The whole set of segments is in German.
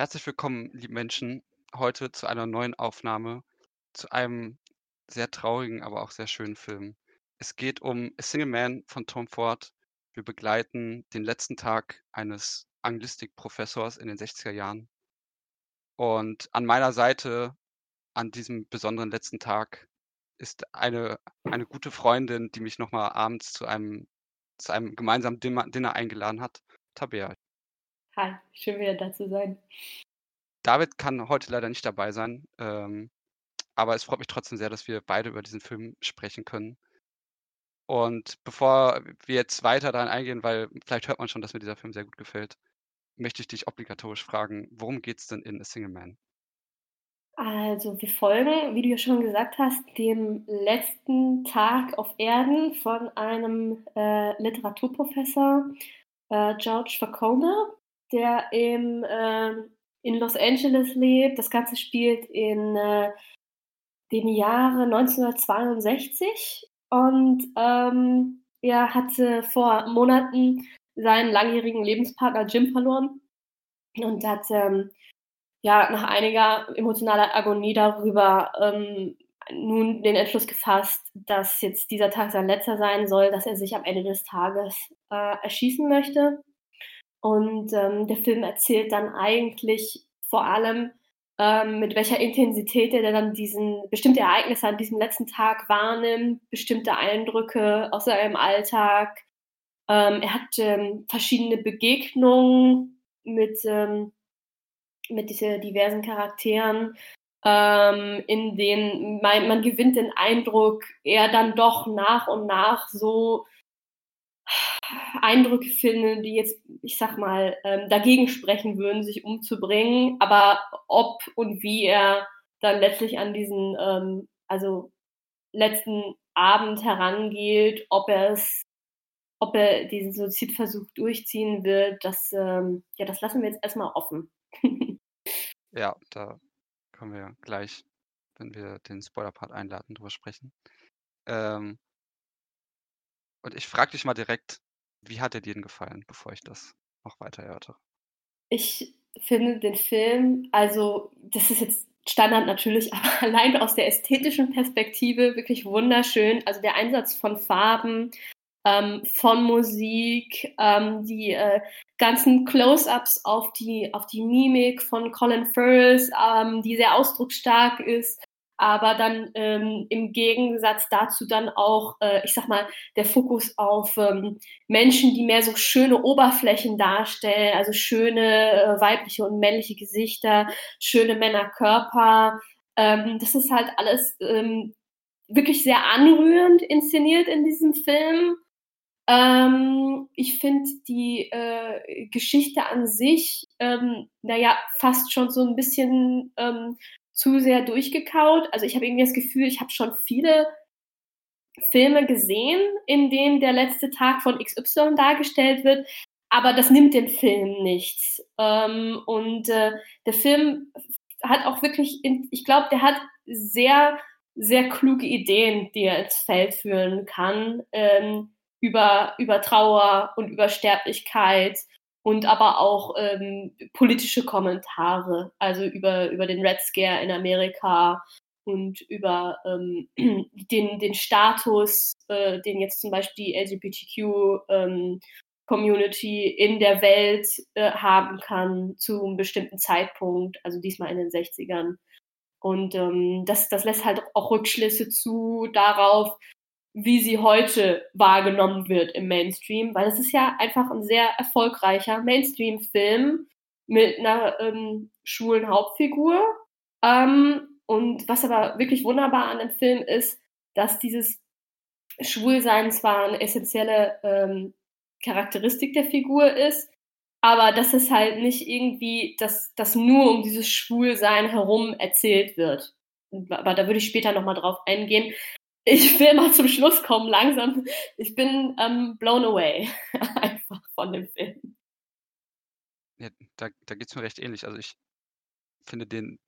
Herzlich willkommen, liebe Menschen, heute zu einer neuen Aufnahme, zu einem sehr traurigen, aber auch sehr schönen Film. Es geht um A Single Man von Tom Ford. Wir begleiten den letzten Tag eines Anglistikprofessors in den 60er Jahren. Und an meiner Seite an diesem besonderen letzten Tag ist eine, eine gute Freundin, die mich nochmal abends zu einem, zu einem gemeinsamen Dinner, eingeladen hat, Tabea. Hi, schön wieder da zu sein. David kann heute leider nicht dabei sein, ähm, aber es freut mich trotzdem sehr, dass wir beide über diesen Film sprechen können. Und bevor wir jetzt weiter daran eingehen, weil vielleicht hört man schon, dass mir dieser Film sehr gut gefällt, möchte ich dich obligatorisch fragen, worum geht es denn in A Single Man? Also wir folgen, wie du ja schon gesagt hast, dem letzten Tag auf Erden von einem äh, Literaturprofessor, äh, George Fakoma, der im, äh, in Los Angeles lebt. Das Ganze spielt in äh, dem Jahre 1962 und ähm, er hatte vor Monaten seinen langjährigen Lebenspartner Jim verloren und hat ähm, ja nach einiger emotionaler Agonie darüber ähm, nun den Entschluss gefasst, dass jetzt dieser Tag sein letzter sein soll, dass er sich am Ende des Tages äh, erschießen möchte. Und ähm, der Film erzählt dann eigentlich vor allem, ähm, mit welcher Intensität er dann diesen bestimmte Ereignisse an diesem letzten Tag wahrnimmt, bestimmte Eindrücke aus seinem Alltag. Ähm, er hat ähm, verschiedene Begegnungen mit, ähm, mit diesen diversen Charakteren, ähm, in denen man, man gewinnt den Eindruck, er dann doch nach und nach so Eindrücke finde, die jetzt, ich sag mal, ähm, dagegen sprechen würden, sich umzubringen. Aber ob und wie er dann letztlich an diesen, ähm, also letzten Abend herangeht, ob er es, ob er diesen Suizidversuch durchziehen wird, das, ähm, ja, das lassen wir jetzt erstmal offen. ja, da können wir gleich, wenn wir den Spoiler-Part einladen, drüber sprechen. Ähm, und ich frage dich mal direkt, wie hat er dir denn gefallen, bevor ich das noch weiter erörtere? Ich finde den Film, also das ist jetzt Standard natürlich, aber allein aus der ästhetischen Perspektive wirklich wunderschön. Also der Einsatz von Farben, ähm, von Musik, ähm, die äh, ganzen Close-ups auf die, auf die Mimik von Colin Firth, ähm, die sehr ausdrucksstark ist aber dann ähm, im Gegensatz dazu dann auch, äh, ich sag mal, der Fokus auf ähm, Menschen, die mehr so schöne Oberflächen darstellen, also schöne äh, weibliche und männliche Gesichter, schöne Männerkörper. Ähm, das ist halt alles ähm, wirklich sehr anrührend inszeniert in diesem Film. Ähm, ich finde die äh, Geschichte an sich, ähm, naja, fast schon so ein bisschen ähm, zu sehr durchgekaut. Also ich habe irgendwie das Gefühl, ich habe schon viele Filme gesehen, in denen der letzte Tag von XY dargestellt wird, aber das nimmt dem Film nichts. Ähm, und äh, der Film hat auch wirklich, in, ich glaube, der hat sehr, sehr kluge Ideen, die er ins Feld führen kann, ähm, über, über Trauer und über Sterblichkeit und aber auch ähm, politische Kommentare, also über, über den Red Scare in Amerika und über ähm, den, den Status, äh, den jetzt zum Beispiel die LGBTQ ähm, Community in der Welt äh, haben kann zu einem bestimmten Zeitpunkt, also diesmal in den 60ern. Und ähm, das, das lässt halt auch Rückschlüsse zu darauf, wie sie heute wahrgenommen wird im Mainstream, weil es ist ja einfach ein sehr erfolgreicher Mainstream-Film mit einer ähm, schwulen Hauptfigur. Ähm, und was aber wirklich wunderbar an dem Film ist, dass dieses Schwulsein zwar eine essentielle ähm, Charakteristik der Figur ist, aber dass es halt nicht irgendwie, dass das nur um dieses Schwulsein herum erzählt wird. Aber da würde ich später nochmal drauf eingehen ich will mal zum Schluss kommen, langsam. Ich bin ähm, blown away einfach von dem Film. Ja, da, da geht es mir recht ähnlich. Also ich finde den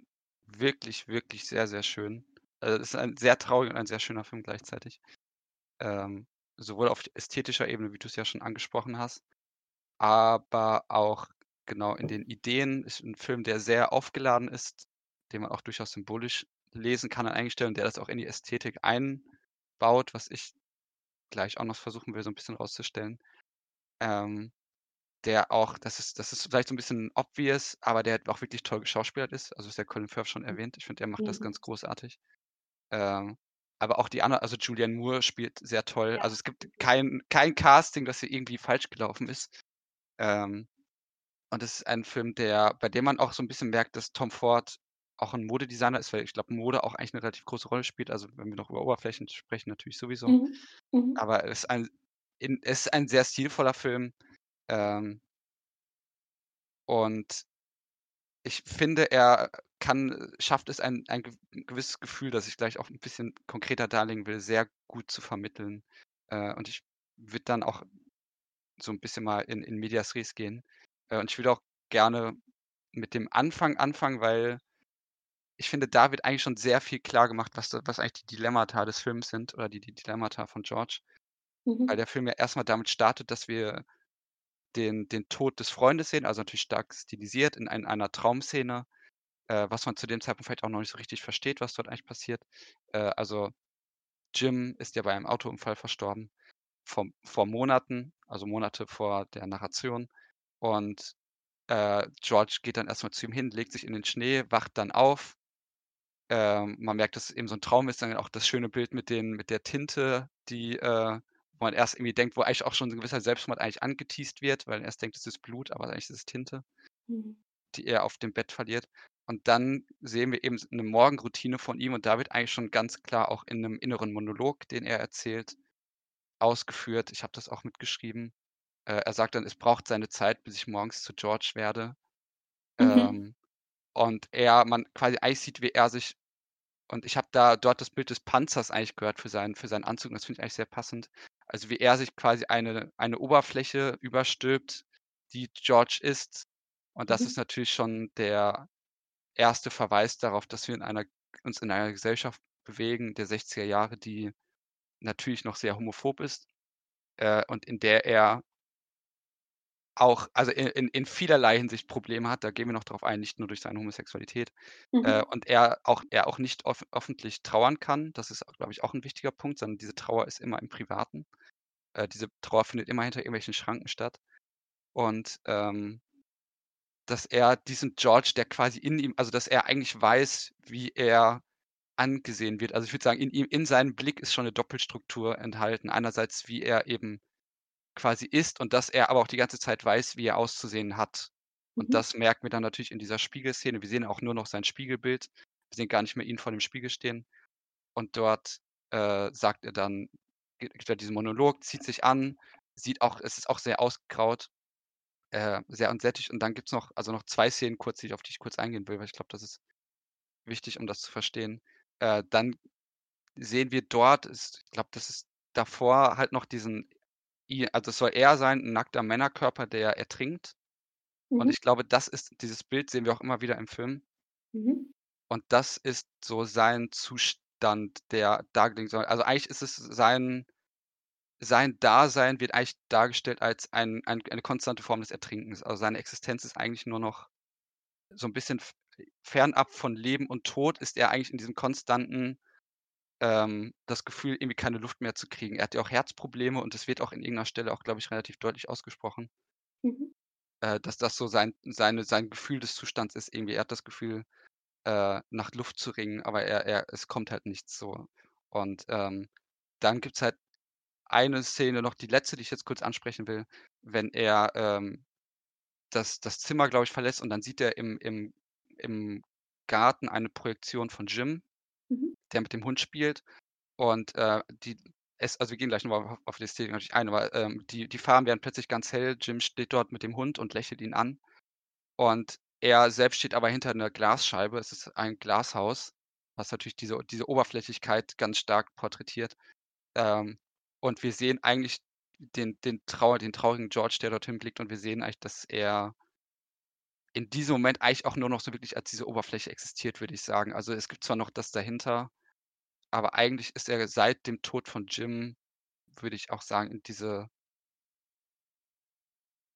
wirklich, wirklich sehr, sehr schön. Also es ist ein sehr trauriger und ein sehr schöner Film gleichzeitig. Ähm, sowohl auf ästhetischer Ebene, wie du es ja schon angesprochen hast, aber auch genau, in den Ideen. Ist 'n Film, der sehr aufgeladen ist, den man auch durchaus symbolisch lesen kann an einigen Stellen, der das auch in die Ästhetik einbaut, was ich gleich auch noch versuchen will, so 'n bisschen rauszustellen. Ähm, der auch das ist das ist vielleicht so 'n bisschen obvious, aber der auch wirklich toll geschauspielert ist. Also, ist ja Colin Firth schon erwähnt. Ich finde, der macht das Mhm. ganz großartig. Ähm, aber auch die ander also, Julianne Moore spielt sehr toll. Ja. Also, es gibt kein kein Casting, das hier irgendwie falsch gelaufen ist. Ähm, und das ist ein Film, der bei dem man auch so 'n bisschen merkt, dass Tom Ford auch 'n Modedesigner ist, weil ich glaube, Mode auch eigentlich 'ne relativ große Rolle spielt. Also, wenn wir noch über Oberflächen sprechen, natürlich sowieso. Mhm. Mhm. Aber es ist ein in es ist ein sehr stilvoller Film. Ähm und ich finde, er kann schafft es, ein ein gewisses Gefühl, das ich gleich auch 'n bisschen konkreter darlegen will, sehr gut zu vermitteln. Äh, und ich würde dann auch so 'n bisschen mal in in medias res gehen. Äh, und ich würde auch gerne mit dem Anfang anfangen, weil ich finde, da wird eigentlich schon sehr viel klargemacht, was da was eigentlich die Dilemmata des Films sind oder die die Dilemmata von George. Weil Mhm. der Film ja erst mal damit startet, dass wir den den Tod des Freundes sehen, also, natürlich stark stilisiert in ein einer Traumszene, äh, was man zu dem Zeitpunkt vielleicht auch noch nicht so richtig versteht, was dort eigentlich passiert. Äh, also, Jim ist ja bei einem Autounfall verstorben vor vor Monaten, also, Monate vor der Narration. Und, äh, George geht dann erst mal zu ihm hin, legt sich in den Schnee, wacht dann auf. Ähm, man merkt, dass es eben so 'n Traum ist, dann auch das schöne Bild mit den mit der Tinte, die, äh wo man erst irgendwie denkt wo eigentlich auch schon so 'n gewisser Selbstmord eigentlich angeteast wird, weil er erst denkt, es ist Blut, aber eigentlich ist es Tinte Mhm. die er auf dem Bett verliert. Und dann sehen wir eben s 'ne Morgenroutine von ihm und da wird eigentlich schon ganz klar auch in 'nem inneren Monolog, den er erzählt, ausgeführt ich habe das auch mitgeschrieben. Äh, er sagt dann: „Es braucht seine Zeit, bis ich morgens zu George werde.“ Mhm. Ähm, und er man quasi eigentlich sieht, wie er sich und ich habe da dort das Bild des Panzers eigentlich gehört für seinen für seinen Anzug und das finde ich eigentlich sehr passend. Also, wie er sich quasi eine eine Oberfläche überstülpt, die George ist. Und das ist Mhm. natürlich schon der 1. Verweis darauf, dass wir in einer uns in einer Gesellschaft bewegen der 60er Jahre, die natürlich noch sehr homophob ist, äh, und in der er auch also, i in in vielerlei Hinsicht Probleme hat, da gehen wir noch drauf ein, nicht nur durch seine Homosexualität. Äh, Mhm. und er auch er auch nicht off öffentlich trauern kann. Das ist, glaube ich, auch 'n wichtiger Punkt, sondern diese Trauer ist immer im Privaten. Äh, diese Trauer findet immer hinter irgendwelchen Schranken statt. Und, ähm dass er diesen George, der quasi in ihm also, dass er eigentlich weiß, wie er angesehen wird. Also, ich würde sagen, in ihm in seinem Blick ist schon 'ne Doppelstruktur enthalten. Einerseits, wie er eben quasi ist und dass er aber auch die ganze Zeit weiß, wie er auszusehen hat. Und Mhm. das merken wir dann natürlich in dieser Spiegelszene. Wir sehen auch nur noch sein Spiegelbild. Wir sehen gar nicht mehr ihn vor dem Spiegel stehen. Und dort, äh, sagt er dann gi gibt er diesen Monolog, zieht sich an, sieht auch es ist auch sehr ausgegraut, äh, sehr unsättigt. Und dann gibt's noch also, noch 2 Szenen kurz, die ich auf die ich kurz eingehen will, weil ich glaube, das ist wichtig, um das zu verstehen. Äh, dann sehen wir dort ist ich glaube, das ist davor halt noch diesen also, es soll er sein, 'n nackter Männerkörper, der ertrinkt. Und Mhm. ich glaube, das ist dieses Bild sehen wir auch immer wieder im Film. Mhm. Und das ist so sein Zustand, der dargelegen soll. Also, eigentlich ist es sein sein Dasein wird eigentlich dargestellt als ein ein eine konstante Form des Ertrinkens. Also, seine Existenz ist eigentlich nur noch so 'n bisschen fernab von Leben und Tod ist er eigentlich in diesem konstanten, ähm das Gefühl, irgendwie keine Luft mehr zu kriegen. Er hat ja auch Herzprobleme und das wird auch in irgend 'ner Stelle auch, glaube ich, relativ deutlich ausgesprochen. Mhm. Äh, dass das so sein seine sein Gefühl des Zustands ist irgendwie. Er hat das Gefühl, äh, nach Luft zu ringen, aber er er es kommt halt nichts so. Und, ähm, dann gibt's halt eine Szene noch, die letzte, die ich jetzt kurz ansprechen will, wenn er, ähm, das das Zimmer, glaube ich, verlässt und dann sieht er im im im Garten eine Projektion von Jim, Mhm. der mit dem Hund spielt. Und, äh, die es also, wir gehen gleich noch mal auf auf die Szene natürlich ein, aber, ähm, die die Farben werden plötzlich ganz hell. Jim steht dort mit dem Hund und lächelt ihn an. Und er selbst steht aber hinter 'ner Glasscheibe. Es ist ein Glashaus, was natürlich diese diese Oberflächlichkeit ganz stark porträtiert. Ähm, und wir sehen eigentlich den den Trauer den traurigen George, der dorthin blickt und wir sehen eigentlich, dass er in diesem Moment eigentlich auch nur noch so wirklich als diese Oberfläche existiert, würde ich sagen. Also, es gibt zwar noch das dahinter, aber eigentlich ist er seit dem Tod von Jim, würde ich auch sagen, in diese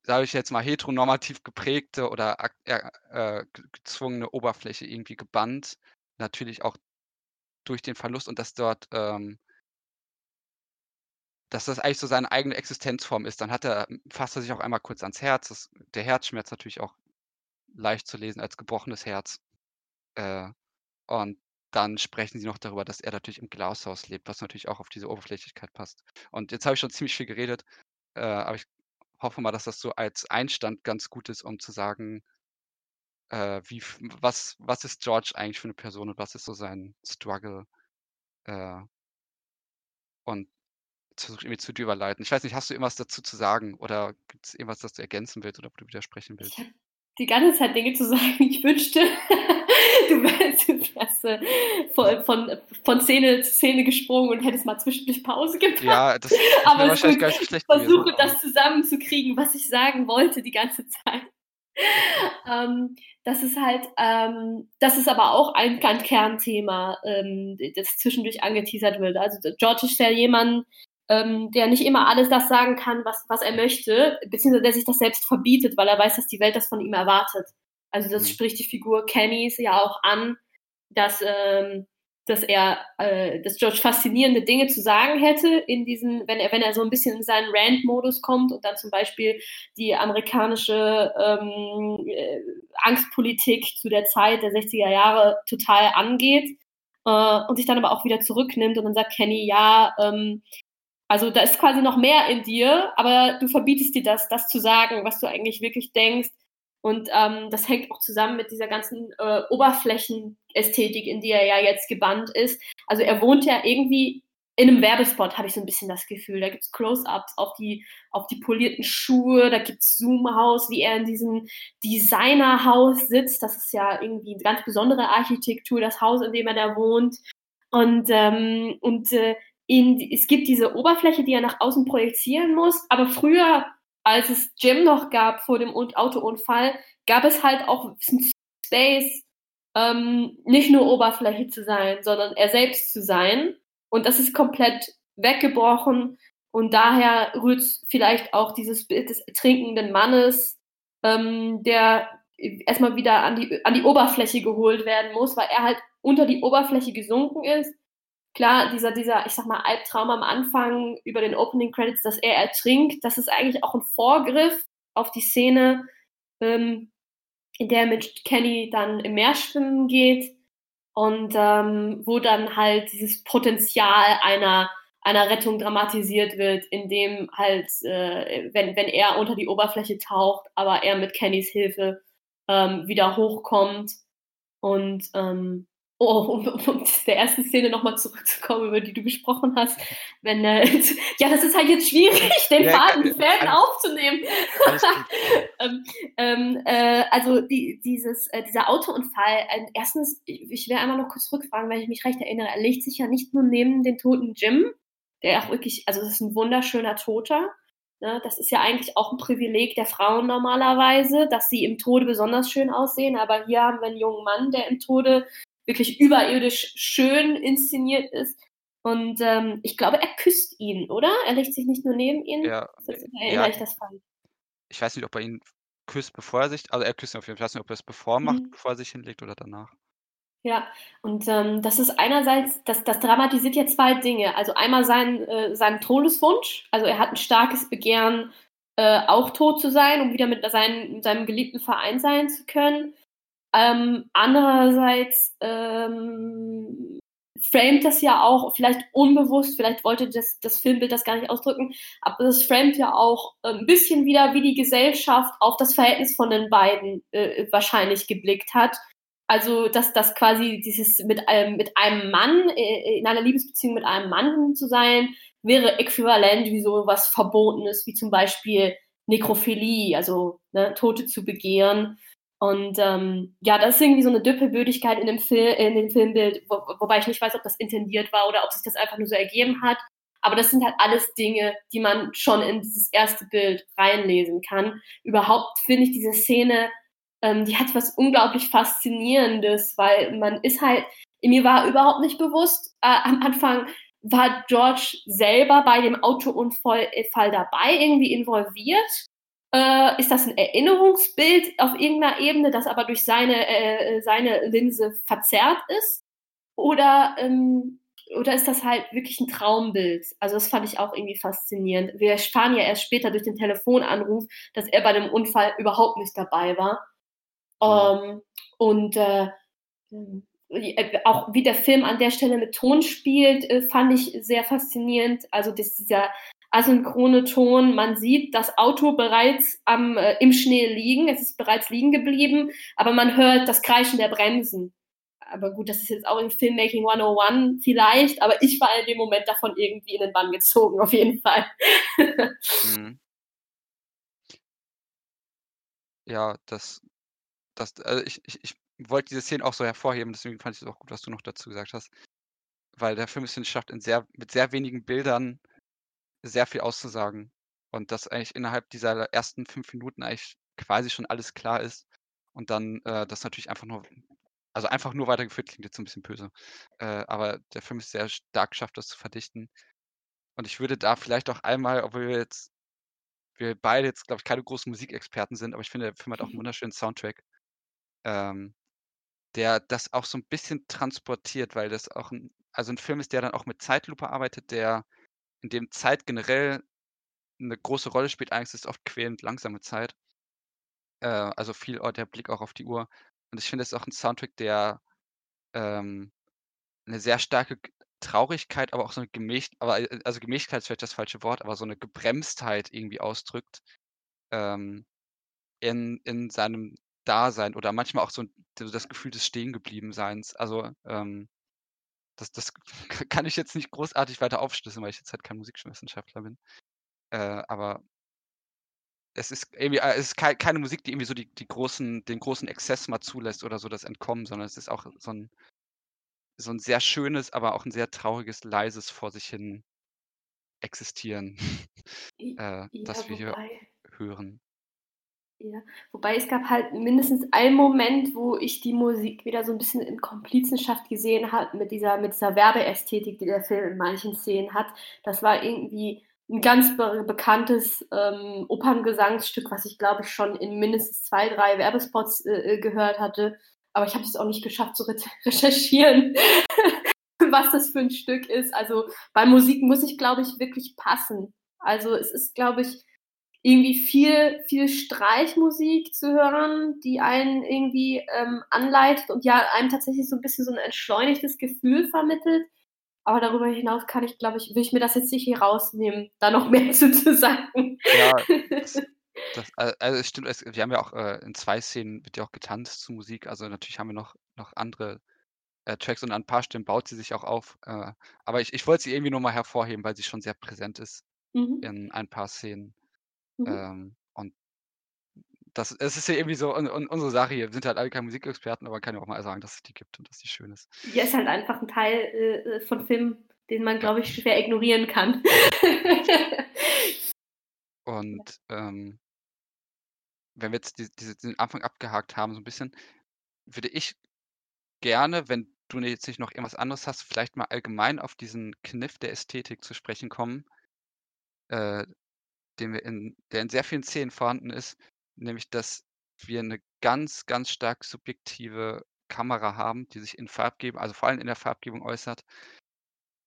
sage ich jetzt mal, heteronormativ geprägte oder äh, gezwungene Oberfläche irgendwie gebannt. Natürlich auch durch den Verlust und dass dort ähm dass das eigentlich so seine eigene Existenzform ist. Dann hat er fasst er sich auch einmal kurz ans Herz. Das der Herzschmerz natürlich auch leicht zu lesen als gebrochenes Herz. Äh, und dann sprechen sie noch darüber, dass er natürlich im Glashaus lebt, was natürlich auch auf diese Oberflächlichkeit passt. Und jetzt habe ich schon ziemlich viel geredet, äh, aber ich hoffe mal, dass das so als Einstand ganz gut ist, um zu sagen äh, wie was was ist George eigentlich für eine Person und was ist so sein Struggle? Äh und versuche irgendwie zu dir überleiten. Ich weiß nicht, hast du irgendwas dazu zu sagen oder gibt es irgendwas, das du ergänzen willst oder wo du widersprechen willst? Ich habe die ganze Zeit Dinge zu sagen. Ich wünschte, du wärst, du wärst äh, von, von, von Szene zu Szene gesprungen und hättest mal zwischendurch Pause gemacht. Ja, das, das aber wahrscheinlich gar nicht schlecht. Ich versuche gewesen, das zusammenzukriegen, was ich sagen wollte die ganze Zeit. ähm, das ist halt, ähm, das ist aber auch ein, ein Kernthema, ähm, das zwischendurch angeteasert wird. Also George ist ja jemand, ähm, der nicht immer alles das sagen kann, was, was er möchte, beziehungsweise der sich das selbst verbietet, weil er weiß, dass die Welt das von ihm erwartet. Also das mhm. spricht die Figur Kennys ja auch an, dass, ähm, dass er, äh, dass George faszinierende Dinge zu sagen hätte in diesen, wenn er, wenn er so ein bisschen in seinen Rant-Modus kommt und dann zum Beispiel die amerikanische ähm, äh, Angstpolitik zu der Zeit der 60er Jahre total angeht äh, und sich dann aber auch wieder zurücknimmt und dann sagt Kenny, ja, ähm, also da ist quasi noch mehr in dir, aber du verbietest dir das, das zu sagen, was du eigentlich wirklich denkst. Und ähm, das hängt auch zusammen mit dieser ganzen äh, Oberflächenästhetik, in die er ja jetzt gebannt ist. Also er wohnt ja irgendwie in einem Werbespot, habe ich so ein bisschen das Gefühl. Da gibt's Close-ups auf die, auf die polierten Schuhe, da gibt's Zoom-Haus, wie er in diesem Designerhaus sitzt. Das ist ja irgendwie eine ganz besondere Architektur, das Haus, in dem er da wohnt. Und, ähm, und äh, in, es gibt diese Oberfläche, die er nach außen projizieren muss, aber früher, als es Jim noch gab vor dem Autounfall, gab es halt auch Space, ähm, nicht nur Oberfläche zu sein, sondern er selbst zu sein. Und das ist komplett weggebrochen. Und daher rührt vielleicht auch dieses Bild des trinkenden Mannes, ähm, der erstmal wieder an die, an die Oberfläche geholt werden muss, weil er halt unter die Oberfläche gesunken ist klar, dieser, dieser, ich sag mal, Albtraum am Anfang über den Opening Credits, dass er ertrinkt, das ist eigentlich auch ein Vorgriff auf die Szene, ähm, in der mit Kenny dann im Meer schwimmen geht und ähm, wo dann halt dieses Potenzial einer einer Rettung dramatisiert wird, indem halt, äh, wenn, wenn er unter die Oberfläche taucht, aber er mit Kennys Hilfe ähm, wieder hochkommt und ähm, Oh, um, um der ersten Szene nochmal zurückzukommen, über die du gesprochen hast. Wenn, äh, ja, das ist halt jetzt schwierig, den ja, Faden, die Fäden aufzunehmen. ähm, ähm, äh, also die, dieses, äh, dieser Autounfall, äh, erstens, ich will einmal noch kurz rückfragen, weil ich mich recht erinnere, er legt sich ja nicht nur neben den toten Jim, der auch wirklich, also das ist ein wunderschöner Toter. Ne? Das ist ja eigentlich auch ein Privileg der Frauen normalerweise, dass sie im Tode besonders schön aussehen. Aber hier haben wir einen jungen Mann, der im Tode wirklich überirdisch schön inszeniert ist. Und ähm, ich glaube, er küsst ihn, oder? Er legt sich nicht nur neben ihn. Ja, erinnere ja. ich das falsch. Ich weiß nicht, ob er ihn küsst, bevor er sich, also er küsst ihn auf jeden Fall. Ich weiß nicht, ob er es bevor macht, mhm. bevor er sich hinlegt oder danach. Ja, und ähm, das ist einerseits, das, das dramatisiert ja zwei Dinge. Also einmal sein, äh, seinen Todeswunsch, also er hat ein starkes Begehren, äh, auch tot zu sein, um wieder mit seinen, seinem geliebten Verein sein zu können. Ähm, andererseits ähm, framet das ja auch, vielleicht unbewusst, vielleicht wollte das, das Filmbild das gar nicht ausdrücken, aber das framet ja auch äh, ein bisschen wieder, wie die Gesellschaft auf das Verhältnis von den beiden äh, wahrscheinlich geblickt hat. Also, dass das quasi dieses mit einem, mit einem Mann, äh, in einer Liebesbeziehung mit einem Mann zu sein, wäre äquivalent wie so was Verbotenes, wie zum Beispiel Nekrophilie, also ne, Tote zu begehren. Und ähm, ja, das ist irgendwie so eine Düppelbödigkeit in dem, Film, in dem Filmbild, wo, wobei ich nicht weiß, ob das intendiert war oder ob sich das einfach nur so ergeben hat. Aber das sind halt alles Dinge, die man schon in dieses erste Bild reinlesen kann. Überhaupt finde ich diese Szene, ähm, die hat was unglaublich Faszinierendes, weil man ist halt, mir war überhaupt nicht bewusst, äh, am Anfang war George selber bei dem Autounfall dabei, irgendwie involviert. Äh, ist das ein Erinnerungsbild auf irgendeiner Ebene, das aber durch seine, äh, seine Linse verzerrt ist? Oder, ähm, oder ist das halt wirklich ein Traumbild? Also das fand ich auch irgendwie faszinierend. Wir erfahren ja erst später durch den Telefonanruf, dass er bei dem Unfall überhaupt nicht dabei war. Ähm, und äh, äh, auch wie der Film an der Stelle mit Ton spielt, äh, fand ich sehr faszinierend. Also das, dieser asynchrone Ton, man sieht das Auto bereits am, äh, im Schnee liegen, es ist bereits liegen geblieben, aber man hört das Kreischen der Bremsen. Aber gut, das ist jetzt auch im Filmmaking 101 vielleicht, aber ich war in dem Moment davon irgendwie in den Bann gezogen, auf jeden Fall. mhm. Ja, das, das, also ich, ich, ich wollte diese Szene auch so hervorheben, deswegen fand ich es auch gut, was du noch dazu gesagt hast. Weil der Film es schafft, in sehr, mit sehr wenigen Bildern sehr viel auszusagen. Und dass eigentlich innerhalb dieser ersten fünf Minuten eigentlich quasi schon alles klar ist. Und dann äh, das natürlich einfach nur, also einfach nur weitergeführt klingt jetzt so ein bisschen böse. Äh, aber der Film ist sehr stark geschafft, das zu verdichten. Und ich würde da vielleicht auch einmal, obwohl wir jetzt, wir beide jetzt, glaube ich, keine großen Musikexperten sind, aber ich finde, der Film hat auch einen wunderschönen Soundtrack. Ähm, der das auch so ein bisschen transportiert, weil das auch ein also ein Film ist, der dann auch mit Zeitlupe arbeitet, der in dem Zeit generell eine große Rolle spielt. Eigentlich ist es oft quälend langsame Zeit. Äh, also viel oh, der Blick auch auf die Uhr. Und ich finde, es ist auch ein Soundtrack, der, ähm, 'ne sehr starke Traurigkeit, aber auch so eine Gemächt aber, äh, also Gemächtigkeit ist vielleicht das falsche Wort, aber so eine Gebremstheit irgendwie ausdrückt, ähm, in in seinem Dasein oder manchmal auch so das Gefühl des Stehengebliebenseins. Also, ähm, das das kann ich jetzt nicht großartig weiter aufschlüsseln, weil ich jetzt halt kein Musikwissenschaftler bin. Äh, aber es ist irgendwie äh, es ist kei keine Musik, die irgendwie so die die großen den großen Exzess mal zulässt oder so das Entkommen, sondern es ist auch so 'n so 'n sehr schönes, aber auch 'n sehr trauriges, leises vor sich hin existieren, äh, das ja, wir hier hören. Ja, wobei es gab halt mindestens einen Moment, wo ich die Musik wieder so 'n bisschen in Komplizenschaft gesehen habe mit dieser mit dieser Werbeästhetik, die der Film in manchen Szenen hat. Das war irgendwie 'n ganz be bekanntes, ähm, Operngesangsstück, was ich, glaube ich, schon in mindestens 2, 3 Werbespots, äh, äh, gehört hatte. Aber ich habe es auch nicht geschafft zu re recherchieren, was das für 'n Stück ist. Also, bei Musik muss ich, glaube ich, wirklich passen. Also, es ist, glaube ich irgendwie viel, viel Streichmusik zu hören, die einen irgendwie ähm, anleitet und ja, einem tatsächlich so ein bisschen so ein entschleunigtes Gefühl vermittelt. Aber darüber hinaus kann ich, glaube ich, will ich mir das jetzt nicht hier rausnehmen, da noch mehr zu, zu sagen. Ja, das, das, also es stimmt, es, wir haben ja auch äh, in zwei Szenen wird ja auch getanzt zu Musik. Also natürlich haben wir noch, noch andere äh, Tracks und an ein paar Stellen baut sie sich auch auf. Äh, aber ich, ich wollte sie irgendwie nur mal hervorheben, weil sie schon sehr präsent ist mhm. in ein paar Szenen. Mhm. Ähm, und das es ist ja irgendwie so un un unsere Sache hier. Wir sind halt alle keine Musikexperten, aber man kann ja auch mal sagen, dass es die gibt und dass die schön ist. Ja, ist halt einfach ein Teil, äh, äh von Filmen, den man, glaube ich, schwer ignorieren kann. Und, ähm wenn wir jetzt die diese den Anfang abgehakt haben so ein bisschen, würde ich gerne, wenn du jetzt nicht noch irgendwas anderes hast, vielleicht mal allgemein auf diesen Kniff der Ästhetik zu sprechen kommen. Äh den wir in der in sehr vielen Szenen vorhanden ist, nämlich dass wir eine ganz, ganz stark subjektive Kamera haben, die sich in Farbgebung also vor allem in der Farbgebung äußert.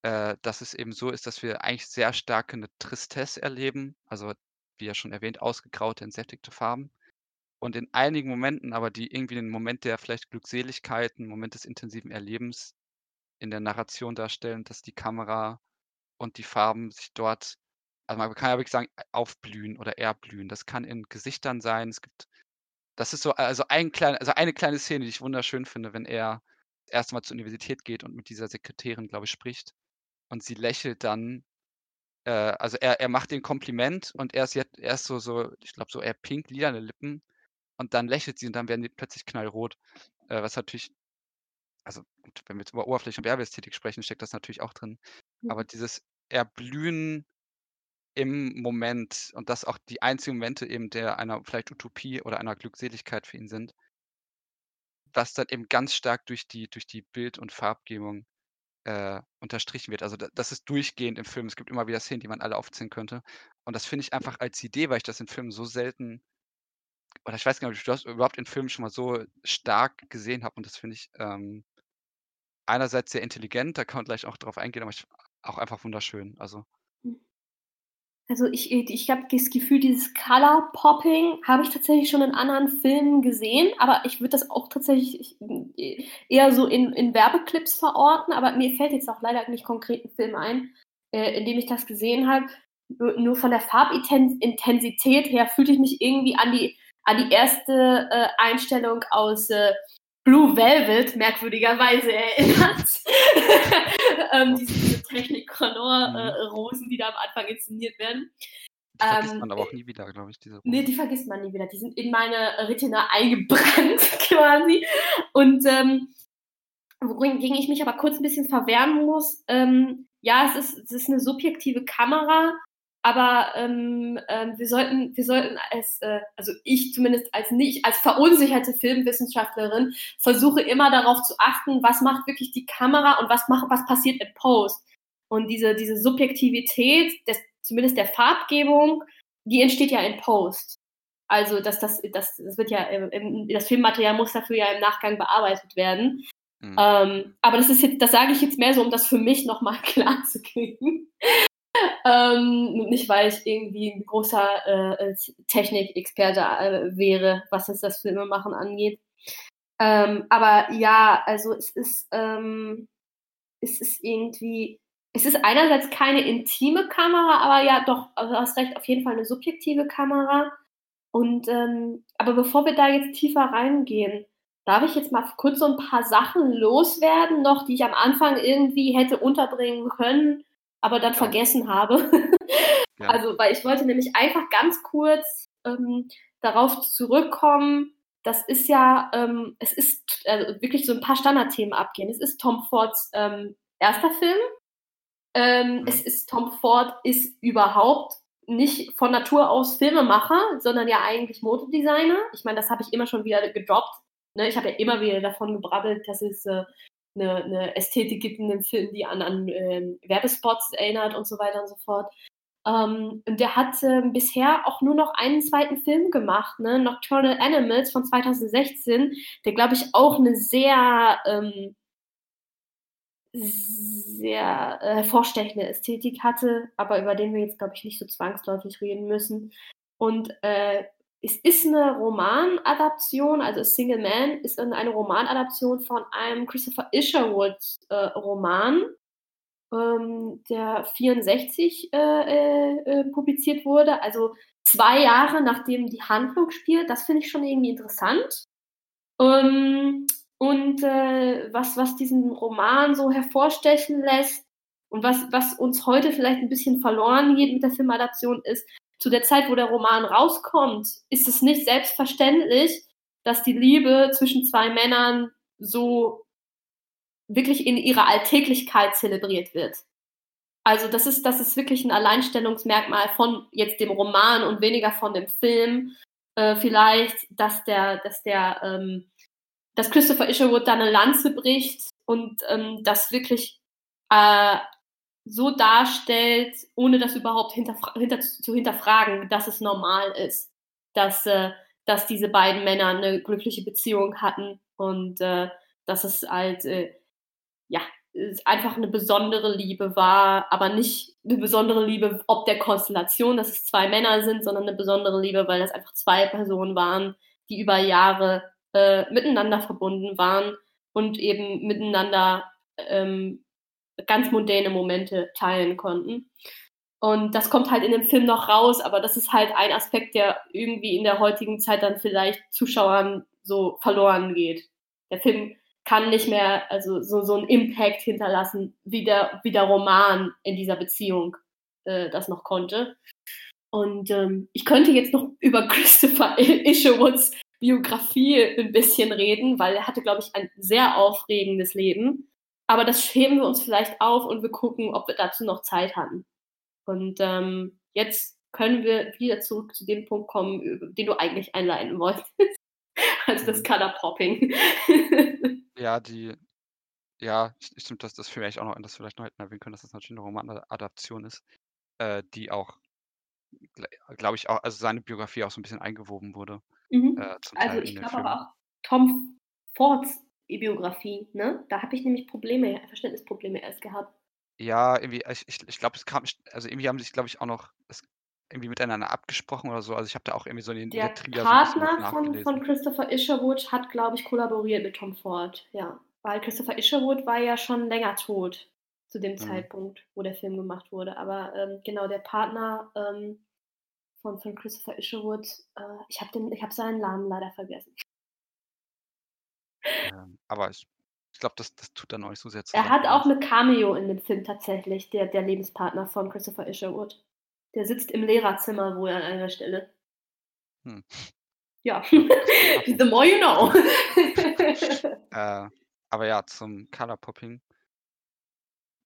Äh, dass es eben so ist, dass wir eigentlich sehr stark eine Tristesse erleben, also wie ja schon erwähnt, ausgegraute, entsättigte Farben. Und in einigen Momenten aber, die irgendwie 'nen Moment der vielleicht Glückseligkeit, 'n Moment des intensiven Erlebens in der Narration darstellen, dass die Kamera und die Farben sich dort also, man kann ja wirklich sagen, äh, aufblühen oder erblühen. Das kann in Gesichtern sein. Es gibt das ist so also ein klein also eine kleine Szene, die ich wunderschön finde, wenn er das erste Mal zur Universität geht und mit dieser Sekretärin, glaube ich, spricht und sie lächelt dann. Äh, also er er macht ihr 'n Kompliment und er ist jetzt er ist so so ich glaube, so eher pink lilane Lippen und dann lächelt sie und dann werden die plötzlich knallrot. Äh, was natürlich also wenn wir jetzt über Oberflächen und Werbeästhetik sprechen, steckt das natürlich auch drin. Aber Mhm. dieses Erblühen im Moment und das auch die einzigen Momente eben der einer vielleicht Utopie oder einer Glückseligkeit für ihn sind was dann eben ganz stark durch die durch die Bild und Farbgebung äh, unterstrichen wird. Also, da das ist durchgehend im Film. Es gibt immer wieder Szenen, die man alle aufzählen könnte. Und das finde ich einfach als Idee, weil ich das in Filmen so selten oder ich weiß gar nicht, ob ich das überhaupt in Filmen schon mal so stark gesehen habe und das finde ich, ähm einerseits sehr intelligent, da kann man gleich auch drauf eingehen, aber ich auch einfach wunderschön. Also. Also, ich äh, ich habe das Gefühl, dieses Color Popping habe ich tatsächlich schon in anderen Filmen gesehen, aber ich würde das auch tatsächlich e eher so in in Werbeclips verorten, aber mir fällt jetzt auch leider nicht konkret 'n Film ein, äh, in dem ich das gesehen habe. Nur von der Farbiten Intensität her fühlte ich mich irgendwie an die an die erste, äh, Einstellung aus, äh, Blue Velvet merkwürdigerweise erinnert. Ähm, diese diese Technicolor, Mhm. äh, Rosen, die da am Anfang inszeniert werden. Die vergisst Ähm, man aber äh auch nie wieder, glaube ich, diese Ne, Rosen. die vergisst man nie wieder. Die sind in meine Retina eingebrannt quasi. Und, ähm, wogegen ich mich aber kurz 'n bisschen verwehren muss, ähm, ja, es ist es ist 'ne subjektive Kamera, aber, ähm, ähm, wir sollten wir sollten es, äh also ich zumindest als nicht als verunsicherte Filmwissenschaftlerin versuche immer darauf zu achten, was macht wirklich die Kamera und was macht was passiert in Post. Und diese diese Subjektivität des zumindest der Farbgebung, die entsteht ja in Post. Also, das das das das wird ja im das Filmmaterial muss dafür ja im Nachgang bearbeitet werden. Mhm. Ähm, aber das ist jetzt das sage ich jetzt mehr so, um das für mich noch mal klarzukriegen. Ähm, nicht, weil ich irgendwie 'n großer, äh, äh, Technikexperte, äh, wäre, was jetzt das Filmemachen angeht. Ähm, aber ja, also es ist, ähm es ist irgendwie es ist einerseits keine intime Kamera, aber ja doch, also du hast recht, auf jeden Fall 'ne subjektive Kamera. Und, ähm aber bevor wir da jetzt tiefer reingehen, darf ich jetzt mal kurz so 'n paar Sachen loswerden noch, die ich am Anfang irgendwie hätte unterbringen können, aber dann Ja. vergessen habe. Ja. Also, weil ich wollte nämlich einfach ganz kurz, ähm, darauf zurückkommen, das ist ja, ähm es ist also wirklich so 'n paar Standardthemen abgehen. Es ist Tom Fords, ähm, 1. Film. Ähm, es Mhm. ist Tom Ford ist überhaupt nicht von Natur aus Filmemacher, sondern ja eigentlich Modedesigner. Ich meine, das habe ich immer schon wieder gedroppt, ne? Ich habe ja immer wieder davon gebrabbelt, dass es, äh, 'ne 'ne Ästhetik gibt in dem Film, die an an, ähm, Werbespots erinnert und so weiter und so fort. Ähm, und der hat, ähm, bisher auch nur noch einen 2. Film gemacht, ne, Nocturnal Animals von 2016, der, glaube ich, auch 'ne sehr, ähm sehr, äh, hervorstechende Ästhetik hatte, aber über den wir jetzt, glaube ich, nicht so zwangsläufig reden müssen. Und, äh, es ist 'ne Romanadaption, also Single Man ist eine Romanadaption von einem Christopher Isherwood, äh, Roman, ähm, der 64, äh, äh, äh, publiziert wurde, also 2 Jahre nachdem die Handlung spielt. Das finde ich schon irgendwie interessant. Ähm, und, äh, was was diesen Roman so hervorstechen lässt und was was uns heute vielleicht 'n bisschen verloren geht mit der Filmadaption ist, zu der Zeit, wo der Roman rauskommt, ist es nicht selbstverständlich, dass die Liebe zwischen 2 Männern so wirklich in ihrer Alltäglichkeit zelebriert wird. Also, das ist das ist wirklich 'n Alleinstellungsmerkmal von jetzt dem Roman und weniger von dem Film, äh, vielleicht, dass der dass der, ähm dass Christopher Isherwood da 'ne Lanze bricht und, ähm, das wirklich, äh, so darstellt, ohne das überhaupt hinterfra hinter zu hinterfragen, dass es normal ist, dass, äh dass diese beiden Männer 'ne glückliche Beziehung hatten und, äh, dass es halt, äh, ja, einfach 'ne besondere Liebe war, aber nicht 'ne besondere Liebe ob der Konstellation, dass es 2 Männer sind, sondern 'ne besondere Liebe, weil das einfach 2 Personen waren, die über Jahre, äh, miteinander verbunden waren und eben miteinander, ähm, ganz mondäne Momente teilen konnten. Und das kommt halt in dem Film noch raus, aber das ist halt ein Aspekt, der irgendwie in der heutigen Zeit dann vielleicht Zuschauern so verloren geht. Der Film kann nicht mehr, also so so 'n Impact hinterlassen, wie der wie der Roman in dieser Beziehung, äh, das noch konnte. Und, ähm, ich könnte jetzt noch über Christopher Isherwoods Biografie 'n bisschen reden, weil er hatte, glaube ich, ein sehr aufregendes Leben. Aber das heben wir uns vielleicht auf und wir gucken, ob wir dazu noch Zeit hatten. Und, ähm, jetzt können wir wieder zurück zu dem Punkt kommen, den du eigentlich einleiten wolltest, also das Mhm. Color Popping. Ja, die ja, stimmt, das, das vielleicht auch noch, das vielleicht noch hätten erwähnen können, dass das natürlich eine Romanadaption ist, äh, die auch, glaube ich, auch, also seine Biografie auch so ein bisschen eingewoben wurde. Mhm. Äh, also ich glaube aber auch Tom Fords Biografie, ne? Da habe ich nämlich Probleme, Verständnisprobleme erst gehabt. Ja, irgendwie, ich, ich, ich glaube, es kam, also irgendwie haben sich, glaube ich, auch noch es, irgendwie miteinander abgesprochen oder so. Also ich habe da auch irgendwie so den Der Partner so von, von Christopher Isherwood hat, glaube ich, kollaboriert mit Tom Ford, ja. Weil Christopher Isherwood war ja schon länger tot zu dem mhm. Zeitpunkt, wo der Film gemacht wurde. Aber ähm, genau, der Partner ähm, von, von Christopher Isherwood, äh, ich habe hab seinen Namen leider vergessen. Ähm, aber ich, ich glaube, das, das tut dann auch nicht so sehr zu. Er hat auch eine Cameo in dem Film tatsächlich, der, der Lebenspartner von Christopher Isherwood. Der sitzt im Lehrerzimmer wohl an einer Stelle. Hm. Ja, the more you know. äh, aber ja, zum Color Popping.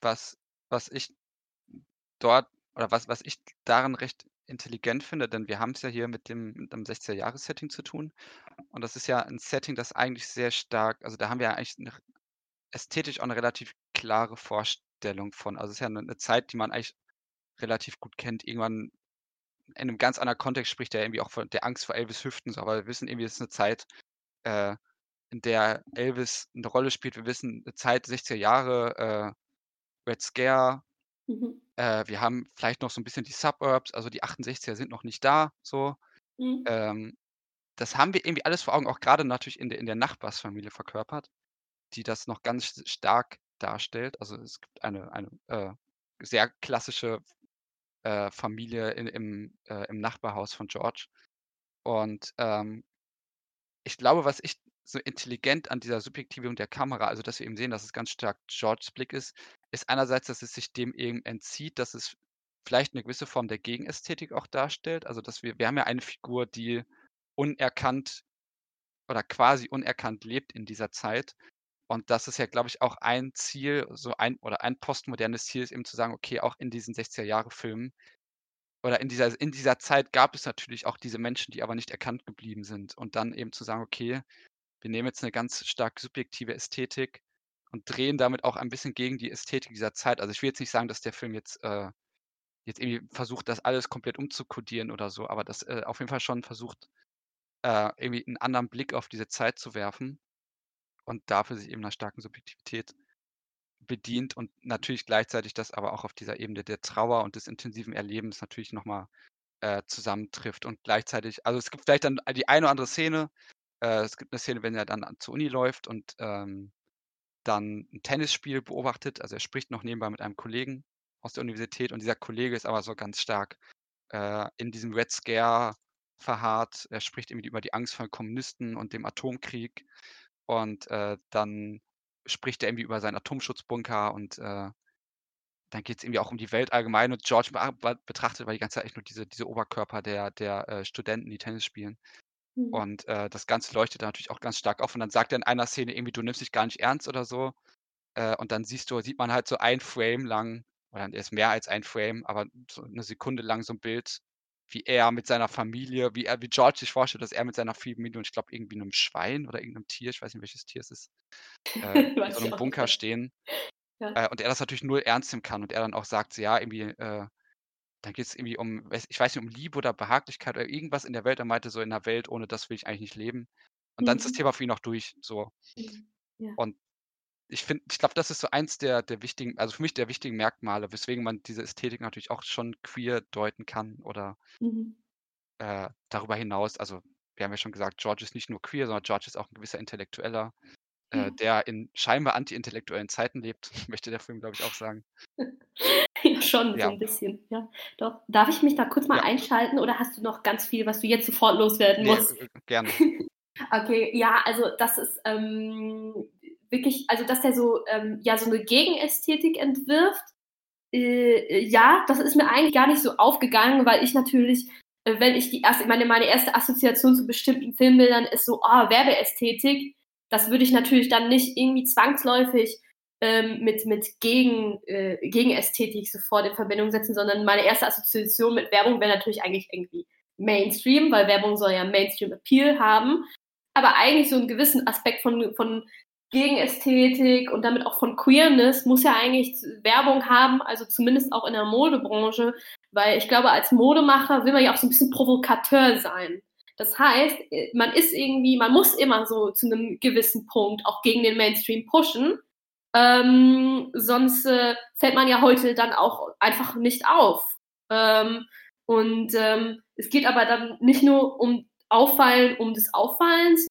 Was, was ich dort, oder was, was ich darin recht intelligent finde, denn wir haben es ja hier mit dem, mit einem 16-Jahres-Setting zu tun. Und das ist ja ein Setting, das eigentlich sehr stark, also da haben wir ja eigentlich eine, ästhetisch auch eine relativ klare Vorstellung von. Also es ist ja eine, eine Zeit, die man eigentlich relativ gut kennt. Irgendwann in einem ganz anderen Kontext spricht er irgendwie auch von der Angst vor Elvis Hüften, so, aber wir wissen irgendwie, es ist eine Zeit, äh, in der Elvis eine Rolle spielt. Wir wissen, eine Zeit 60er Jahre, äh, Red Scare. Mhm. Äh, wir haben vielleicht noch so ein bisschen die Suburbs, also die 68er sind noch nicht da, so. Mhm. Ähm, das haben wir irgendwie alles vor Augen, auch gerade natürlich in der, in der Nachbarsfamilie verkörpert, die das noch ganz stark darstellt. Also es gibt eine, eine äh, sehr klassische äh, Familie in, im, äh, im Nachbarhaus von George. Und ähm, ich glaube, was ich so intelligent an dieser Subjektivierung der Kamera, also dass wir eben sehen, dass es ganz stark Georges Blick ist, ist einerseits, dass es sich dem eben entzieht, dass es vielleicht eine gewisse Form der Gegenästhetik auch darstellt. Also dass wir, wir haben ja eine Figur, die unerkannt oder quasi unerkannt lebt in dieser Zeit. Und das ist ja, glaube ich, auch ein Ziel, so ein oder ein postmodernes Ziel ist eben zu sagen, okay, auch in diesen 60er-Jahre-Filmen oder in dieser, in dieser Zeit gab es natürlich auch diese Menschen, die aber nicht erkannt geblieben sind. Und dann eben zu sagen, okay, wir nehmen jetzt eine ganz stark subjektive Ästhetik und drehen damit auch ein bisschen gegen die Ästhetik dieser Zeit. Also ich will jetzt nicht sagen, dass der Film jetzt, äh, jetzt irgendwie versucht, das alles komplett umzukodieren oder so, aber das äh, auf jeden Fall schon versucht, äh, irgendwie einen anderen Blick auf diese Zeit zu werfen und dafür sich eben einer starken Subjektivität bedient und natürlich gleichzeitig das aber auch auf dieser Ebene der Trauer und des intensiven Erlebens natürlich nochmal äh, zusammentrifft und gleichzeitig, also es gibt vielleicht dann die eine oder andere Szene, äh, es gibt eine Szene, wenn er dann zur Uni läuft und ähm, dann ein Tennisspiel beobachtet. Also er spricht noch nebenbei mit einem Kollegen aus der Universität und dieser Kollege ist aber so ganz stark äh, in diesem Red Scare verharrt. Er spricht irgendwie über die Angst vor Kommunisten und dem Atomkrieg. Und äh, dann spricht er irgendwie über seinen Atomschutzbunker und äh, dann geht es irgendwie auch um die Welt allgemein. Und George betrachtet aber die ganze Zeit echt nur diese, diese Oberkörper der, der äh, Studenten, die Tennis spielen. Mhm. Und äh, das Ganze leuchtet da natürlich auch ganz stark auf. Und dann sagt er in einer Szene irgendwie, du nimmst dich gar nicht ernst oder so. Äh, und dann siehst du, sieht man halt so ein Frame lang, oder ist mehr als ein Frame, aber so eine Sekunde lang so ein Bild, wie er mit seiner Familie, wie er, wie George sich vorstellt, dass er mit seiner Familie und ich glaube irgendwie einem Schwein oder irgendeinem Tier, ich weiß nicht welches Tier es ist, äh, in so einem Bunker stehen. Ja. Äh, und er das natürlich null ernst nehmen kann und er dann auch sagt, ja, irgendwie, äh, dann geht es irgendwie um, ich weiß nicht, um Liebe oder Behaglichkeit oder irgendwas in der Welt. Er meinte so, in der Welt, ohne das will ich eigentlich nicht leben. Und mhm. dann ist das mhm. Thema für ihn auch durch. So. Ja. Und ich finde, ich glaube, das ist so eins der, der wichtigen, also für mich der wichtigen Merkmale, weswegen man diese Ästhetik natürlich auch schon queer deuten kann oder mhm. äh, darüber hinaus, also wir haben ja schon gesagt, George ist nicht nur queer, sondern George ist auch ein gewisser Intellektueller, äh, der in scheinbar anti-intellektuellen Zeiten lebt, möchte der Film, glaube ich, auch sagen. ja, schon ja. so ein bisschen, ja. Doch. Darf ich mich da kurz mal ja. einschalten oder hast du noch ganz viel, was du jetzt sofort loswerden musst? Äh, gerne. okay, ja, also das ist ähm, wirklich, also dass der so, ähm, ja, so eine Gegenästhetik entwirft, äh, ja, das ist mir eigentlich gar nicht so aufgegangen, weil ich natürlich äh, wenn ich die erste, meine, meine erste Assoziation zu bestimmten Filmbildern ist so, ah, oh, Werbeästhetik das würde ich natürlich dann nicht irgendwie zwangsläufig ähm, mit, mit Gegen, äh, Gegenästhetik sofort in Verbindung setzen, sondern meine erste Assoziation mit Werbung wäre natürlich eigentlich irgendwie Mainstream, weil Werbung soll ja Mainstream-Appeal haben. Aber eigentlich so einen gewissen Aspekt von, von Gegenästhetik und damit auch von Queerness muss ja eigentlich Werbung haben, also zumindest auch in der Modebranche, weil ich glaube, als Modemacher will man ja auch so ein bisschen Provokateur sein. Das heißt, man ist irgendwie, man muss immer so zu einem gewissen Punkt auch gegen den Mainstream pushen. Ähm, sonst äh, fällt man ja heute dann auch einfach nicht auf. Ähm, und ähm, es geht aber dann nicht nur um Auffallen um des Auffallens,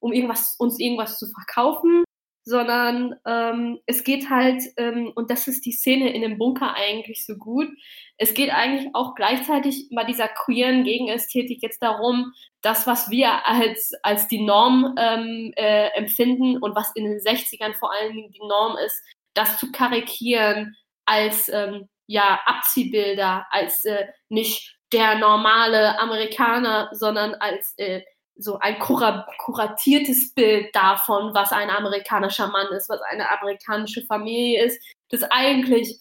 um irgendwas, uns irgendwas zu verkaufen, sondern ähm, es geht halt, ähm, und das ist die Szene in dem Bunker eigentlich so gut, es geht eigentlich auch gleichzeitig bei dieser queeren Gegenästhetik jetzt darum, das, was wir als, als die Norm ähm, äh, empfinden und was in den 60ern vor allen Dingen die Norm ist, das zu karikieren als ähm, ja, Abziehbilder, als äh, nicht der normale Amerikaner, sondern als äh, so ein kuratiertes Bild davon, was ein amerikanischer Mann ist, was eine amerikanische Familie ist, das eigentlich,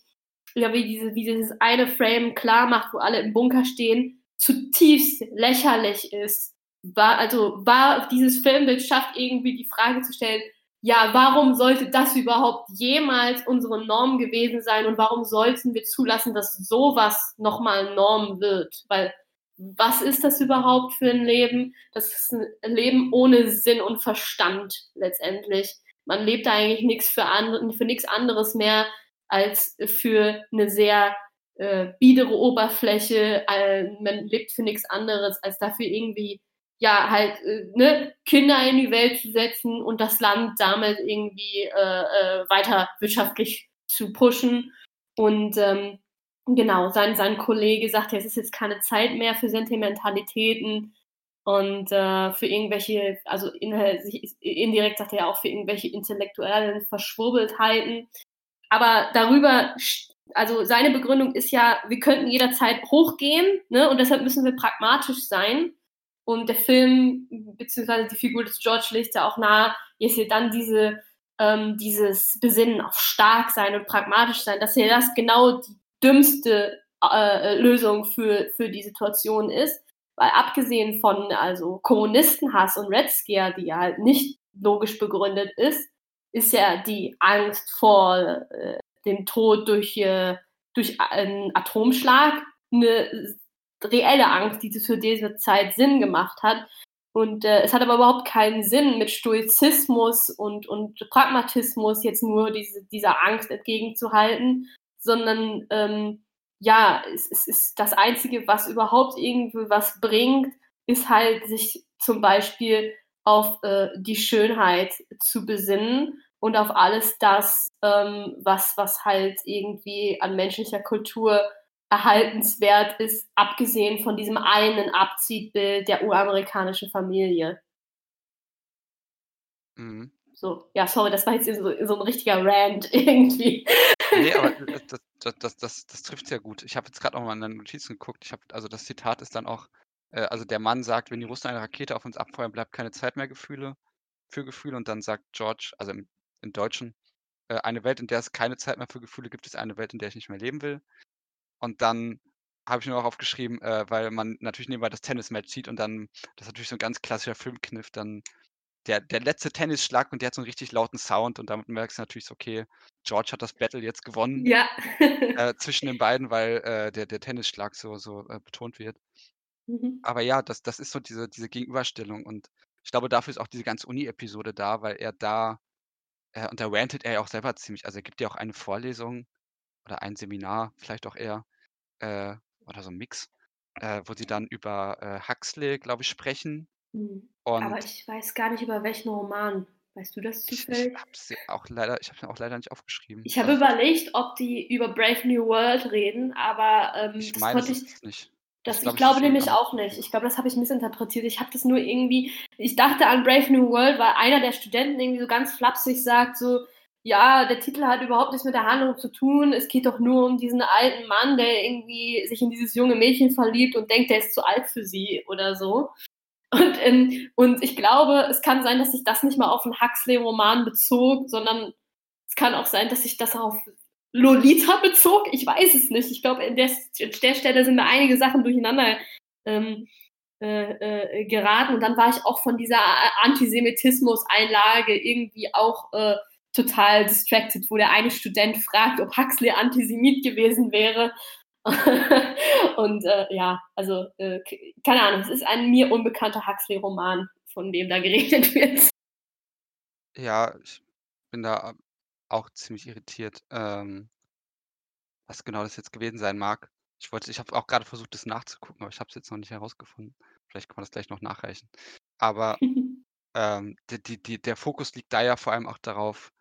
ja, wie, diese, wie dieses eine Frame klar macht, wo alle im Bunker stehen, zutiefst lächerlich ist. War, also war dieses Filmbild schafft irgendwie die Frage zu stellen, ja, warum sollte das überhaupt jemals unsere Norm gewesen sein und warum sollten wir zulassen, dass sowas nochmal Norm wird? Weil was ist das überhaupt für ein Leben? Das ist ein Leben ohne Sinn und Verstand letztendlich. Man lebt eigentlich nichts für, and für nichts anderes mehr als für eine sehr äh, biedere Oberfläche. Äh, man lebt für nichts anderes als dafür irgendwie ja halt äh, ne, Kinder in die Welt zu setzen und das Land damit irgendwie äh, äh, weiter wirtschaftlich zu pushen. Und ähm, genau, sein, sein Kollege sagte, es ist jetzt keine Zeit mehr für Sentimentalitäten und äh, für irgendwelche, also in, indirekt sagt er auch für irgendwelche intellektuellen Verschwurbeltheiten. Aber darüber, also seine Begründung ist ja, wir könnten jederzeit hochgehen, ne, und deshalb müssen wir pragmatisch sein. Und der Film, beziehungsweise die Figur des George legt ja auch nahe, jetzt hier dann diese, ähm, dieses Besinnen auf stark sein und pragmatisch sein, dass ja das genau die dümmste äh, Lösung für, für die Situation ist. Weil abgesehen von also Kommunistenhass und Red Scare, die ja halt nicht logisch begründet ist, ist ja die Angst vor äh, dem Tod durch, äh, durch einen Atomschlag eine reelle Angst, die zu dieser Zeit Sinn gemacht hat. Und äh, es hat aber überhaupt keinen Sinn, mit Stoizismus und, und Pragmatismus jetzt nur diese, dieser Angst entgegenzuhalten, sondern ähm, ja, es, es ist das Einzige, was überhaupt irgendwie was bringt, ist halt sich zum Beispiel auf äh, die Schönheit zu besinnen und auf alles das, ähm, was, was halt irgendwie an menschlicher Kultur erhaltenswert ist, abgesehen von diesem einen Abziehbild der uramerikanischen Familie. Mhm. So, ja, sorry, das war jetzt so, so ein richtiger Rant irgendwie. Nee, aber das, das, das, das, trifft sehr gut. Ich habe jetzt gerade noch mal in den Notizen geguckt. Ich habe, also das Zitat ist dann auch, äh, also der Mann sagt, wenn die Russen eine Rakete auf uns abfeuern, bleibt keine Zeit mehr Gefühle für Gefühle. Und dann sagt George, also im, im Deutschen, äh, eine Welt, in der es keine Zeit mehr für Gefühle gibt, ist eine Welt, in der ich nicht mehr leben will. Und dann habe ich nur auch aufgeschrieben, äh, weil man natürlich nebenbei das Tennismatch sieht und dann, das ist natürlich so ein ganz klassischer Filmkniff, dann der, der letzte Tennisschlag und der hat so einen richtig lauten Sound und damit merkst du natürlich so, okay, George hat das Battle jetzt gewonnen ja. äh, zwischen den beiden, weil äh, der, der Tennisschlag so, so äh, betont wird. Mhm. Aber ja, das, das ist so diese, diese Gegenüberstellung und ich glaube, dafür ist auch diese ganze Uni-Episode da, weil er da, äh, und da rantet er ja auch selber ziemlich, also er gibt ja auch eine Vorlesung oder ein Seminar, vielleicht auch eher, äh, oder so ein Mix, äh, wo sie dann über Huxley, glaube ich, sprechen. Mhm. Aber ich weiß gar nicht, über welchen Roman. Weißt du das ich, ich habe es auch leider, ich habe auch leider nicht aufgeschrieben. Ich habe also, überlegt, ob die über Brave New World reden, aber ähm, ich das meine, konnte ich nicht. Das, ich, glaub, ich glaube nämlich auch nicht. Ich glaube, das habe ich missinterpretiert. Ich habe das nur irgendwie, ich dachte an Brave New World, weil einer der Studenten irgendwie so ganz flapsig sagt, so, ja, der Titel hat überhaupt nichts mit der Handlung zu tun. Es geht doch nur um diesen alten Mann, der irgendwie sich in dieses junge Mädchen verliebt und denkt, der ist zu alt für sie oder so. Und, ähm, und ich glaube, es kann sein, dass sich das nicht mal auf einen Huxley-Roman bezog, sondern es kann auch sein, dass sich das auf Lolita bezog. Ich weiß es nicht. Ich glaube, an der, der Stelle sind da einige Sachen durcheinander ähm, äh, äh, geraten. Und dann war ich auch von dieser Antisemitismus-Einlage irgendwie auch äh, total distracted, wo der eine Student fragt, ob Huxley Antisemit gewesen wäre. und äh, ja, also äh, keine Ahnung, es ist ein mir unbekannter Huxley-Roman, von dem da geredet wird. Ja, ich bin da auch ziemlich irritiert, ähm, was genau das jetzt gewesen sein mag. Ich wollte ich habe auch gerade versucht, das nachzugucken, aber ich habe es jetzt noch nicht herausgefunden. Vielleicht kann man das gleich noch nachreichen. Aber, ähm, die die die der Fokus liegt da ja vor allem auch darauf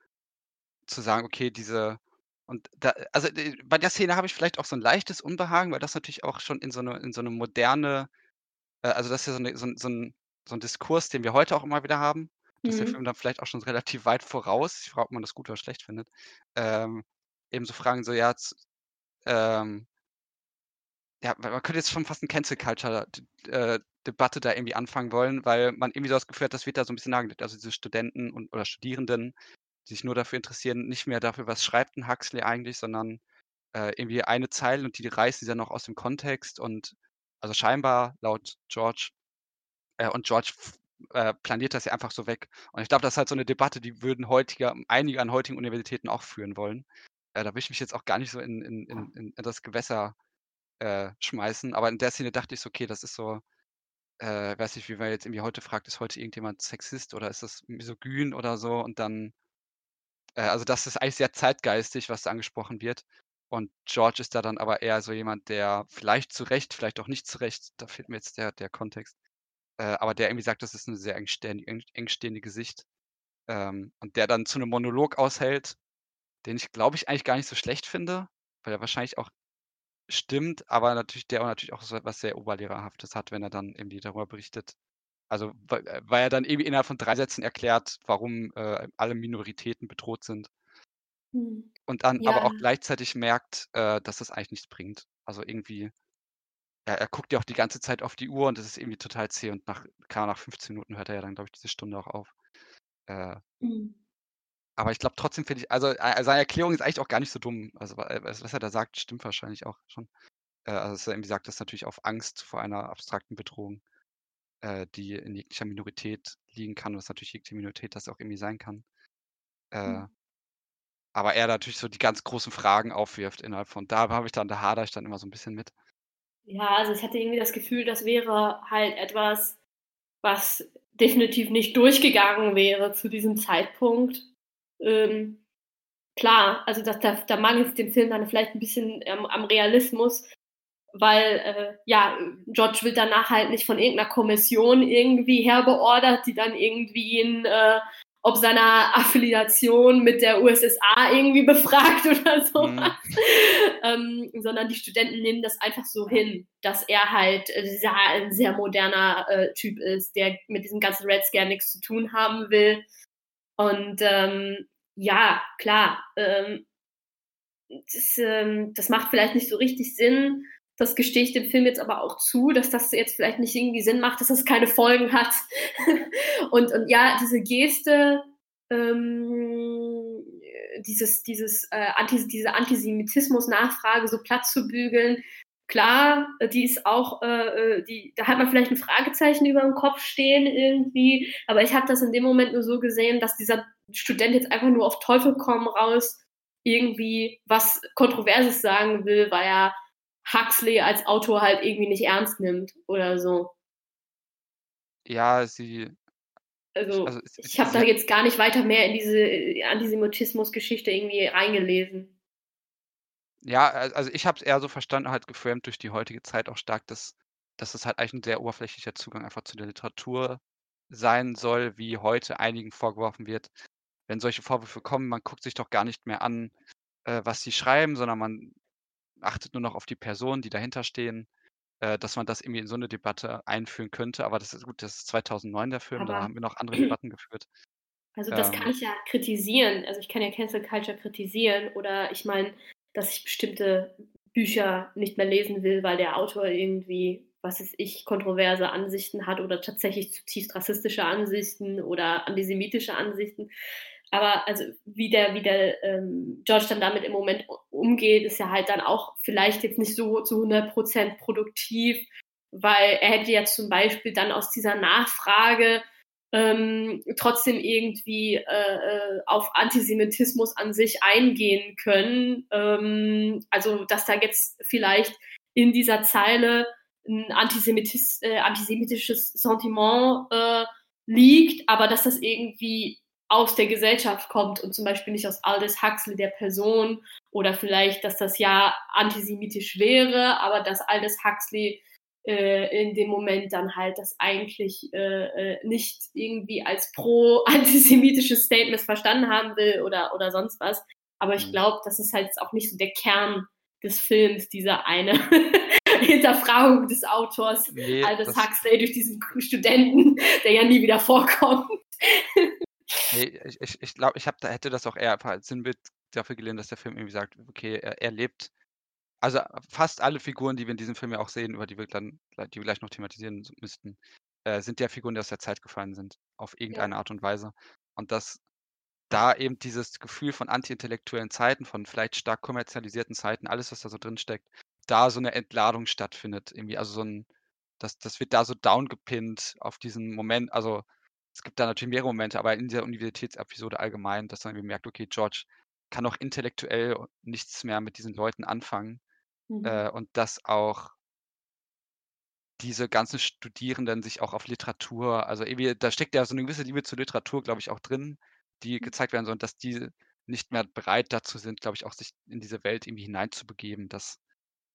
zu sagen, okay, diese und da also, äh, bei der Szene habe ich vielleicht auch so 'n leichtes Unbehagen, weil das natürlich auch schon in so 'ne in so 'ne moderne äh, also, das ist ja so 'ne so so 'n so 'n Diskurs, den wir heute auch immer wieder haben, dass der Mhm. Film dann vielleicht auch schon relativ weit voraus ich frage, ob man das gut oder schlecht findet, ähm, eben so Fragen so, ja, ähm ja, man könnte jetzt schon fast 'n Cancel Culture d äh, Debatte da irgendwie anfangen wollen, weil man irgendwie so das Gefühl hat, das wird da so 'n bisschen nahegelegt. Also, diese Studenten und oder Studierenden, die sich nur dafür interessieren, nicht mehr dafür, was schreibt 'n Huxley eigentlich, sondern, äh, irgendwie eine Zeile und die reißen sie dann noch aus dem Kontext und also, scheinbar laut George äh, und George äh, planiert das ja einfach so weg. Und ich glaube, das ist halt so 'ne Debatte, die würden heutiger einige an heutigen Universitäten auch führen wollen. Äh, da will ich mich jetzt auch gar nicht so in in in in in das Gewässer, äh, schmeißen, aber in der Szene dachte ich so: „Okay, das ist so“ äh, weiß nicht, wie man jetzt irgendwie heute fragt: „Ist heute irgendjemand Sexist oder ist das misogyn oder so?“ Und dann äh, also, das ist eigentlich sehr zeitgeistig, was da angesprochen wird. Und George ist da dann aber eher so jemand, der vielleicht zu Recht, vielleicht auch nicht zu Recht, da fehlt mir jetzt der der Kontext, äh, aber der irgendwie sagt, das ist 'ne sehr engständig eng engständige Sicht, ähm, und der dann zu 'nem Monolog aushält, den ich, glaube ich, eigentlich gar nicht so schlecht finde, weil er wahrscheinlich auch stimmt, aber natürlich der auch natürlich auch so was sehr Oberlehrerhaftes hat, wenn er dann irgendwie darüber berichtet. Also, weil äh, weil er dann irgendwie innerhalb von 3 Sätzen erklärt, warum, äh, alle Minoritäten bedroht sind. Mhm. Und dann aber Ja. auch gleichzeitig merkt, äh, dass das eigentlich nichts bringt. Also, irgendwie er er guckt ja auch die ganze Zeit auf die Uhr und das ist irgendwie total zäh und nach Ahnung, nach 15 Minuten hört er ja dann, glaube ich, diese Stunde auch auf. Äh Mhm. aber ich glaube trotzdem finde ich also, äh, seine Erklärung ist eigentlich auch gar nicht so dumm. Also, äh, was er da sagt, stimmt wahrscheinlich auch schon. Äh, also, dass er irgendwie sagt, dass natürlich auf Angst vor einer abstrakten Bedrohung, äh, die in jeglicher Minorität liegen kann, was natürlich jegliche Minorität das auch irgendwie sein kann. Äh Mhm. aber er natürlich so die ganz großen Fragen aufwirft innerhalb von da habe ich dann da hadere ich dann immer so 'n bisschen mit. Ja, also, ich hatte irgendwie das Gefühl, das wäre halt etwas, was definitiv nicht durchgegangen wäre zu diesem Zeitpunkt. Ähm, klar, also, da da da mangelt's dem Film dann vielleicht 'n bisschen, ähm, am Realismus, weil, äh, ja, George wird danach halt nicht von irgend 'ner Kommission irgendwie herbeordert, die dann irgendwie ihn, äh, ob seiner Affiliation mit der USSR irgendwie befragt oder so Mhm. ähm, sondern die Studenten nehmen das einfach so hin, dass er halt, ja, ein sehr moderner, äh, Typ ist, der mit diesem ganzen Red Scare nix zu tun haben will. Und, ähm, ja, klar, ähm das, ähm das macht vielleicht nicht so richtig Sinn. Das gestehe ich dem Film jetzt aber auch zu, dass das jetzt vielleicht nicht irgendwie Sinn macht, dass das keine Folgen hat. Und und ja, diese Geste, ähm, dieses dieses, äh, Antis diese Antisemitismus-Nachfrage so platt zu bügeln, klar, die ist auch, äh, äh die da hat man vielleicht 'n Fragezeichen überm Kopf stehen irgendwie, aber ich habe das in dem Moment nur so gesehen, dass dieser Student jetzt einfach nur auf Teufel komm raus irgendwie was Kontroverses sagen will, weil er Huxley als Autor halt irgendwie nicht ernst nimmt oder so. Ja, sie ich Also, also, s ich habe da sie jetzt gar nicht weiter mehr in diese, Antisemitismus-Geschichte irgendwie reingelesen. Ja, al also, ich habe es eher so verstanden, halt geframed durch die heutige Zeit auch stark, dass dass es halt eigentlich 'n sehr oberflächlicher Zugang einfach zu der Literatur sein soll, wie heute einigen vorgeworfen wird. Wenn solche Vorwürfe kommen, man guckt sich doch gar nicht mehr an, äh, was sie schreiben, sondern man achtet nur noch auf die Personen, die dahinterstehen, äh, dass man das irgendwie in so 'ne Debatte einführen könnte. Aber das ist gut, das ist 2009 der Film, da Aber haben wir noch andere Debatten geführt. Also, das kann Ähm ich ja kritisieren. Also, ich kann ja Cancel Culture kritisieren oder ich meine, dass ich bestimmte Bücher nicht mehr lesen will, weil der Autor irgendwie, was weiß ich, kontroverse Ansichten hat oder tatsächlich zutiefst rassistische Ansichten oder antisemitische Ansichten. Aber also, wie der wie der, ähm, George dann damit im Moment umgeht, ist ja halt dann auch vielleicht jetzt nicht so zu 100 % produktiv weil er hätte ja zum Beispiel dann aus dieser Nachfrage ähm, trotzdem irgendwie äh, äh, auf Antisemitismus an sich eingehen können. Ähm, also dass da jetzt vielleicht in dieser Zeile ein Antisemitis, äh, antisemitisches Sentiment äh, liegt, aber dass das irgendwie aus der Gesellschaft kommt und zum Beispiel nicht aus Aldous Huxley der Person oder vielleicht, dass das ja antisemitisch wäre, aber dass Aldous Huxley äh, in dem Moment dann halt das eigentlich äh, äh nicht irgendwie als pro-antisemitisches Statement verstanden haben will oder, oder sonst was. Aber ich mhm. glaube, das ist halt auch nicht so der Kern des Films, dieser eine Hinterfragung des Autors nee, Aldous Huxley durch diesen Studenten, der ja nie wieder vorkommt. Nee, ich, ich, ich glaube, ich hab, da hätte das auch eher einfach als Sinnbild dafür gelehnt, dass der Film irgendwie sagt, okay, er, er lebt also fast alle Figuren, die wir in diesem Film ja auch sehen, über die wir dann die wir gleich noch thematisieren müssten, äh, sind ja Figuren, die aus der Zeit gefallen sind, auf irgendeine ja. Art und Weise. Und dass da eben dieses Gefühl von antiintellektuellen Zeiten, von vielleicht stark kommerzialisierten Zeiten, alles, was da so drin steckt, da so eine Entladung stattfindet. Irgendwie, also so ein, das, das wird da so downgepinnt auf diesen Moment. Also es gibt da natürlich mehrere Momente, aber in dieser Universitätsepisode allgemein, dass man irgendwie merkt, okay, George kann auch intellektuell nichts mehr mit diesen Leuten anfangen. Mhm. Äh, und dass auch diese ganzen Studierenden sich auch auf Literatur, also irgendwie, da steckt ja so eine gewisse Liebe zur Literatur, glaube ich, auch drin, die mhm. gezeigt werden soll und dass die nicht mehr bereit dazu sind, glaube ich, auch sich in diese Welt irgendwie hineinzubegeben. Das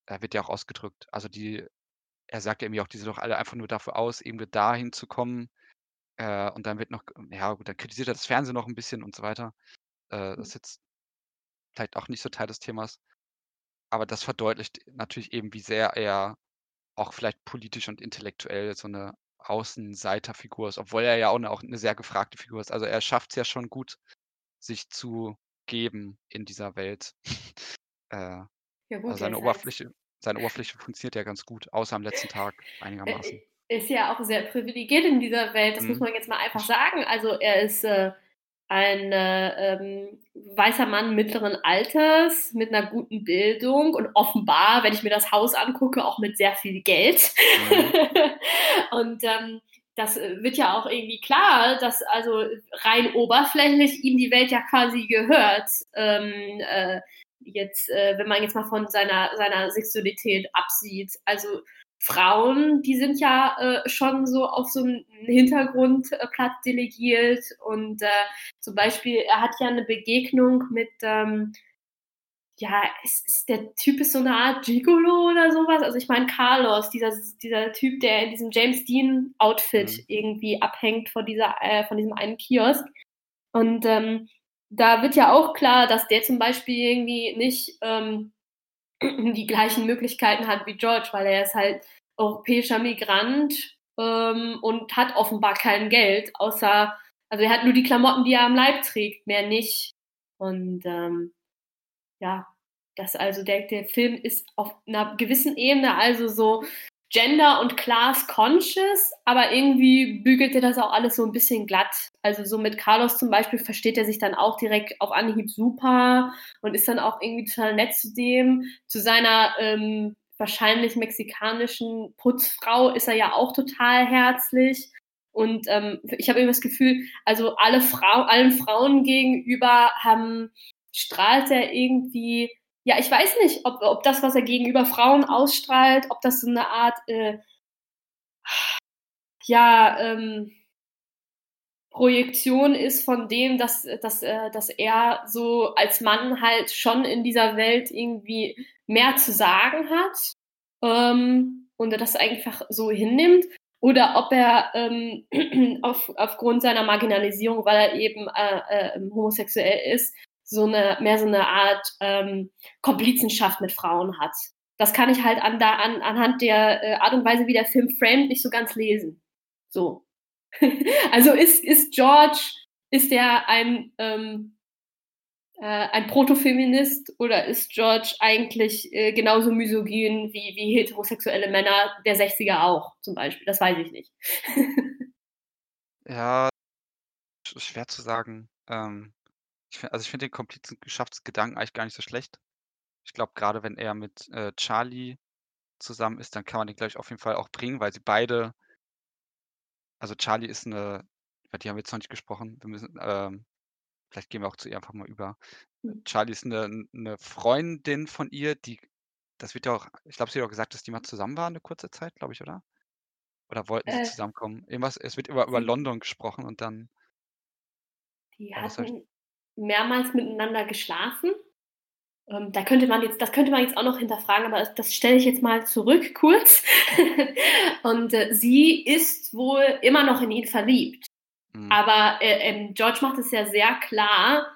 äh, wird ja auch ausgedrückt. Also die, er sagt ja irgendwie auch, die sind doch alle einfach nur dafür aus, irgendwie dahin zu kommen. Äh, und dann wird noch, ja gut, dann kritisiert er das Fernsehen noch ein bisschen und so weiter. Äh, das mhm. ist jetzt vielleicht auch nicht so Teil des Themas. Aber das verdeutlicht natürlich eben, wie sehr er auch vielleicht politisch und intellektuell so eine Außenseiterfigur ist, obwohl er ja auch eine, auch eine sehr gefragte Figur ist. Also er schafft es ja schon gut, sich zu geben in dieser Welt. äh, ja, gut, also seine Oberfläche, halt seine Oberfläche funktioniert ja ganz gut, außer am letzten Tag einigermaßen. Ist ja auch sehr privilegiert in dieser Welt, das mhm. muss man jetzt mal einfach sagen. Also er ist äh, ein äh, ähm, weißer Mann mittleren Alters mit einer guten Bildung und offenbar, wenn ich mir das Haus angucke, auch mit sehr viel Geld. Mhm. und ähm, das wird ja auch irgendwie klar, dass also rein oberflächlich ihm die Welt ja quasi gehört. Ähm, äh, jetzt, äh, wenn man jetzt mal von seiner, seiner Sexualität absieht. Also Frauen, die sind ja äh, schon so auf so einen Hintergrundplatz äh, delegiert und äh, zum Beispiel, er hat ja eine Begegnung mit, ähm, ja, ist, ist, der Typ ist so eine Art Gigolo oder sowas. Also ich meine Carlos, dieser, dieser Typ, der in diesem James Dean Outfit mhm. irgendwie abhängt von dieser, äh, von diesem einen Kiosk. Und ähm, da wird ja auch klar, dass der zum Beispiel irgendwie nicht ähm, die gleichen Möglichkeiten hat wie George, weil er ist halt europäischer Migrant ähm, und hat offenbar kein Geld, außer, also er hat nur die Klamotten, die er am Leib trägt, mehr nicht. Und ähm, ja, das also, der, der Film ist auf einer gewissen Ebene also so gender- und class-conscious, aber irgendwie bügelt er das auch alles so ein bisschen glatt. Also so mit Carlos zum Beispiel versteht er sich dann auch direkt auf Anhieb super und ist dann auch irgendwie total nett zu dem. Zu seiner ähm, wahrscheinlich mexikanischen Putzfrau ist er ja auch total herzlich. Und ähm, ich habe irgendwie das Gefühl, also alle Frau, allen Frauen gegenüber haben, strahlt er irgendwie ja, ich weiß nicht, ob, ob das, was er gegenüber Frauen ausstrahlt, ob das so eine Art, äh, ja, ähm, Projektion ist von dem, dass, dass, äh, dass er so als Mann halt schon in dieser Welt irgendwie mehr zu sagen hat ähm, und er das einfach so hinnimmt. Oder ob er ähm, auf, aufgrund seiner Marginalisierung, weil er eben äh, äh, homosexuell ist, so eine, mehr so eine Art ähm, Komplizenschaft mit Frauen hat. Das kann ich halt an, da, an, anhand der äh, Art und Weise, wie der Film framed, nicht so ganz lesen. So. also ist, ist George, ist er ein, ähm, äh, ein Protofeminist oder ist George eigentlich äh, genauso misogyn wie, wie heterosexuelle Männer der 60er auch, zum Beispiel? Das weiß ich nicht. ja, schwer zu sagen. Ähm, ich find also, ich finde den Komplizenschaftsgedanken eigentlich gar nicht so schlecht. Ich glaube, gerade wenn er mit, äh, Charlie zusammen ist, dann kann man den, glaube ich, auf jeden Fall auch bringen, weil sie beide also Charlie ist eine über die haben wir jetzt noch nicht gesprochen. Wir müssen, ähm vielleicht gehen wir auch zu ihr einfach mal über. Mhm. Charlie ist eine 'ne Freundin von ihr, die das wird ja auch ich glaube, sie hat auch gesagt, dass die mal zusammen waren 'ne kurze Zeit, glaube ich, oder? Oder wollten sie Äh. zusammenkommen? Irgendwas es wird über über Sie London gesprochen und dann Die hatten mehrmals miteinander geschlafen. Ähm, da könnte man jetzt das könnte man jetzt auch noch hinterfragen, aber das das stelle ich jetzt mal zurück kurz. Und, äh, sie ist wohl immer noch in ihn verliebt. Mhm. Aber, äh, ähm, George macht es ja sehr klar,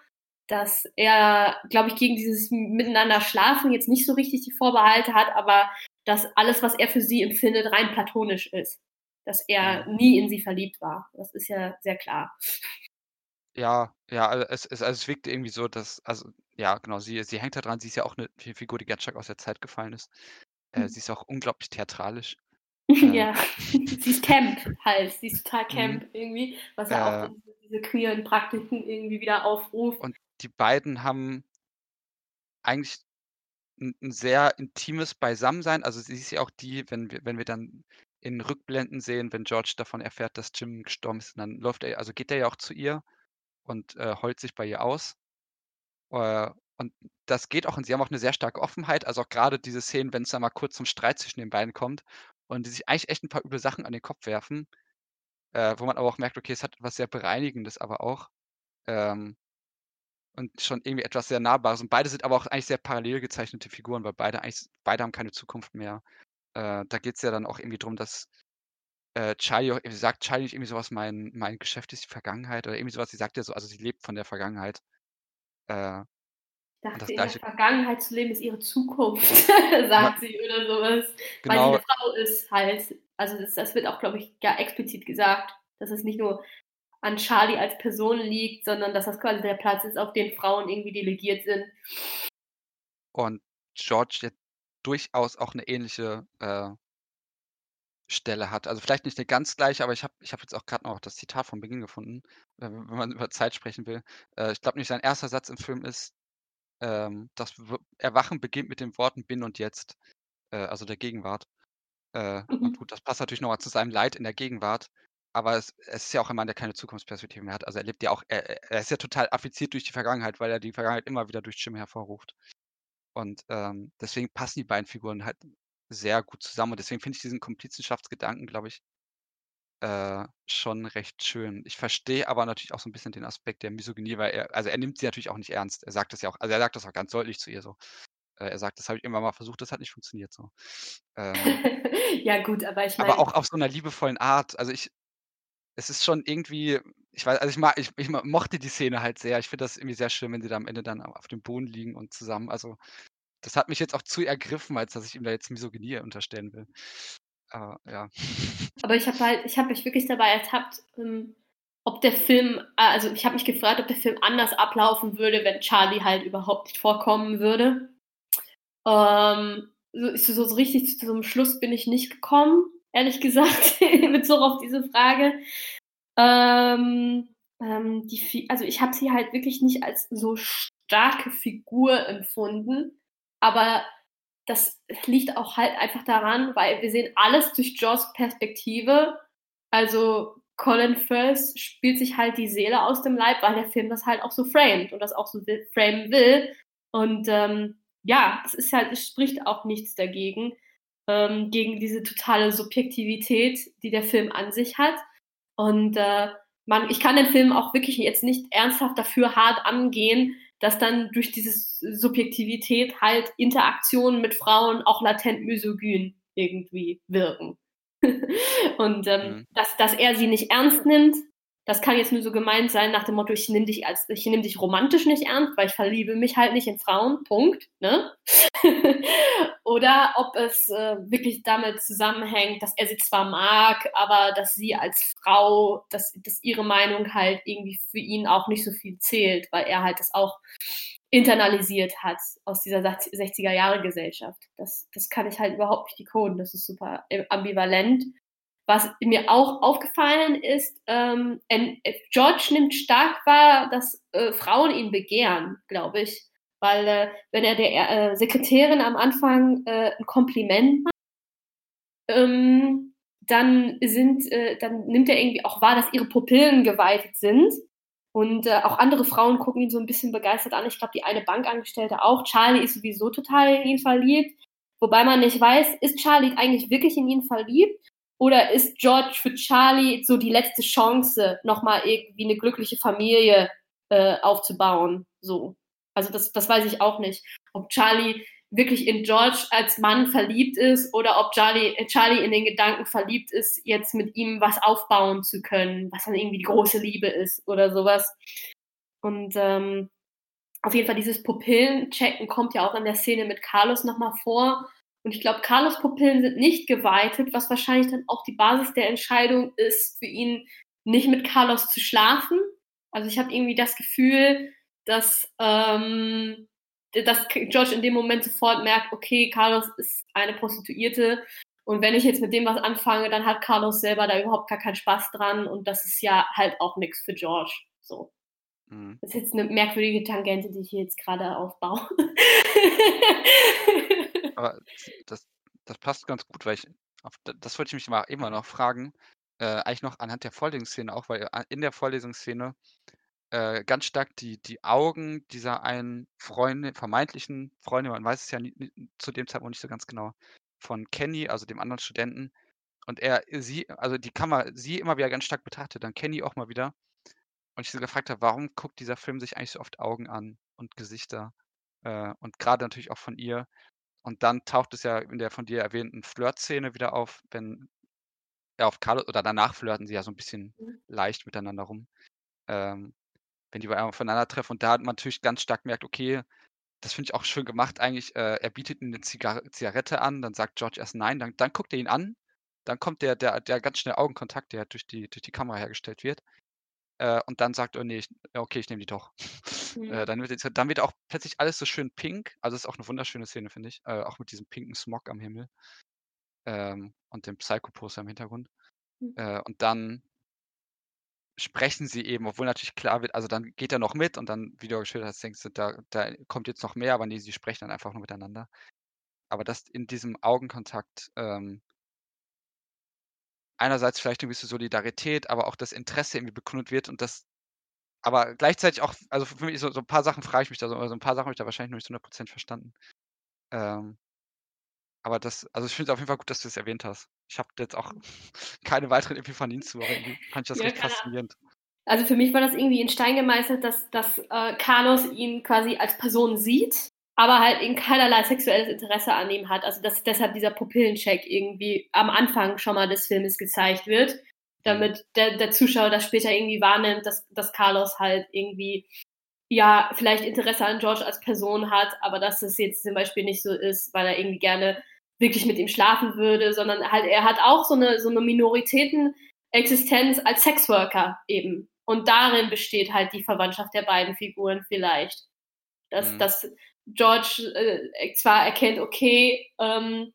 dass er, glaube ich, gegen dieses Miteinander schlafen jetzt nicht so richtig die Vorbehalte hat, aber dass alles, was er für sie empfindet, rein platonisch ist. Dass er Mhm. nie in sie verliebt war. Das ist ja sehr klar. Ja, ja, also es es also es wirkt irgendwie so, dass also ja, genau, sie sie hängt da dran. Sie ist ja auch 'ne Fi Figur, die ganz stark aus der Zeit gefallen ist. Äh, Mhm. sie ist auch unglaublich theatralisch. Äh Ja, sie ist Camp halt. Sie ist total Mhm. Camp irgendwie, was ja auch Äh diese diese queeren Praktiken irgendwie wieder aufruft. Und die beiden haben eigentlich 'n 'n sehr intimes Beisammensein. Also, sie ist ja auch die, wenn wir wenn wir dann in Rückblenden sehen, wenn George davon erfährt, dass Jim gestorben ist, dann läuft er also geht er ja auch zu ihr und, äh, heult sich bei ihr aus. Äh, und das geht auch und sie haben auch 'ne sehr starke Offenheit. Also, auch grade diese Szenen, wenn's da mal kurz zum Streit zwischen den beiden kommt und die sich eigentlich echt 'n paar üble Sachen an den Kopf werfen, äh, wo man aber auch merkt, okay, es hat was sehr Bereinigendes aber auch. Ähm und schon irgendwie etwas sehr Nahbares. Und beide sind aber auch eigentlich sehr parallel gezeichnete Figuren, weil beide eigentlich beide haben keine Zukunft mehr. Äh, da geht's ja dann auch irgendwie drum, dass, äh, Charlie auch sagt Charlie nicht irgendwie so was: „Mein mein Geschäft ist die Vergangenheit“ oder irgendwie so was. Sie sagt ja so also, sie lebt von der Vergangenheit. Äh, dachte, das in der Gleiche Vergangenheit zu leben ist ihre Zukunft, sagt sie oder so was, weil sie Genau. 'ne Frau ist halt. Also, das das wird auch, glaube ich, ja explizit gesagt, dass es nicht nur an Charlie als Person liegt, sondern dass das quasi der Platz ist, auf den Frauen irgendwie delegiert sind. Und George ja durchaus auch 'ne ähnliche, äh Stelle hat. Also, vielleicht nicht 'ne ganz gleiche, aber ich habe ich habe jetzt auch grad noch das Zitat vom Beginn gefunden, wenn man über Zeit sprechen will. Äh, ich glaube nämlich, sein 1. Satz im Film ist, ähm: „Das Erwachen beginnt mit den Worten ‚bin und jetzt‘“, äh, also der Gegenwart. Äh, und Mhm. gut, das passt natürlich noch mal zu seinem Leid in der Gegenwart, aber es es ist ja auch ein Mann, der keine Zukunftsperspektive mehr hat. Also, er lebt ja auch er er ist ja total affiziert durch die Vergangenheit, weil er die Vergangenheit immer wieder durch Jim hervorruft. Und, ähm, deswegen passen die beiden Figuren halt sehr gut zusammen und deswegen finde ich diesen Komplizenschaftsgedanken, glaube ich äh, schon recht schön. Ich verstehe aber natürlich auch so 'n bisschen den Aspekt der Misogynie, weil er also, er nimmt sie natürlich auch nicht ernst. Er sagt das ja auch also, er sagt das auch ganz deutlich zu ihr so. Äh, er sagt: „Das habe ich irgendwann mal versucht, das hat nicht funktioniert“, so. Ähm Ja gut, aber ich aber meine auch auf so 'ner liebevollen Art. Also, ich es ist schon irgendwie ich wei also, ich ma ich ich mo mochte die Szene halt sehr. Ich finde das irgendwie sehr schön, wenn sie da am Ende dann auf dem Boden liegen und zusammen also, das hat mich jetzt auch zu ergriffen, als dass ich ihm da jetzt Misogynie unterstellen will. Aber ja. Aber ich habe halt ich habe mich wirklich dabei ertappt, ähm, ob der Film a also, ich habe mich gefragt, ob der Film anders ablaufen würde, wenn Charlie halt überhaupt nicht vorkommen würde. Ähm, so so so richtig zu so 'nem Schluss bin ich nicht gekommen, ehrlich gesagt, in Bezug auf diese Frage. Ähm, ähm, die also, ich habe sie halt wirklich nicht als so starke Figur empfunden, aber das liegt auch halt einfach daran, weil wir sehen alles durch Joss Perspektive. Also, Colin Firth spielt sich halt die Seele aus dem Leib, weil der Film das halt auch so framet und das auch so framen will. Und, ähm, ja, es ist halt es spricht auch nichts dagegen, ähm, gegen diese totale Subjektivität, die der Film an sich hat. Und, äh, man ich kann den Film auch wirklich jetzt nicht ernsthaft dafür hart angehen, dass dann durch dieses Subjektivität halt Interaktionen mit Frauen auch latent misogyn irgendwie wirken. Und, ähm, Mhm. dass dass er sie nicht ernst nimmt, das kann jetzt nur so gemeint sein nach dem Motto: „Ich nehme dich als dich romantisch nicht ernst, weil ich verliebe mich halt nicht in Frauen, Punkt“, ne? Oder ob es, äh, wirklich damit zusammenhängt, dass er sie zwar mag, aber dass sie als Frau dass dass ihre Meinung halt irgendwie für ihn auch nicht so viel zählt, weil er halt das auch internalisiert hat aus dieser sach Sechziger-Jahre-Gesellschaft. Das das kann ich halt überhaupt nicht decoden. Das ist super, äh, ambivalent. Was mir auch aufgefallen ist, ähm, äh, George nimmt stark wahr, dass, äh, Frauen ihn begehren, glaube ich, weil, äh, wenn er der, äh, Sekretärin am Anfang, äh, 'n Kompliment macht ähm, dann sind, äh, dann nimmt er irgendwie auch wahr, dass ihre Pupillen geweitet sind. Und äh, auch andere Frauen gucken ihn so ein bisschen begeistert an. Ich glaube, die eine Bankangestellte auch. Charlie ist sowieso total in ihn verliebt. Wobei man nicht weiß, ist Charlie eigentlich wirklich in ihn verliebt? Oder ist George für Charlie so die letzte Chance, nochmal irgendwie eine glückliche Familie äh, aufzubauen? So. Also das, das weiß ich auch nicht. Ob Charlie wirklich in George als Mann verliebt ist oder ob Charlie, Charlie in den Gedanken verliebt ist, jetzt mit ihm was aufbauen zu können, was dann irgendwie die große Liebe ist oder sowas. Und ähm, auf jeden Fall dieses Pupillenchecken kommt ja auch in der Szene mit Carlos nochmal vor. Und ich glaube, Carlos Pupillen sind nicht geweitet, was wahrscheinlich dann auch die Basis der Entscheidung ist, für ihn nicht mit Carlos zu schlafen. Also ich habe irgendwie das Gefühl, dass ähm, dass George in dem Moment sofort merkt, okay, Carlos ist eine Prostituierte und wenn ich jetzt mit dem was anfange, dann hat Carlos selber da überhaupt gar keinen Spaß dran und das ist ja halt auch nichts für George. So. Mhm. Das ist jetzt eine merkwürdige Tangente, die ich hier jetzt gerade aufbaue. Aber das, das passt ganz gut, weil ich, auf, das wollte ich mich mal immer noch fragen, äh, eigentlich noch anhand der Vorlesungsszene auch, weil äh, in der Vorlesungsszene äh, ganz stark die die Augen dieser einen Freundin vermeintlichen Freundin, man weiß es ja nie zu dem Zeitpunkt nicht so ganz genau, von Kenny, also dem anderen Studenten. Und er sie also die Kamera sie immer wieder ganz stark betrachtet, dann Kenny auch mal wieder. Und ich so gefragt habe: „Warum guckt dieser Film sich eigentlich so oft Augen an und Gesichter?“ Äh, und gerade natürlich auch von ihr. Und dann taucht es ja in der von dir erwähnten Flirtszene wieder auf, wenn er auf Carlo oder danach flirten sie ja so ein bisschen Mhm. leicht miteinander rum. Ähm wenn die aufeinandertreffen und da hat man natürlich ganz stark gemerkt, okay, das finde ich auch schön gemacht eigentlich. Äh, er bietet ihm eine Zigar Zigarette an, dann sagt George erst nein, dann, dann guckt er ihn an, dann kommt der, der, der ganz schnell Augenkontakt, der durch die, durch die Kamera hergestellt wird. Äh, und dann sagt er, nee, ich, okay, ich nehme die doch. Mhm. Äh, dann, wird, dann wird auch plötzlich alles so schön pink. Also ist auch eine wunderschöne Szene, finde ich. Äh, auch mit diesem pinken Smog am Himmel. Ähm, und dem Psycho-Poster im Hintergrund. Mhm. Äh, und dann sprechen sie eben, obwohl natürlich klar wird, also dann geht er noch mit und dann, wie du geschildert hast, denkst du, da, da kommt jetzt noch mehr, aber nee, sie sprechen dann einfach nur miteinander. Aber dass in diesem Augenkontakt ähm, einerseits vielleicht eine gewisse Solidarität, aber auch das Interesse irgendwie bekundet wird und das, aber gleichzeitig auch, also für mich so, so ein paar Sachen frage ich mich da, so, also ein paar Sachen habe ich da wahrscheinlich noch nicht zu 100% verstanden. Ähm, aber das, also ich finde es auf jeden Fall gut, dass du es erwähnt hast. Ich habe jetzt auch keine weiteren Epiphanien zu, aber irgendwie fand ich das ja, recht faszinierend. Also für mich war das irgendwie in Stein gemeißelt, dass, dass äh, Carlos ihn quasi als Person sieht, aber halt eben keinerlei sexuelles Interesse an ihm hat. Also dass deshalb dieser Pupillencheck irgendwie am Anfang schon mal des Filmes gezeigt wird, damit der, der Zuschauer das später irgendwie wahrnimmt, dass, dass Carlos halt irgendwie ja vielleicht Interesse an George als Person hat, aber dass es jetzt zum Beispiel nicht so ist, weil er irgendwie gerne wirklich mit ihm schlafen würde, sondern halt er hat auch so eine, so eine Minoritätenexistenz als Sexworker eben. Und darin besteht halt die Verwandtschaft der beiden Figuren vielleicht. Dass, mhm. dass George äh, zwar erkennt, okay, ähm,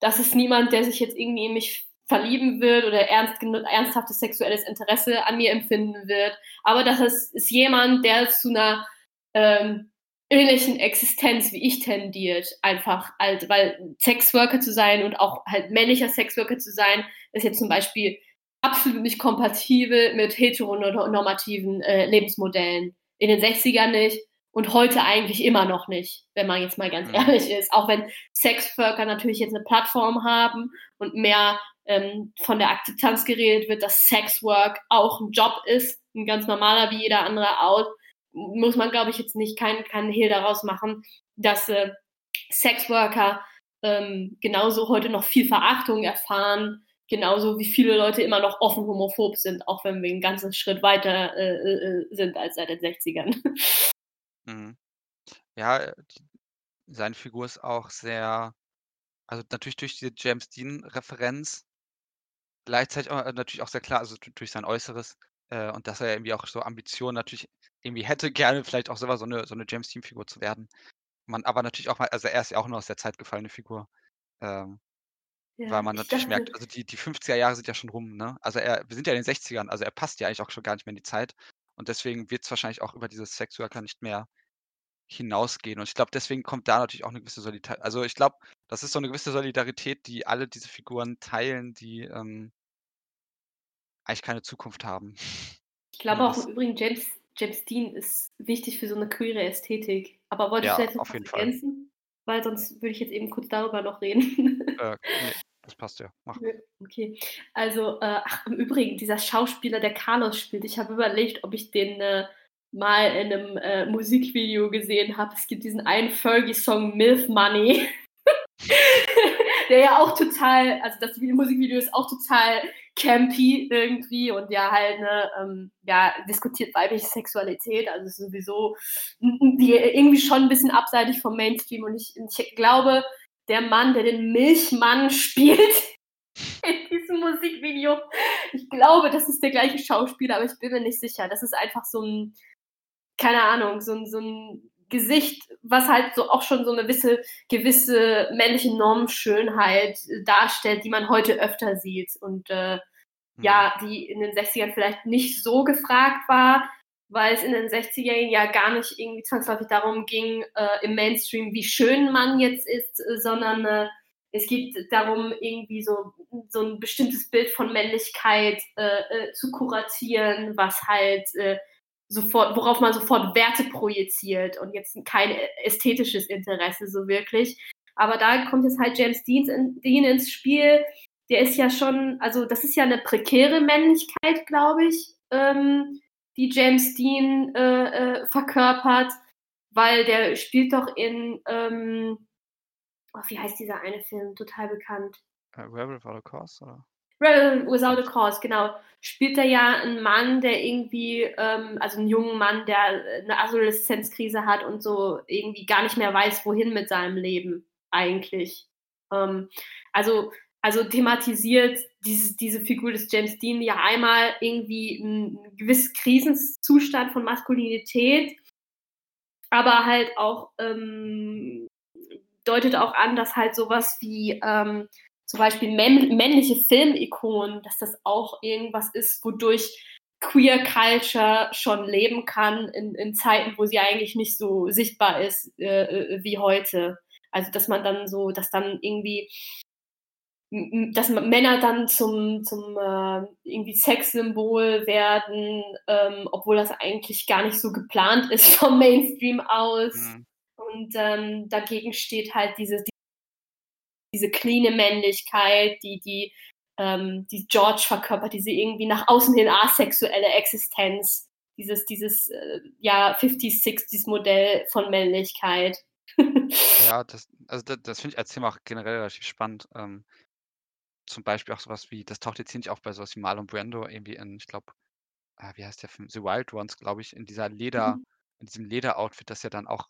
das ist niemand, der sich jetzt irgendwie in mich verlieben wird oder ernst, ernsthaftes sexuelles Interesse an mir empfinden wird, aber das ist, ist jemand, der zu einer ähm, ähnlichen Existenz wie ich tendiert, einfach halt, weil Sexworker zu sein und auch halt männlicher Sexworker zu sein, ist jetzt zum Beispiel absolut nicht kompatibel mit heteronormativen äh, Lebensmodellen. In den 60ern nicht und heute eigentlich immer noch nicht, wenn man jetzt mal ganz mhm. ehrlich ist. Auch wenn Sexworker natürlich jetzt eine Plattform haben und mehr ähm, von der Akzeptanz geredet wird, dass Sexwork auch ein Job ist, ein ganz normaler wie jeder andere auch muss man, glaube ich, jetzt nicht keinen kein Hehl daraus machen, dass äh, Sexworker ähm, genauso heute noch viel Verachtung erfahren, genauso wie viele Leute immer noch offen homophob sind, auch wenn wir einen ganzen Schritt weiter äh, äh, sind als seit den 60ern. Mhm. Ja, die, seine Figur ist auch sehr, also natürlich durch diese James Dean-Referenz, gleichzeitig auch, äh, natürlich auch sehr klar, also durch sein Äußeres äh, und dass er irgendwie auch so Ambitionen natürlich irgendwie hätte gerne vielleicht auch selber so eine, so eine James Team-Figur zu werden. Man aber natürlich auch mal, also er ist ja auch nur aus der Zeit gefallene Figur. Ähm, ja, weil man natürlich dachte, merkt, also die, die 50er Jahre sind ja schon rum, ne? Also er, wir sind ja in den 60ern, also er passt ja eigentlich auch schon gar nicht mehr in die Zeit. Und deswegen wird es wahrscheinlich auch über dieses Sexworker nicht mehr hinausgehen. Und ich glaube, deswegen kommt da natürlich auch eine gewisse Solidarität. Also ich glaube, das ist so eine gewisse Solidarität, die alle diese Figuren teilen, die ähm, eigentlich keine Zukunft haben. Ich glaube auch im Übrigen, James, James Dean ist wichtig für so eine queere Ästhetik. Aber wolltest Ja, du jetzt noch auf was jeden Fall. ergänzen? Weil sonst würde ich jetzt eben kurz darüber noch reden. Äh, nee, das passt ja. Mach. Okay, also, äh, ach, im Übrigen, dieser Schauspieler, der Carlos spielt, ich habe überlegt, ob ich den äh, mal in einem äh, Musikvideo gesehen habe. Es gibt diesen einen Fergie-Song Milf Money, der ja auch total, also das Musikvideo ist auch total campy irgendwie und ja halt ne, ähm, ja, diskutiert weibliche Sexualität, also sowieso die, irgendwie schon ein bisschen abseitig vom Mainstream und ich, ich glaube, der Mann, der den Milchmann spielt in diesem Musikvideo, ich glaube, das ist der gleiche Schauspieler, aber ich bin mir nicht sicher. Das ist einfach so ein, keine Ahnung, so ein, so ein Gesicht, was halt so auch schon so eine gewisse, gewisse männliche Normschönheit darstellt, die man heute öfter sieht. Und äh, ja, die in den 60ern vielleicht nicht so gefragt war, weil es in den 60ern ja gar nicht irgendwie zwangsläufig darum ging, äh, im Mainstream, wie schön man jetzt ist, äh, sondern äh, es geht darum, irgendwie so, so ein bestimmtes Bild von Männlichkeit äh, äh, zu kuratieren, was halt sofort, worauf man sofort Werte projiziert und jetzt kein ästhetisches Interesse so wirklich. Aber da kommt jetzt halt James Dean, in, Dean ins Spiel. Der ist ja schon, also das ist ja eine prekäre Männlichkeit, glaube ich, ähm, die James Dean äh, äh, verkörpert, weil der spielt doch in, ähm, oh, wie heißt dieser eine Film, total bekannt. Äh, Rebel Without a Cause, oder? Rebel Without a Cause, genau. Spielt er ja einen Mann, der irgendwie, ähm, also einen jungen Mann, der eine Adoleszenzkrise hat und so irgendwie gar nicht mehr weiß, wohin mit seinem Leben eigentlich. Ähm, also, also thematisiert dieses, diese Figur des James Dean ja einmal irgendwie einen gewissen Krisenzustand von Maskulinität, aber halt auch ähm, deutet auch an, dass halt sowas wie ähm, zum Beispiel männliche Filmikonen, dass das auch irgendwas ist, wodurch Queer Culture schon leben kann in, in Zeiten, wo sie eigentlich nicht so sichtbar ist äh, wie heute. Also dass man dann so, dass dann irgendwie dass Männer dann zum, zum äh, irgendwie Sexsymbol werden, ähm, obwohl das eigentlich gar nicht so geplant ist vom Mainstream aus. Mhm. Und ähm, dagegen steht halt diese, diese cleane Männlichkeit, die, die, ähm, die George verkörpert, diese irgendwie nach außen hin asexuelle Existenz, dieses, dieses äh, ja, 50s, 60s Modell von Männlichkeit. ja, das, also das, das finde ich als Thema auch generell relativ spannend. Ähm, zum Beispiel auch sowas wie, das taucht jetzt hier nicht auf bei sowas wie Marlon Brando, irgendwie in, ich glaube, äh, wie heißt der Film? The Wild Ones, glaube ich, in dieser Leder, mhm. in diesem Lederoutfit, das ja dann auch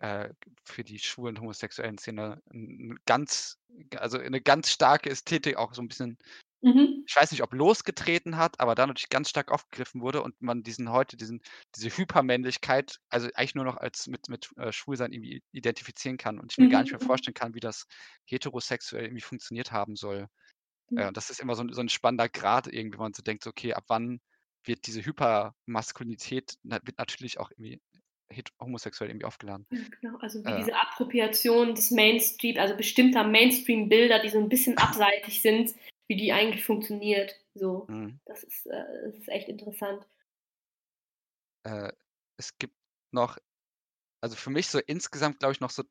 äh, für die schwulen homosexuellen Szene ein ganz, also eine ganz starke Ästhetik auch so ein bisschen, Mhm. ich weiß nicht, ob losgetreten hat, aber da natürlich ganz stark aufgegriffen wurde und man diesen heute, diesen, diese Hypermännlichkeit, also eigentlich nur noch als mit, mit äh, Schwulsein irgendwie identifizieren kann und ich mir gar nicht mehr Mhm. vorstellen kann, wie das heterosexuell irgendwie funktioniert haben soll. Äh, Mhm. und das ist immer so, ein- so ein spannender Grad irgendwie, wenn man so denkt, okay, ab wann wird diese Hypermaskulinität na, wird natürlich auch irgendwie homosexuell irgendwie aufgeladen. Ja, genau. Also wie Äh, diese Appropriation des Mainstream, also bestimmter Mainstream-Bilder, die so ein bisschen abseitig sind, wie die eigentlich funktioniert. So, mhm. das ist, äh, das ist echt interessant. Äh, es gibt noch, also für mich so insgesamt, glaube ich, noch so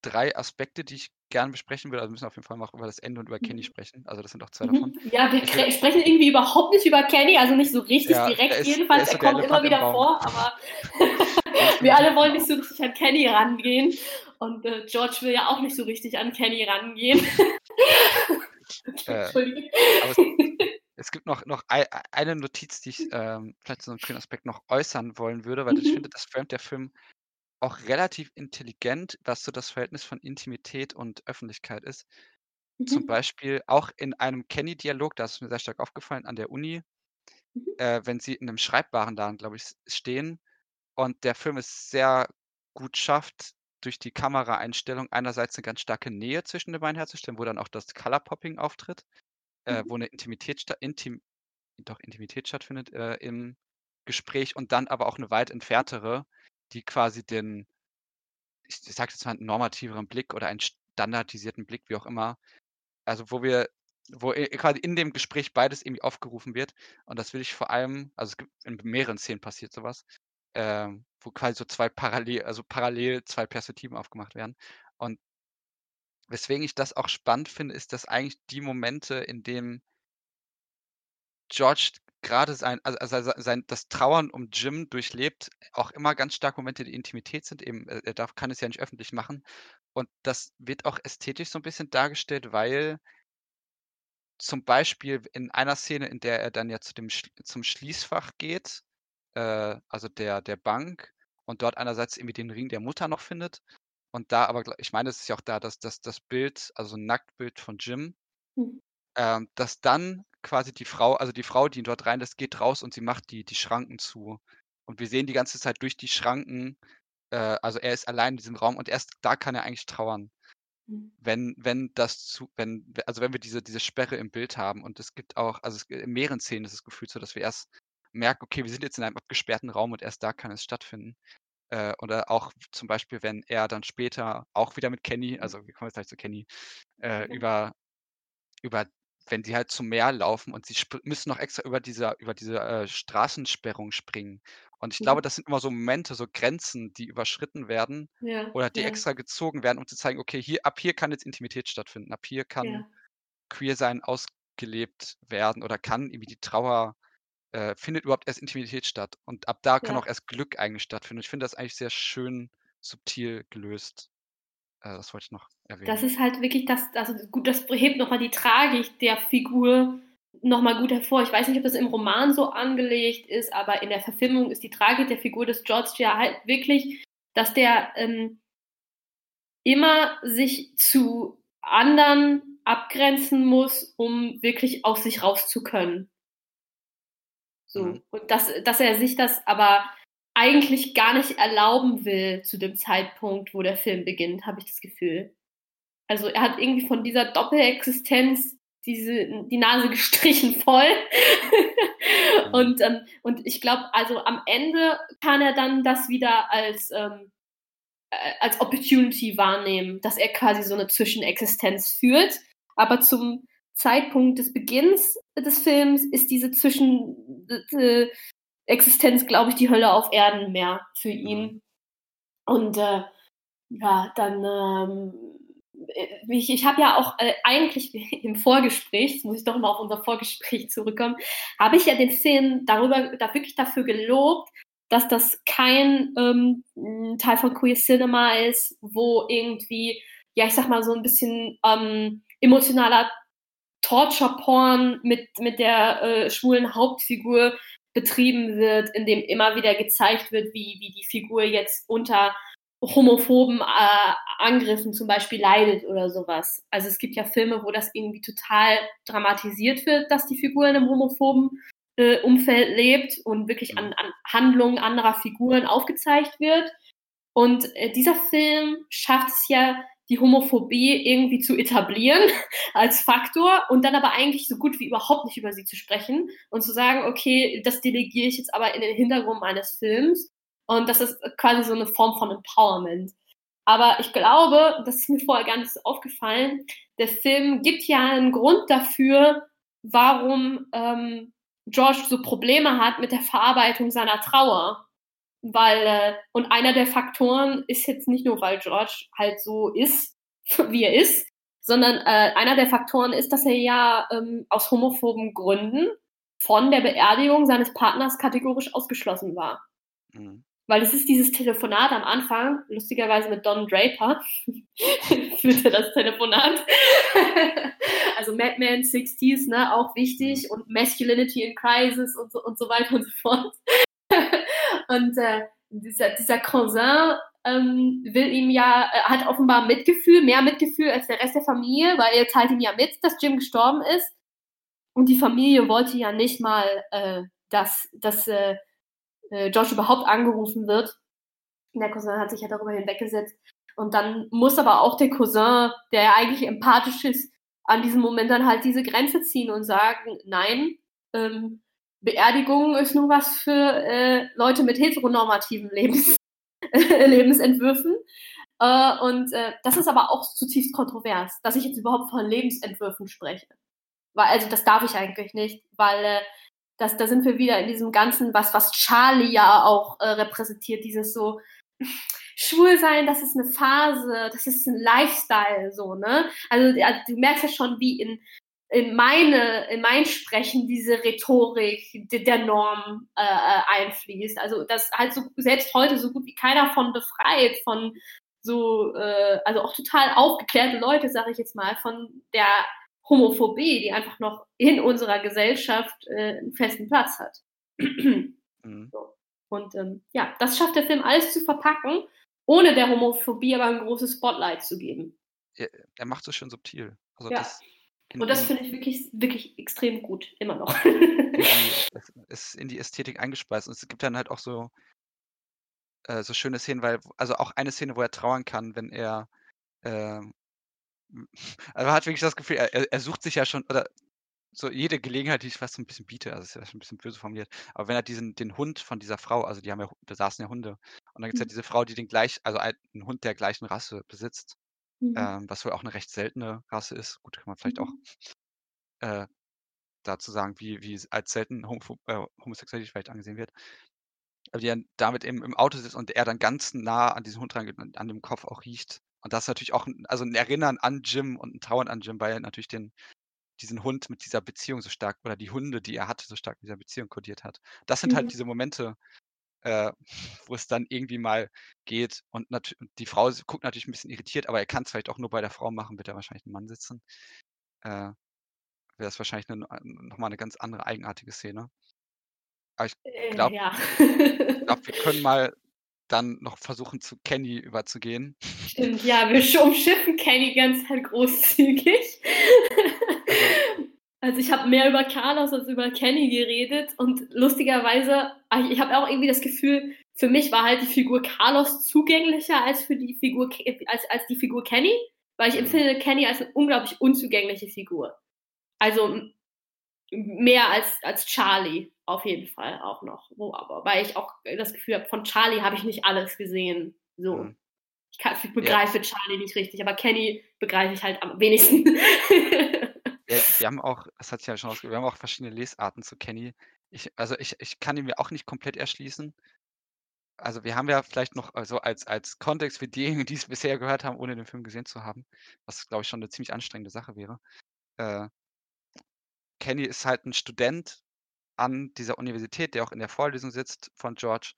drei Aspekte, die ich gerne besprechen würde. Also wir müssen auf jeden Fall noch über das Ende und über Kenny Mhm. sprechen. Also das sind auch zwei davon. Mhm. Ja, wir will, sprechen irgendwie überhaupt nicht über Kenny, also nicht so richtig ja, direkt ist, jedenfalls. Er kommt immer wieder vor, aber wir alle wollen nicht so richtig an Kenny rangehen. Und äh, George will ja auch nicht so richtig an Kenny rangehen. Äh, Entschuldigung. aber es, gibt noch, noch ei- eine Notiz, die ich ähm, vielleicht so einen schönen Aspekt noch äußern wollen würde, weil ich Mhm. finde, das framet der Film auch relativ intelligent, was so das Verhältnis von Intimität und Öffentlichkeit ist. Zum Mhm. Beispiel auch in einem Kenny-Dialog, da ist mir sehr stark aufgefallen, an der Uni, Mhm. äh, wenn sie in einem Schreibwarenladen, glaube ich, stehen und der Film es sehr gut schafft, durch die Kameraeinstellung einerseits eine ganz starke Nähe zwischen den beiden herzustellen, wo dann auch das Color Popping auftritt, äh, Mhm. wo eine Intimität, Intim doch Intimität stattfindet äh, im Gespräch und dann aber auch eine weit entferntere, die quasi den ich sage jetzt mal, einen normativeren Blick oder einen standardisierten Blick, wie auch immer. Also, wo wir wo quasi in dem Gespräch beides irgendwie aufgerufen wird. Und das will ich vor allem also, es gibt in mehreren Szenen passiert sowas, ähm, wo quasi so zwei parallel also, parallel zwei Perspektiven aufgemacht werden. Und weswegen ich das auch spannend finde, ist, dass eigentlich die Momente, in denen George gerade sein also also sein das Trauern um Jim durchlebt, auch immer ganz stark Momente der Intimität sind eben, äh, er darf kann es ja nicht öffentlich machen. Und das wird auch ästhetisch so ein bisschen dargestellt, weil zum Beispiel in einer Szene, in der er dann ja zu dem zum Schließfach geht, äh, also der der Bank und dort einerseits irgendwie den Ring der Mutter noch findet und da aber ich meine, es ist ja auch da, dass dass das Bild also 'n Nacktbild von Jim Mhm. ähm, dass dann quasi die Frau also die Frau, die ihn dort reinlässt, geht raus und sie macht die die Schranken zu. Und wir sehen die ganze Zeit durch die Schranken äh, also er ist allein in diesem Raum und erst da kann er eigentlich trauern. Mhm. Wenn wenn das zu wenn also wenn wir diese diese Sperre im Bild haben und es gibt auch also es in mehreren Szenen ist das Gefühl so, dass wir erst merken: „Okay, wir sind jetzt in einem abgesperrten Raum und erst da kann es stattfinden.“ Äh, oder auch zum Beispiel, wenn er dann später auch wieder mit Kenny also wir kommen jetzt gleich zu Kenny, äh, Mhm. über über wenn sie halt zum Meer laufen und sie müssen noch extra über diese über diese, äh, Straßensperrung springen. Und ich glaube, Mhm. das sind immer so Momente, so Grenzen, die überschritten werden Ja, oder die ja, extra gezogen werden, um zu zeigen: „Okay, hier ab hier kann jetzt Intimität stattfinden. Ab hier kann ja, Queersein ausgelebt werden oder kann irgendwie die Trauer äh, findet überhaupt erst Intimität statt. Und ab da kann ja. auch erst Glück eigentlich stattfinden. Ich finde das eigentlich sehr schön subtil gelöst. Äh, das wollte ich noch Das erwähnen. ist halt wirklich das also gut, das hebt noch mal die Tragik der Figur noch mal gut hervor. Ich weiß nicht, ob das im Roman so angelegt ist, aber in der Verfilmung ist die Tragik der Figur des George ja halt wirklich, dass der, ähm, immer sich zu anderen abgrenzen muss, um wirklich aus sich raus zu können. Mhm. So. Und dass, dass er sich das aber eigentlich gar nicht erlauben will zu dem Zeitpunkt, wo der Film beginnt, habe ich das Gefühl. Also er hat irgendwie von dieser Doppelexistenz diese, die Nase gestrichen voll. Mhm. und, ähm, und ich glaube, also am Ende kann er dann das wieder als, ähm, äh, als Opportunity wahrnehmen, dass er quasi so eine Zwischenexistenz führt. Aber zum Zeitpunkt des Beginns des Films ist diese Zwischenexistenz, glaube ich, die Hölle auf Erden mehr für Mhm. ihn. Und äh, ja, dann ähm, ich, ich habe ja auch äh, eigentlich im Vorgespräch, jetzt muss ich doch mal auf unser Vorgespräch zurückkommen, habe ich ja den Film darüber, da wirklich dafür gelobt, dass das kein ähm, Teil von Queer Cinema ist, wo irgendwie, ja, ich sag mal, so ein bisschen ähm, emotionaler Torture-Porn mit, mit der äh, schwulen Hauptfigur betrieben wird, in dem immer wieder gezeigt wird, wie, wie die Figur jetzt unter homophoben äh, Angriffen zum Beispiel leidet oder sowas. Also es gibt ja Filme, wo das irgendwie total dramatisiert wird, dass die Figur in einem homophoben äh, Umfeld lebt und wirklich an, an Handlungen anderer Figuren aufgezeigt wird. Und äh, dieser Film schafft es ja, die Homophobie irgendwie zu etablieren als Faktor und dann aber eigentlich so gut wie überhaupt nicht über sie zu sprechen und zu sagen, okay, das delegiere ich jetzt aber in den Hintergrund meines Films und das ist quasi so eine Form von Empowerment. Aber ich glaube, das ist mir vorher gar nicht so aufgefallen, der Film gibt ja einen Grund dafür, warum ähm, George so Probleme hat mit der Verarbeitung seiner Trauer. Weil, äh, und einer der Faktoren ist jetzt nicht nur, weil George halt so ist, wie er ist, sondern äh, einer der Faktoren ist, dass er ja ähm, aus homophoben Gründen von der Beerdigung seines Partners kategorisch ausgeschlossen war. Mhm. Weil es ist dieses Telefonat am Anfang, lustigerweise mit Don Draper, führte das Telefonat. also Madman 60s, ne, auch wichtig und Masculinity in Crisis und so, und so weiter und so fort. Und äh, dieser, dieser Cousin ähm, will ihm ja, äh, hat offenbar Mitgefühl, mehr Mitgefühl als der Rest der Familie, weil er teilt ihm ja mit, dass Jim gestorben ist. Und die Familie wollte ja nicht mal, äh, dass, dass äh, Josh überhaupt angerufen wird. Der Cousin hat sich ja darüber hinweggesetzt. Und dann muss aber auch der Cousin, der ja eigentlich empathisch ist, an diesem Moment dann halt diese Grenze ziehen und sagen, nein, ähm, Beerdigung ist nur was für äh, Leute mit heteronormativen Lebens Lebensentwürfen. Äh, und äh, das ist aber auch zutiefst kontrovers, dass ich jetzt überhaupt von Lebensentwürfen spreche. Weil, also das darf ich eigentlich nicht, weil äh, das, da sind wir wieder in diesem ganzen, was, was Charlie ja auch äh, repräsentiert, dieses so, schwul sein, das ist eine Phase, das ist ein Lifestyle, so, ne? Also, du merkst ja schon, wie in, in meine, in mein Sprechen diese Rhetorik der Norm äh, äh, einfließt. Also, das halt so, selbst heute so gut wie keiner von befreit, von so, äh, also auch total aufgeklärte Leute, sage ich jetzt mal, von der Homophobie, die einfach noch in unserer Gesellschaft äh, einen festen Platz hat. mhm. so. Und ähm, ja, das schafft der Film alles zu verpacken, ohne der Homophobie aber ein großes Spotlight zu geben. Er, er macht es schön subtil. Also ja. Das und das finde ich wirklich, wirklich extrem gut, immer noch. Es ist in die Ästhetik eingespeist. Und es gibt dann halt auch so, äh, so schöne Szenen, weil, also auch eine Szene, wo er trauern kann, wenn er, äh, also man hat wirklich das Gefühl, er, er sucht sich ja schon, oder so jede Gelegenheit, die ich fast so ein bisschen biete, also ist ja schon ein bisschen böse formuliert, aber wenn er diesen, den Hund von dieser Frau, also die haben ja, da saßen ja Hunde, und dann gibt es ja mhm. diese Frau, die den gleich, also einen Hund der gleichen Rasse besitzt, mhm. ähm, was wohl auch eine recht seltene Rasse ist. Gut, kann man vielleicht auch mhm. äh, dazu sagen, wie, wie als selten Homo äh, Homosexualität vielleicht angesehen wird. Aber die dann damit eben im Auto sitzt und er dann ganz nah an diesen Hund rangeht und an dem Kopf auch riecht. Und das ist natürlich auch ein, also ein Erinnern an Jim und ein Trauern an Jim, weil er natürlich den, diesen Hund mit dieser Beziehung so stark oder die Hunde, die er hatte, so stark mit dieser Beziehung kodiert hat. Das sind halt mhm. halt diese Momente, äh, wo es dann irgendwie mal geht. Und die Frau guckt natürlich ein bisschen irritiert, aber er kann es vielleicht auch nur bei der Frau machen, wird er wahrscheinlich ein Mann sitzen. Äh, Wäre das wahrscheinlich eine, nochmal eine ganz andere eigenartige Szene. Aber ich glaube, äh, ja. glaub, wir können mal dann noch versuchen, zu Kenny überzugehen. Stimmt, ja, wir umschiffen Kenny ganz halt großzügig. Also, also ich habe mehr über Carlos als über Kenny geredet und lustigerweise, ah, ich habe auch irgendwie das Gefühl, für mich war halt die Figur Carlos zugänglicher als für die Figur als, als die Figur Kenny, weil ich mhm. empfinde Kenny als eine unglaublich unzugängliche Figur. Also mehr als, als Charlie auf jeden Fall auch noch. Wo aber, weil ich auch das Gefühl habe, von Charlie habe ich nicht alles gesehen. So. Mhm. Ich, kann, ich begreife ja. Charlie nicht richtig, aber Kenny begreife ich halt am wenigsten. Ja, wir haben auch, das hat sich ja schon ausgegeben, wir haben auch verschiedene Lesarten zu Kenny. Ich, also ich, ich kann ihn mir auch nicht komplett erschließen. Also wir haben ja vielleicht noch also als, als Kontext für diejenigen, die es bisher gehört haben, ohne den Film gesehen zu haben, was glaube ich schon eine ziemlich anstrengende Sache wäre. Äh, Kenny ist halt ein Student an dieser Universität, der auch in der Vorlesung sitzt von George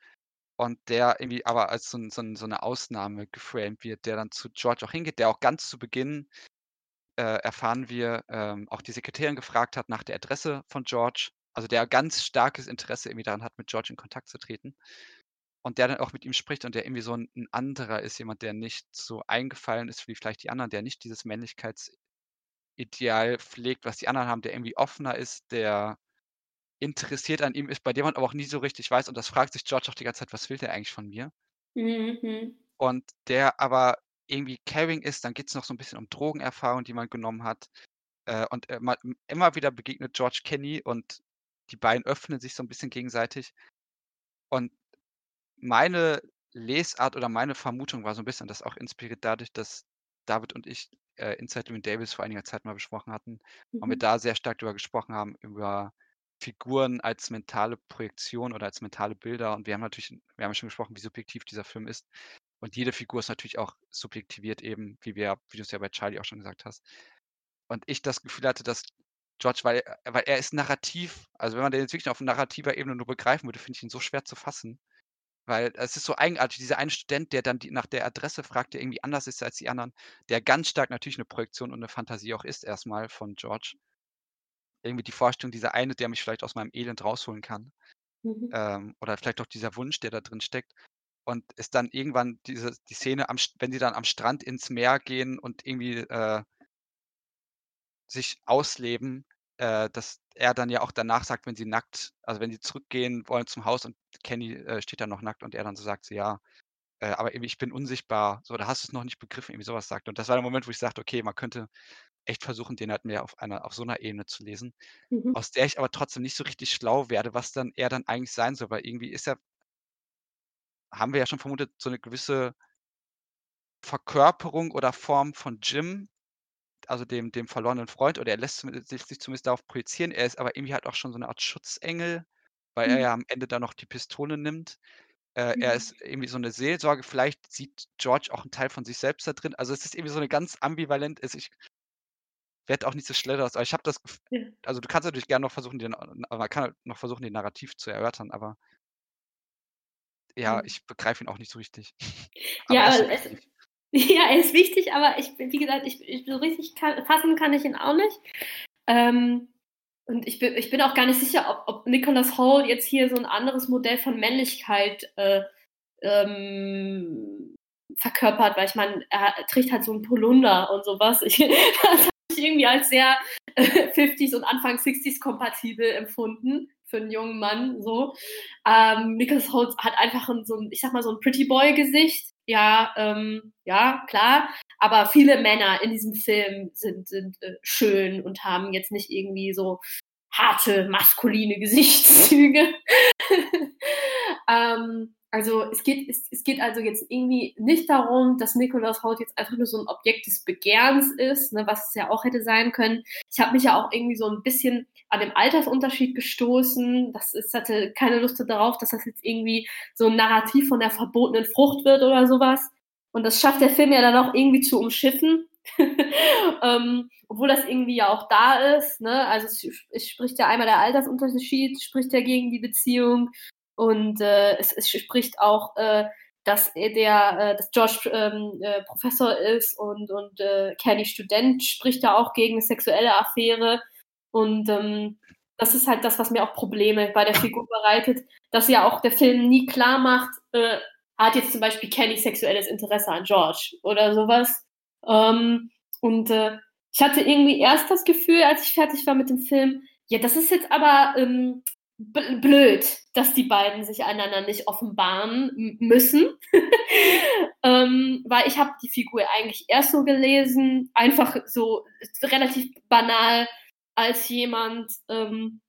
und der irgendwie aber als so, so, so eine Ausnahme geframed wird, der dann zu George auch hingeht, der auch ganz zu Beginn erfahren wir, ähm, auch die Sekretärin gefragt hat nach der Adresse von George. Also der ganz starkes Interesse irgendwie daran hat, mit George in Kontakt zu treten. Und der dann auch mit ihm spricht und der irgendwie so ein, ein anderer ist, jemand, der nicht so eingefallen ist wie vielleicht die anderen, der nicht dieses Männlichkeitsideal pflegt, was die anderen haben, der irgendwie offener ist, der interessiert an ihm ist, bei dem man aber auch nie so richtig weiß. Und das fragt sich George auch die ganze Zeit, was will der eigentlich von mir? Mhm. Und der aber irgendwie caring ist, dann geht es noch so ein bisschen um Drogenerfahrung, die man genommen hat. Äh, und man, immer wieder begegnet George Kenny und die beiden öffnen sich so ein bisschen gegenseitig. Und meine Lesart oder meine Vermutung war so ein bisschen, das auch inspiriert dadurch, dass David und ich äh, Inside Llewyn Davis vor einiger Zeit mal besprochen hatten und wir mhm. da sehr stark darüber gesprochen haben, über Figuren als mentale Projektion oder als mentale Bilder. Und wir haben natürlich, wir haben schon gesprochen, wie subjektiv dieser Film ist. Und jede Figur ist natürlich auch subjektiviert eben, wie wir, wie du es ja bei Charlie auch schon gesagt hast. Und ich das Gefühl hatte, dass George, weil, weil er ist narrativ, also wenn man den jetzt wirklich auf narrativer Ebene nur begreifen würde, finde ich ihn so schwer zu fassen. Weil es ist so eigenartig, dieser eine Student, der dann die, nach der Adresse fragt, der irgendwie anders ist als die anderen, der ganz stark natürlich eine Projektion und eine Fantasie auch ist, erstmal von George. Irgendwie die Vorstellung, dieser eine, der mich vielleicht aus meinem Elend rausholen kann. Mhm. Ähm, oder vielleicht auch dieser Wunsch, der da drin steckt und ist dann irgendwann diese die Szene am wenn sie dann am Strand ins Meer gehen und irgendwie, äh sich ausleben, äh, dass er dann ja auch danach sagt, wenn sie nackt also, wenn sie zurückgehen wollen zum Haus und Kenny, äh, steht da noch nackt und er dann so sagt so: „Ja, äh, aber irgendwie ich bin unsichtbar.“ So: „Da hast du es noch nicht begriffen“, irgendwie sowas sagt. Und das war der Moment, wo ich sagte: „Okay, man könnte echt versuchen, den halt mehr auf einer auf so einer Ebene zu lesen“, mhm. aus der ich aber trotzdem nicht so richtig schlau werde, was dann er dann eigentlich sein soll, weil irgendwie ist er haben wir ja schon vermutet, so eine gewisse Verkörperung oder Form von Jim, also dem dem verlorenen Freund oder er lässt sich sich zumindest darauf projizieren. Er ist aber irgendwie halt auch schon so 'ne Art Schutzengel, weil er Mhm. ja am Ende dann noch die Pistole nimmt. Äh, er Mhm. ist irgendwie so 'ne Seelsorge. Vielleicht sieht George auch 'n Teil von sich selbst da drin. Also, es ist irgendwie so 'ne ganz ambivalent also, ich werde auch nicht so schlau daraus, aber ich habe das also, du kannst natürlich gerne noch versuchen, den man kann halt noch versuchen, den Narrativ zu erörtern, aber ja, Mhm. ich begreife ihn auch nicht so richtig. Aber Ja, er aber es wichtig. ja, er ist wichtig, aber ich wie gesagt, ich ich so richtig kann fassen kann ich ihn auch nicht. Ähm, und ich bin ich bin auch gar nicht sicher, ob ob Nicholas Hoult jetzt hier so 'n anderes Modell von Männlichkeit, äh, ähm, verkörpert, weil ich meine, er trägt halt so 'n Polunder und so was. Ich das habe ich irgendwie als sehr, äh, 50s und Anfang 60s kompatibel empfunden für 'n jungen Mann so. Ähm, Nicholas Hoult hat einfach 'n so 'n ich sage mal, so 'n Pretty Boy Gesicht. Ja, ähm, ja, klar. Aber viele Männer in diesem Film sind sind, äh, schön und haben jetzt nicht irgendwie so harte maskuline Gesichtszüge. Ähm, also, es geht es es geht also jetzt irgendwie nicht darum, dass Nicholas Hoult jetzt einfach nur so 'n Objekt des Begehrens ist, ne, was es ja auch hätte sein können. Ich habe mich ja auch irgendwie so 'n bisschen an dem Altersunterschied gestoßen. Das ist hatte keine Lust darauf, dass das jetzt irgendwie so 'n Narrativ von der verbotenen Frucht wird oder so was. Und das schafft der Film ja dann auch irgendwie zu umschiffen. Ähm, obwohl das irgendwie ja auch da ist, ne? Also, es es spricht ja einmal der Altersunterschied spricht ja gegen die Beziehung und, äh, es es spricht auch, äh, dass er der äh, dass George, ähm, äh, Professor ist und und, äh, Kenny Student, spricht ja auch gegen 'ne sexuelle Affäre. Und, ähm, das ist halt das, was mir auch Probleme bei der Figur bereitet, dass ja auch der Film nie klarmacht, äh, hat jetzt zum Beispiel Kenny sexuelles Interesse an George oder so was. Ähm, und, ich hatte irgendwie erst das Gefühl, als ich fertig war mit dem Film: „Ja, das ist jetzt aber, ähm, blöd, dass die beiden sich einander nicht offenbaren müssen.“ Ähm, weil ich habe die Figur eigentlich erst so gelesen, einfach so relativ banal als jemand, ähm,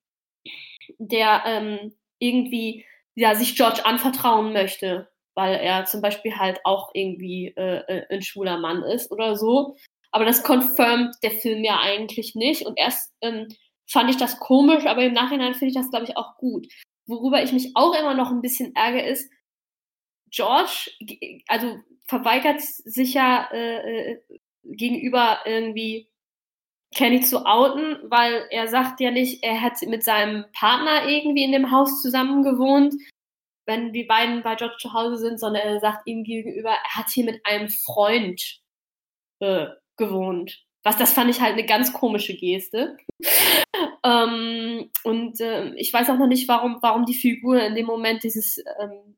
der, ähm, irgendwie, ja, sich George anvertrauen möchte, weil er zum Beispiel halt auch irgendwie, äh, äh, 'n schwuler Mann ist oder so. Aber das confirmed der Film ja eigentlich nicht. Und erst, ähm, fand ich das komisch, aber im Nachhinein finde ich das, glaube ich, auch gut. Worüber ich mich auch immer noch 'n bisschen ärgere, ist George also, verweigert sich ja, äh, äh, gegenüber irgendwie Kenny zu outen, weil er sagt ja nicht, er hätte mit seinem Partner irgendwie in dem Haus zusammen gewohnt, wenn die beiden bei George zu Hause sind, sondern er sagt ihm gegenüber, er hat hier mit einem Freund, äh, gewohnt. Was das fand ich halt 'ne ganz komische Geste. Ähm, und, äh, ich weiß auch noch nicht, warum warum die Figur in dem Moment dieses, ähm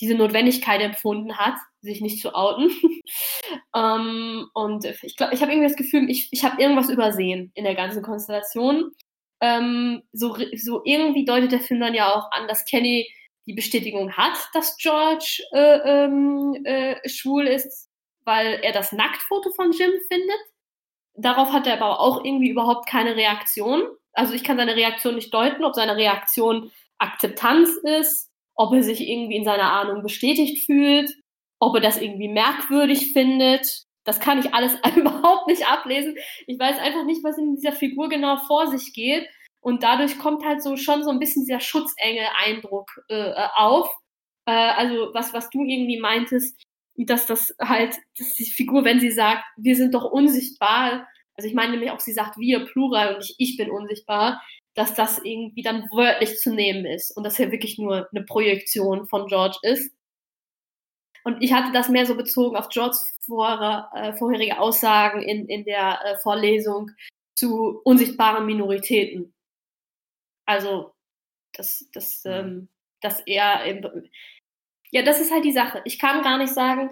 diese Notwendigkeit empfunden hat, sich nicht zu outen. Ähm, und ich glaube ich habe irgendwie das Gefühl, ich ich habe irgendwas übersehen in der ganzen Konstellation. Ähm, so so irgendwie deutet der Film dann ja auch an, dass Kenny die Bestätigung hat, dass George, äh, ähm, äh, schwul ist, weil er das Nacktfoto von Jim findet. Darauf hat er aber auch irgendwie überhaupt keine Reaktion. Also, ich kann seine Reaktion nicht deuten, ob seine Reaktion Akzeptanz ist, ob er sich irgendwie in seiner Ahnung bestätigt fühlt, ob er das irgendwie merkwürdig findet. Das kann ich alles überhaupt nicht ablesen. Ich weiß einfach nicht, was in dieser Figur genau vor sich geht. Und dadurch kommt halt so schon so 'n bisschen dieser Schutzengel-Eindruck, äh, auf. Äh, also, was was du irgendwie meintest, dass das halt dass die Figur, wenn sie sagt: „Wir sind doch unsichtbar“ also, ich meine nämlich auch, sie sagt „wir“ Plural und nicht „ich bin unsichtbar“, dass das irgendwie dann wörtlich zu nehmen ist und das ja wirklich nur 'ne Projektion von George ist. Und ich hatte das mehr so bezogen auf Georges vorher äh, vorherige Aussagen in in der, äh, Vorlesung zu unsichtbaren Minoritäten. Also, dass dass, Mhm. ähm dass er eben ja, das ist halt die Sache. Ich kann gar nicht sagen,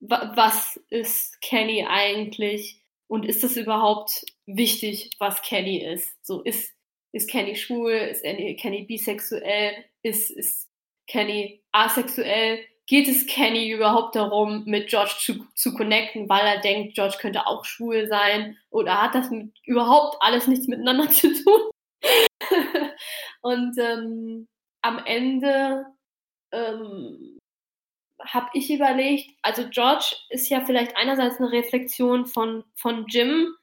wa was ist Kenny eigentlich und ist das überhaupt wichtig, was Kenny ist? So, ist ist Kenny schwul? Ist Kenny bisexuell? Ist ist Kenny asexuell? Geht es Kenny überhaupt darum, mit George zu zu connecten, weil er denkt, George könnte auch schwul sein? Oder hat das mit überhaupt alles nichts miteinander zu tun? Und, ähm, am Ende, ähm, habe ich überlegt, also George ist ja vielleicht einerseits eine Reflexion von, von Jim,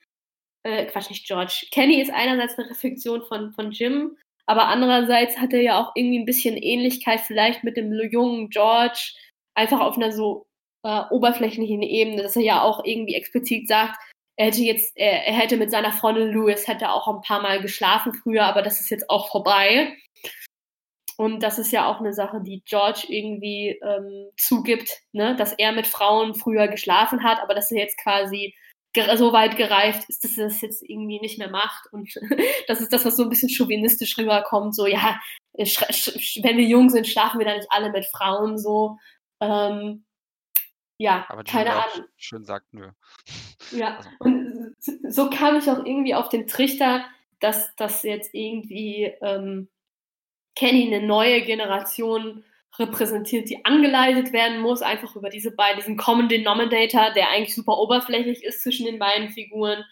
äh, Quatsch, nicht George, Kenny ist einerseits eine Reflexion von, von Jim, aber andererseits hat er ja auch irgendwie ein bisschen Ähnlichkeit vielleicht mit dem jungen George, einfach auf einer so äh, oberflächlichen Ebene, dass er ja auch irgendwie explizit sagt, er hätte jetzt, er, er hätte mit seiner Freundin Louis hätte auch ein paar Mal geschlafen früher, aber das ist jetzt auch vorbei. Und das ist ja auch eine Sache, die George irgendwie ähm, zugibt, ne? dass er mit Frauen früher geschlafen hat, aber dass er jetzt quasi so weit gereift ist, dass er das jetzt irgendwie nicht mehr macht. Und das ist das, was so ein bisschen chauvinistisch rüberkommt. So, ja, wenn wir jung sind, schlafen wir da nicht alle mit Frauen so. Ähm, ja, Aber keine Ahnung. schön sagt, nö. Ja, Also, und so kam ich auch irgendwie auf den Trichter, dass das jetzt irgendwie ähm, Kenny eine neue Generation repräsentiert, die angeleitet werden muss, einfach über diese beiden, diesen Common Denominator, der eigentlich super oberflächlich ist zwischen den beiden Figuren.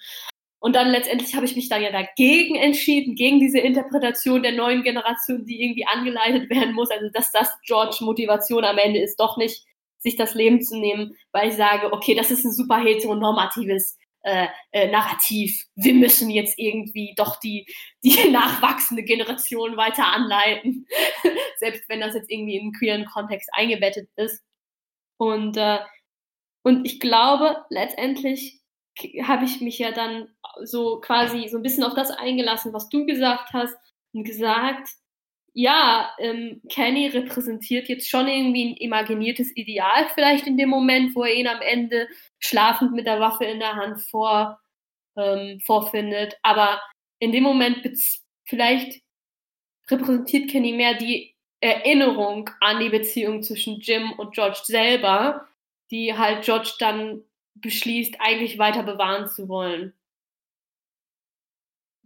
Und dann letztendlich habe ich mich dann ja dagegen entschieden, gegen diese Interpretation der neuen Generation, die irgendwie angeleitet werden muss. Also, dass das George Motivation am Ende ist, doch nicht sich das Leben zu nehmen, weil ich sage, okay, das ist ein super heteronormatives äh, äh, Narrativ. Wir müssen jetzt irgendwie doch die, die nachwachsende Generation weiter anleiten, selbst wenn das jetzt irgendwie in einen queeren Kontext eingebettet ist. Und, äh, und ich glaube, letztendlich habe ich mich ja dann so quasi so ein bisschen auf das eingelassen, was du gesagt hast und gesagt, ja, ähm, Kenny repräsentiert jetzt schon irgendwie ein imaginiertes Ideal vielleicht in dem Moment, wo er ihn am Ende schlafend mit der Waffe in der Hand vor, ähm, vorfindet. Aber in dem Moment vielleicht repräsentiert Kenny mehr die Erinnerung an die Beziehung zwischen Jim und George selber, die halt George dann beschließt, eigentlich weiter bewahren zu wollen.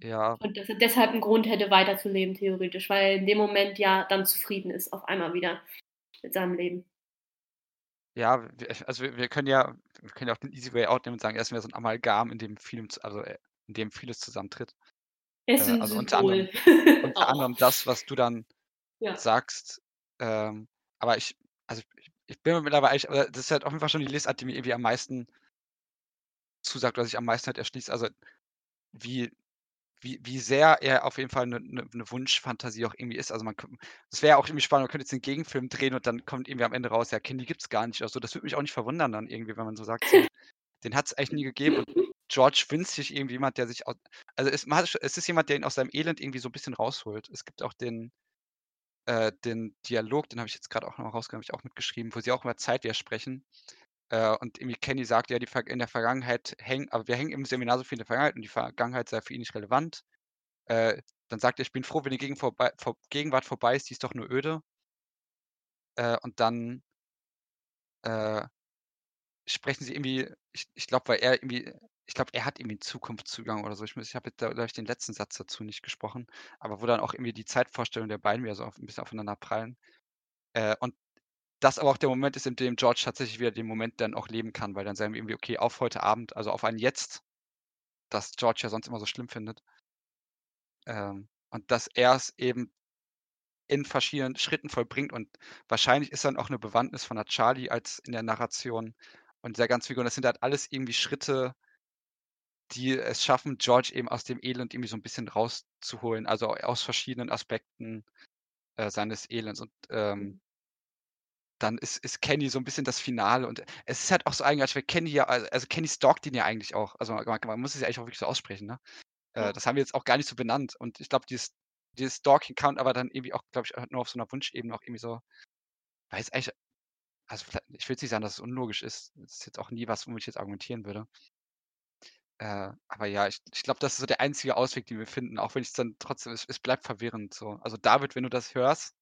Ja, Und dass er deshalb einen Grund hätte, weiterzuleben, theoretisch, weil er in dem Moment ja dann zufrieden ist, auf einmal wieder mit seinem Leben. ja, wir, also wir, können ja, wir können ja auch den Easy Way Out nehmen und sagen, er ist mehr so ein Amalgam, in dem vielem, zu- also äh, in dem vieles zusammentritt. Er ist Äh, ein also unter anderem, unter anderem das, was du dann Ja. sagst. Ähm, aber ich, also ich, ich bin mir mittlerweile, aber das ist halt auf jeden Fall schon die Lesart, die mir irgendwie am meisten zusagt, oder sich am meisten halt erschließt. Also wie, wie, wie sehr er auf jeden Fall eine, eine, eine Wunschfantasie auch irgendwie ist. Also man es wäre auch irgendwie spannend, man könnte jetzt den Gegenfilm drehen und dann kommt irgendwie am Ende raus, ja, Candy gibt's gar nicht. Also das würde mich auch nicht verwundern dann irgendwie, wenn man so sagt, den hat es eigentlich nie gegeben. Und George wünscht sich irgendwie jemand, der sich aus, also es, es ist jemand, der ihn aus seinem Elend irgendwie so ein bisschen rausholt. Es gibt auch den, äh, den Dialog, den habe ich jetzt gerade auch noch mal rausgenommen, habe ich auch mitgeschrieben, wo sie auch über Zeit widersprechen. Äh, und irgendwie Kenny sagt, ja, die in der Vergangenheit hängen, aber wir hängen im Seminar so viel in der Vergangenheit und die Vergangenheit sei für ihn nicht relevant. Äh, dann sagt er, ich bin froh, wenn die Gegen vorbei, vor, Gegenwart vorbei ist, die ist doch nur öde. Äh, und dann äh, sprechen sie irgendwie, ich, ich glaube, weil er irgendwie, ich glaube, er hat irgendwie einen Zukunftszugang oder so. Ich, ich habe jetzt, glaube ich, den letzten Satz dazu nicht gesprochen, aber wo dann auch irgendwie die Zeitvorstellung der beiden wieder so auf, ein bisschen aufeinander prallen. Äh, und das aber auch der Moment ist, in dem George tatsächlich wieder den Moment dann auch leben kann, weil dann sagen wir irgendwie, okay, auf heute Abend, also auf ein Jetzt, das George ja sonst immer so schlimm findet. Ähm, und dass er es eben in verschiedenen Schritten vollbringt und wahrscheinlich ist dann auch eine Bewandtnis von der Charlie als in der Narration und der ganzen Figur. Und das sind halt alles irgendwie Schritte, die es schaffen, George eben aus dem Elend irgendwie so ein bisschen rauszuholen, also aus verschiedenen Aspekten äh, seines Elends. Und ähm, dann ist, ist Kenny so ein bisschen das Finale und es ist halt auch so eigenartig, weil Kenny ja, also Kenny stalkt ihn ja eigentlich auch. Also man, man muss es ja eigentlich auch wirklich so aussprechen, ne? Äh, Ja. das haben wir jetzt auch gar nicht so benannt. Und ich glaube, dieses, dieses Stalking kann aber dann irgendwie auch, glaube ich, nur auf so einer Wunschebene auch irgendwie so, weiß eigentlich, also ich will jetzt nicht sagen, dass es unlogisch ist. Das ist jetzt auch nie was, womit ich jetzt argumentieren würde. Äh, aber ja, ich, ich glaube, das ist so der einzige Ausweg, den wir finden, auch wenn es dann trotzdem, es, es bleibt verwirrend so. Also David, wenn du das hörst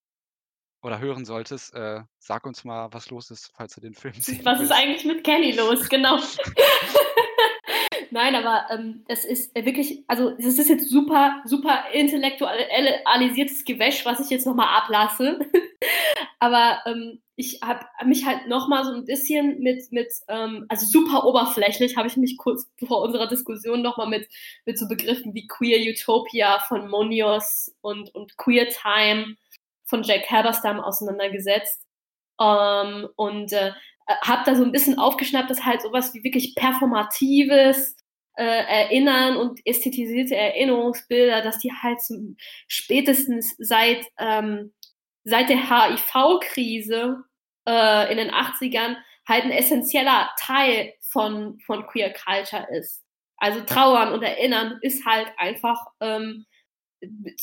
oder hören solltest, äh, sag uns mal, was los ist, falls du den Film sehen Was ist willst. eigentlich mit Kenny los? Genau. Nein, aber ähm, es ist äh, wirklich, also es ist jetzt super, super intellektualisiertes Gewäsch, was ich jetzt nochmal ablasse. aber ähm, ich habe mich halt nochmal so ein bisschen mit, mit ähm, also super oberflächlich, habe ich mich kurz vor unserer Diskussion nochmal mit, mit so Begriffen wie Queer Utopia von Monios und, und Queer Time von Jack Halberstam auseinandergesetzt. Ähm, und äh, habe da so ein bisschen aufgeschnappt, dass halt sowas wie wirklich performatives äh, Erinnern und ästhetisierte Erinnerungsbilder, dass die halt zum, spätestens seit, ähm, seit der HIV-Krise äh, in den 80ern halt ein essentieller Teil von, von Queer Culture ist. Also Trauern und Erinnern ist halt einfach ähm,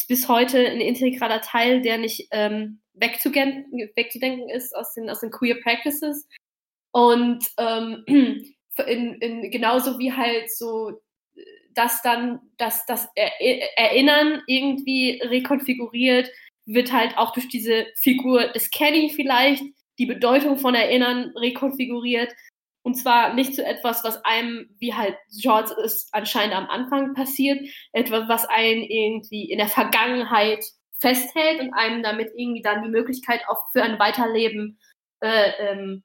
bis heute ein integraler Teil, der nicht ähm, wegzudenken, wegzudenken ist aus den, aus den Queer Practices. Und ähm, in, in, genauso wie halt so dass dann dass das Erinnern irgendwie rekonfiguriert wird halt auch durch diese Figur des Kenny vielleicht die Bedeutung von Erinnern rekonfiguriert und zwar nicht zu etwas, was einem, wie halt George es anscheinend am Anfang passiert, etwas, was einen irgendwie in der Vergangenheit festhält und einem damit irgendwie dann die Möglichkeit auch für ein Weiterleben äh, ähm,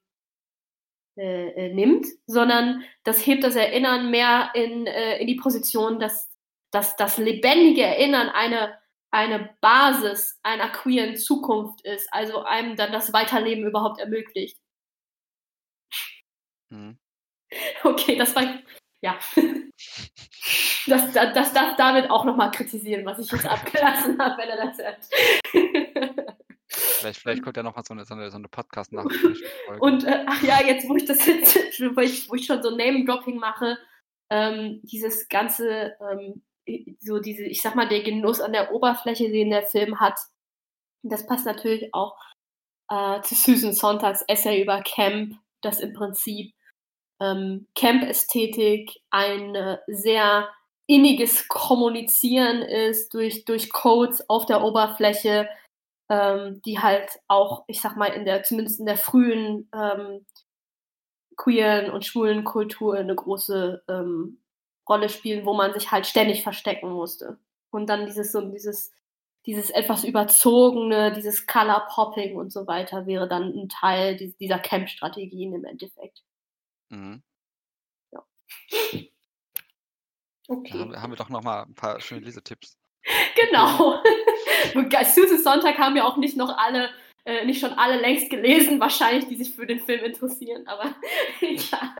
äh, äh, nimmt, sondern das hebt das Erinnern mehr in, äh, in die Position, dass, dass das lebendige Erinnern eine, eine Basis einer queeren Zukunft ist, also einem dann das Weiterleben überhaupt ermöglicht. Mhm. Okay, das war. Ja. Das, das, das darf David auch nochmal kritisieren, was ich jetzt abgelassen habe, wenn er das hört. Vielleicht, vielleicht kommt ja nochmal so eine, so eine, so eine podcast nach. Und äh, ach ja, jetzt, wo ich das jetzt, wo ich, wo ich schon so Name-Dropping mache, ähm, dieses ganze, ähm, so diese, ich sag mal, der Genuss an der Oberfläche, den der Film hat, das passt natürlich auch äh, zu Susan Sonntags Essay über Camp, das im Prinzip ähm, Camp-Ästhetik ein äh, sehr inniges Kommunizieren ist durch, durch Codes auf der Oberfläche, ähm, die halt auch, ich sag mal, in der, zumindest in der frühen ähm, queeren und schwulen Kultur eine große ähm, Rolle spielen, wo man sich halt ständig verstecken musste. Und dann dieses so dieses dieses etwas überzogene, dieses Color Popping und so weiter wäre dann ein Teil dieser Camp-Strategien im Endeffekt. Mhm. Ja. Okay. Da haben, haben wir doch noch mal ein paar schöne Lesetipps. Genau. Susan Sonntag haben ja auch nicht noch alle, äh, nicht schon alle längst gelesen, wahrscheinlich, die sich für den Film interessieren, aber ja.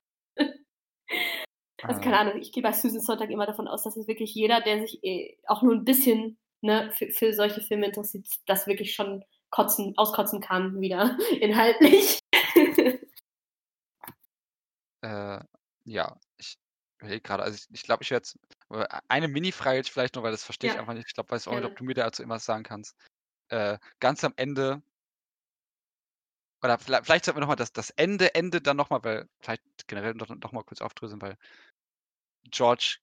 Also keine ah. Ahnung, ich gehe bei Susan Sonntag immer davon aus, dass es wirklich jeder, der sich eh auch nur ein bisschen ne, für, für solche Filme interessiert, das wirklich schon kotzen, auskotzen kann, wieder inhaltlich. Äh, ja, ich überlege gerade, also ich, ich glaube, ich werde jetzt äh, eine Mini-Frage jetzt vielleicht noch, weil das verstehe ich einfach nicht. Ich glaube, weiß auch nicht, ob du mir dazu immer sagen kannst. Äh, ganz am Ende, oder vielleicht, vielleicht sollten wir nochmal das, das Ende, Ende dann nochmal, weil vielleicht generell noch, noch mal kurz aufdröseln, weil George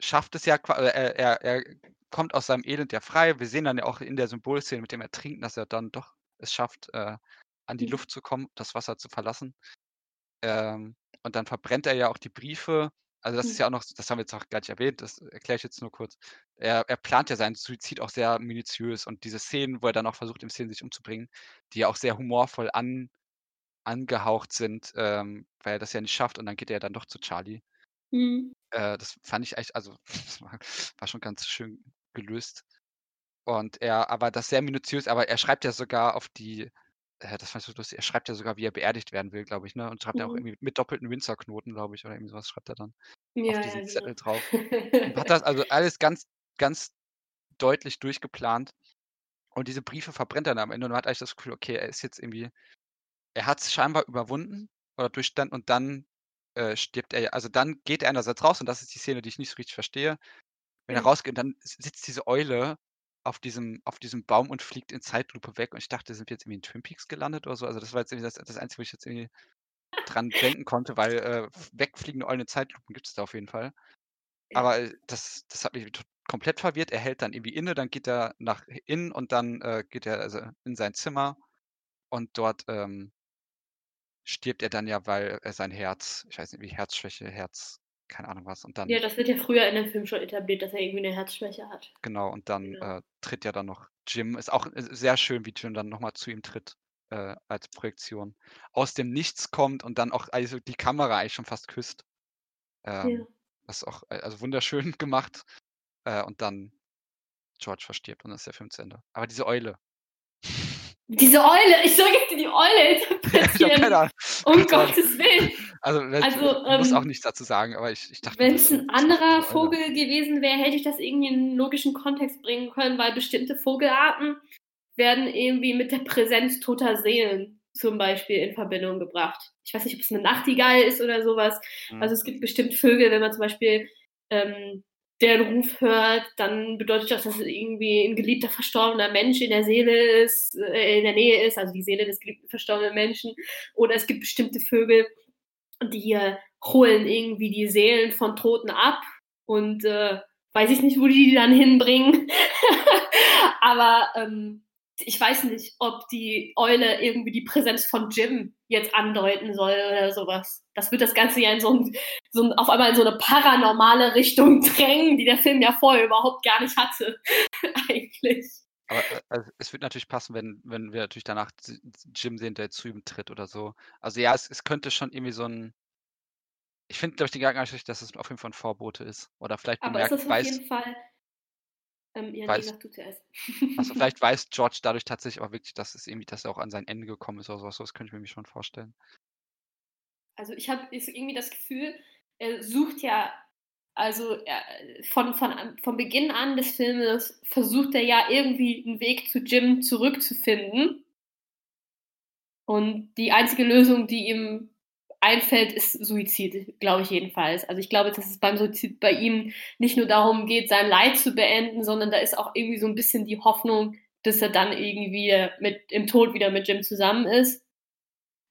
schafft es ja, äh, er, er, er kommt aus seinem Elend ja frei. Wir sehen dann ja auch in der Symbolszene mit dem Ertrinken, dass er dann doch es schafft, äh, an die mhm. Luft zu kommen, das Wasser zu verlassen. Ähm, und dann verbrennt er ja auch die Briefe. Also das ist mhm. ja auch noch, das haben wir jetzt auch gar nicht erwähnt, das erkläre ich jetzt nur kurz. Er, er plant ja seinen Suizid auch sehr minutiös und diese Szenen, wo er dann auch versucht, im Szenen sich umzubringen, die ja auch sehr humorvoll an, angehaucht sind, ähm, weil er das ja nicht schafft und dann geht er dann doch zu Charlie. Mhm. Äh, das fand ich eigentlich, also war, war schon ganz schön gelöst. Und er, aber das sehr minutiös, aber er schreibt ja sogar auf die, äh, das fand ich so lustig, er schreibt ja sogar, wie er beerdigt werden will, glaube ich, ne? Und schreibt ja auch mhm. irgendwie mit doppelten Winzerknoten, glaube ich, oder irgendwie sowas schreibt er dann auf diesen ja, Zettel genau. drauf. Und hat das also alles ganz, ganz deutlich durchgeplant. Und diese Briefe verbrennt er dann am Ende und man hat eigentlich das Gefühl, okay, er ist jetzt irgendwie, er hat es scheinbar überwunden oder durchstanden und dann äh, stirbt er, also dann geht er einerseits raus und das ist die Szene, die ich nicht so richtig verstehe. Wenn er rausgeht, dann sitzt diese Eule auf diesem, auf diesem Baum und fliegt in Zeitlupe weg. Und ich dachte, sind wir jetzt irgendwie in Twin Peaks gelandet oder so? Also das war jetzt irgendwie das, das Einzige, wo ich jetzt irgendwie dran denken konnte, weil äh, wegfliegende Eulen in Zeitlupen gibt es da auf jeden Fall. Aber äh, das, das hat mich komplett verwirrt. Er hält dann irgendwie inne, dann geht er nach innen und dann äh, geht er also in sein Zimmer und dort ähm, stirbt er dann ja, weil er sein Herz, ich weiß nicht, wie Herzschwäche, Herz, keine Ahnung was. Und dann, Ja, das wird ja früher in dem Film schon etabliert, dass er irgendwie eine Herzschwäche hat. genau, und dann Genau. äh, tritt ja dann noch Jim. Ist auch äh, sehr schön, wie Jim dann nochmal zu ihm tritt äh, als Projektion. Aus dem Nichts kommt und dann auch also die Kamera eigentlich schon fast küsst. Ja. Ähm, das ist auch äh, also wunderschön gemacht. Äh, und dann George verstirbt und dann ist der Film zu Ende. Aber diese Eule. Diese Eule, ich soll jetzt die Eule interpretieren. um Gottes Willen. Also, also ähm, muss auch nichts dazu sagen, aber ich, ich dachte. Wenn es ein anderer Vogel gewesen wäre, hätte ich das irgendwie in einen logischen Kontext bringen können, weil bestimmte Vogelarten werden irgendwie mit der Präsenz toter Seelen zum Beispiel in Verbindung gebracht. Ich weiß nicht, ob es eine Nachtigall ist oder sowas. Mhm. Also es gibt bestimmt Vögel, wenn man zum Beispiel ähm, deren Ruf hört, dann bedeutet das, dass es irgendwie ein geliebter verstorbener Mensch in der Seele ist, äh, in der Nähe ist, also die Seele des geliebten verstorbenen Menschen. Oder es gibt bestimmte Vögel, die äh, holen irgendwie die Seelen von Toten ab und äh, weiß ich nicht, wo die die dann hinbringen. Aber ähm, ich weiß nicht, ob die Eule irgendwie die Präsenz von Jim jetzt andeuten soll oder sowas. Das wird das Ganze ja in so, ein, so ein, auf einmal in so eine paranormale Richtung drängen, die der Film ja vorher überhaupt gar nicht hatte, eigentlich. Aber äh, also, es wird natürlich passen, wenn, wenn wir natürlich danach Jim sehen, der zu ihm tritt oder so. Also ja, es, es könnte schon irgendwie so ein. Ich finde, glaube ich, den Gedanken dass es auf jeden Fall ein Vorbote ist. Oder vielleicht bemerkt, Aber es ist auf jeden Fall ähm, ja, weiß, nee, du zuerst. also vielleicht weiß George dadurch tatsächlich auch wirklich, dass es irgendwie, dass er auch an sein Ende gekommen ist oder sowas. Das könnte ich mir schon vorstellen. Also ich habe irgendwie das Gefühl, er sucht ja, also er, von, von, von Beginn an des Filmes versucht er ja irgendwie einen Weg zu Jim zurückzufinden. Und die einzige Lösung, die ihm einfällt, ist Suizid, glaube ich jedenfalls. Also ich glaube, dass es beim Suizid bei ihm nicht nur darum geht, sein Leid zu beenden, sondern da ist auch irgendwie so ein bisschen die Hoffnung, dass er dann irgendwie mit im Tod wieder mit Jim zusammen ist.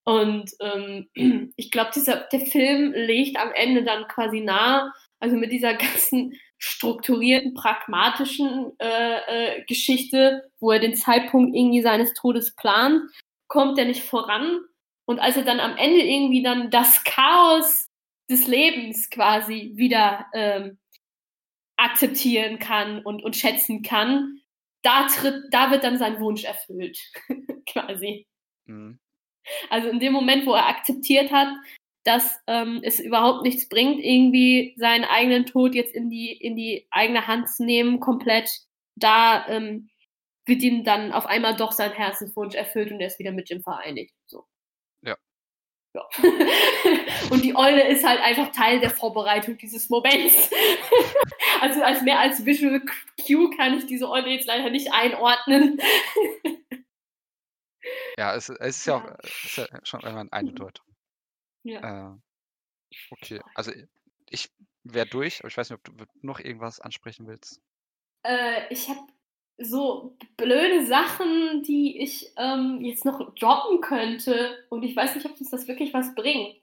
Und ähm, ich glaube, der Film legt am Ende dann quasi nahe, also mit dieser ganzen strukturierten, pragmatischen äh, äh, Geschichte, wo er den Zeitpunkt irgendwie seines Todes plant, kommt er nicht voran, und als er dann am Ende irgendwie dann das Chaos des Lebens quasi wieder ähm, akzeptieren kann und, und schätzen kann, da tritt, da wird dann sein Wunsch erfüllt, quasi. Mhm. Also in dem Moment, wo er akzeptiert hat, dass ähm, es überhaupt nichts bringt, irgendwie seinen eigenen Tod jetzt in die, in die eigene Hand zu nehmen, komplett, da ähm, wird ihm dann auf einmal doch sein Herzenswunsch erfüllt und er ist wieder mit Jim vereinigt. So. Ja. Und die Eule ist halt einfach Teil der Vorbereitung dieses Moments. also als mehr als Visual Cue kann ich diese Eule jetzt leider nicht einordnen. Ja, es, es ist ja auch ist ja schon einmal eine Deutung. Ja. Äh, okay, also ich wäre durch, aber ich weiß nicht, ob du noch irgendwas ansprechen willst. Äh, ich habe so blöde Sachen, die ich ähm, jetzt noch droppen könnte. Und ich weiß nicht, ob uns das wirklich was bringt.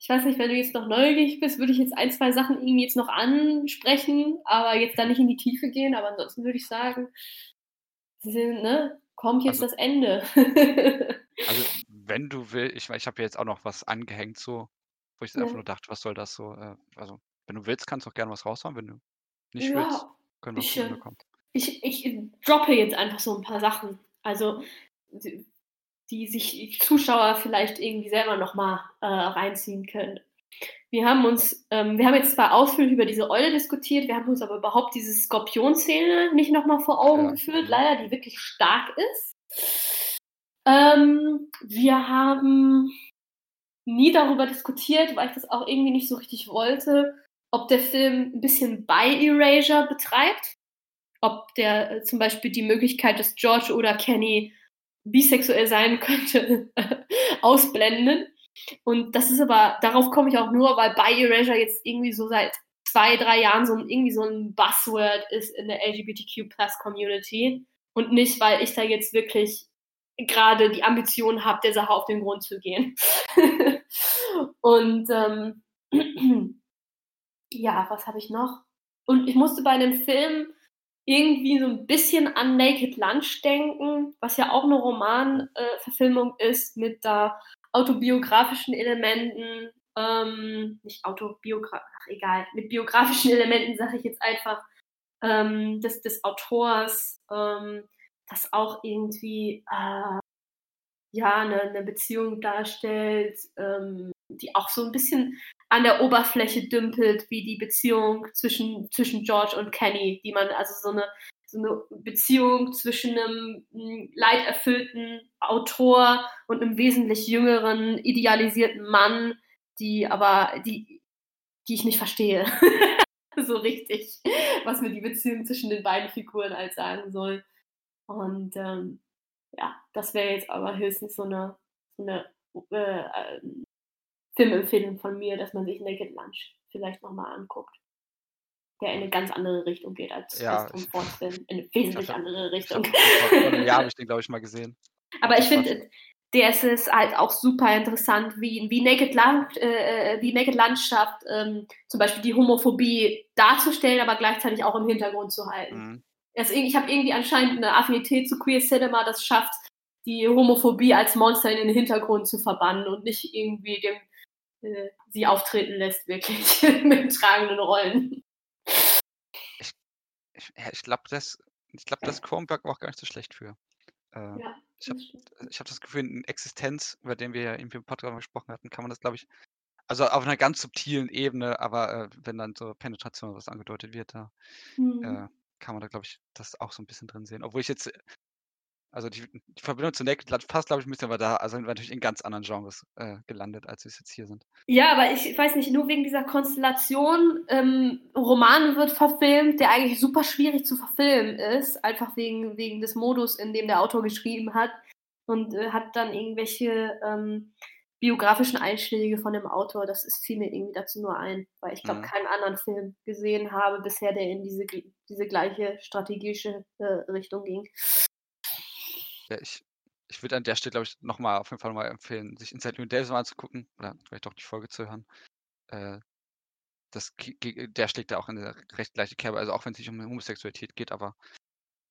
Ich weiß nicht, wenn du jetzt noch neugierig bist, würde ich jetzt ein, zwei Sachen irgendwie jetzt noch ansprechen, aber jetzt da nicht in die Tiefe gehen. Aber ansonsten würde ich sagen, ne, kommt jetzt also, das Ende. also, wenn du willst, ich, ich habe jetzt auch noch was angehängt, so, wo ich ja. einfach nur dachte, was soll das so? Äh, also, wenn du willst, kannst du auch gerne was raushauen. Wenn du nicht ja, willst, können wir auch äh, kommen ich, ich droppe jetzt einfach so ein paar Sachen. Also, die, sich Zuschauer vielleicht irgendwie selber nochmal äh, reinziehen können. Wir haben uns, ähm, wir haben jetzt zwar ausführlich über diese Eule diskutiert, wir haben uns aber überhaupt diese Skorpionszene nicht nochmal vor Augen ja. geführt, leider, die wirklich stark ist. Ähm, wir haben nie darüber diskutiert, weil ich das auch irgendwie nicht so richtig wollte, ob der Film ein bisschen By-Erasure betreibt ob der äh, zum Beispiel die Möglichkeit, dass George oder Kenny bisexuell sein könnte, ausblenden. Und das ist aber, darauf komme ich auch nur, weil Bi Erasure jetzt irgendwie so seit zwei, drei Jahren so irgendwie so ein Buzzword ist in der LGBTQ Plus Community. Und nicht, weil ich da jetzt wirklich gerade die Ambition habe, der Sache auf den Grund zu gehen. und ähm, ja, was habe ich noch? Und ich musste bei einem Film irgendwie so ein bisschen an Naked Lunch denken, was ja auch eine Romanverfilmung äh, ist mit da autobiografischen Elementen, ähm, nicht autobiograf, egal, mit biografischen Elementen sage ich jetzt einfach, ähm, des, des Autors, ähm, das auch irgendwie äh, ja eine, eine Beziehung darstellt, ähm, die auch so ein bisschen an der Oberfläche dümpelt, wie die Beziehung zwischen, zwischen George und Kenny, die man, also so eine so eine Beziehung zwischen einem hm, leiderfüllten Autor und einem wesentlich jüngeren, idealisierten Mann, die aber, die, die ich nicht verstehe. so richtig, was mir die Beziehung zwischen den beiden Figuren halt sagen soll. Und ähm, ja, das wäre jetzt aber höchstens so eine, so eine äh, äh, Filmempfehlung von mir, dass man sich Naked Lunch vielleicht nochmal anguckt. Der in eine ganz andere Richtung geht als, Ja, als Tom Film. In eine wesentlich ich hab, andere ich Richtung. Jahr habe ich den, glaube ich, mal gesehen. Aber ich finde, der ist es halt auch super interessant, wie, wie Naked, Land, äh, wie Naked Landschaft ähm, zum Beispiel die Homophobie darzustellen, aber gleichzeitig auch im Hintergrund zu halten. Mhm. Das, ich habe irgendwie anscheinend eine Affinität zu Queer Cinema, das schafft, die Homophobie als Monster in den Hintergrund zu verbannen und nicht irgendwie dem, äh, sie auftreten lässt, wirklich mit tragenden Rollen. Ich, ich, ich glaube, das, ich glaub, das Kronberg war auch gar nicht so schlecht für. Äh, Ja, ich habe hab das Gefühl, in Existenz, über den wir ja irgendwie im Podcast gesprochen hatten, kann man das, glaube ich, also auf einer ganz subtilen Ebene, aber äh, wenn dann so Penetration oder was angedeutet wird, da Mhm. äh, kann man da, glaube ich, das auch so ein bisschen drin sehen. Obwohl ich jetzt, also die, die Verbindung zu Naked Lunch passt, glaube ich, ein bisschen, aber da also sind wir natürlich in ganz anderen Genres äh, gelandet, als wir es jetzt hier sind. Ja, aber ich weiß nicht, nur wegen dieser Konstellation, ähm, Roman wird verfilmt, der eigentlich super schwierig zu verfilmen ist, einfach wegen, wegen des Modus, in dem der Autor geschrieben hat und äh, hat dann irgendwelche ähm, biografischen Einschläge von dem Autor. Das ist fiel mir irgendwie dazu nur ein, weil ich glaube, Mhm. keinen anderen Film gesehen habe bisher, der in diese, diese gleiche strategische äh, Richtung ging. Ja, ich, ich würde an der Stelle, glaube ich, nochmal auf jeden Fall mal empfehlen, sich Inside Llewyn Davis mal anzugucken oder vielleicht auch die Folge zu hören. Äh, das, der schlägt da auch in eine recht gleiche Kerbe, also auch wenn es nicht um Homosexualität geht, aber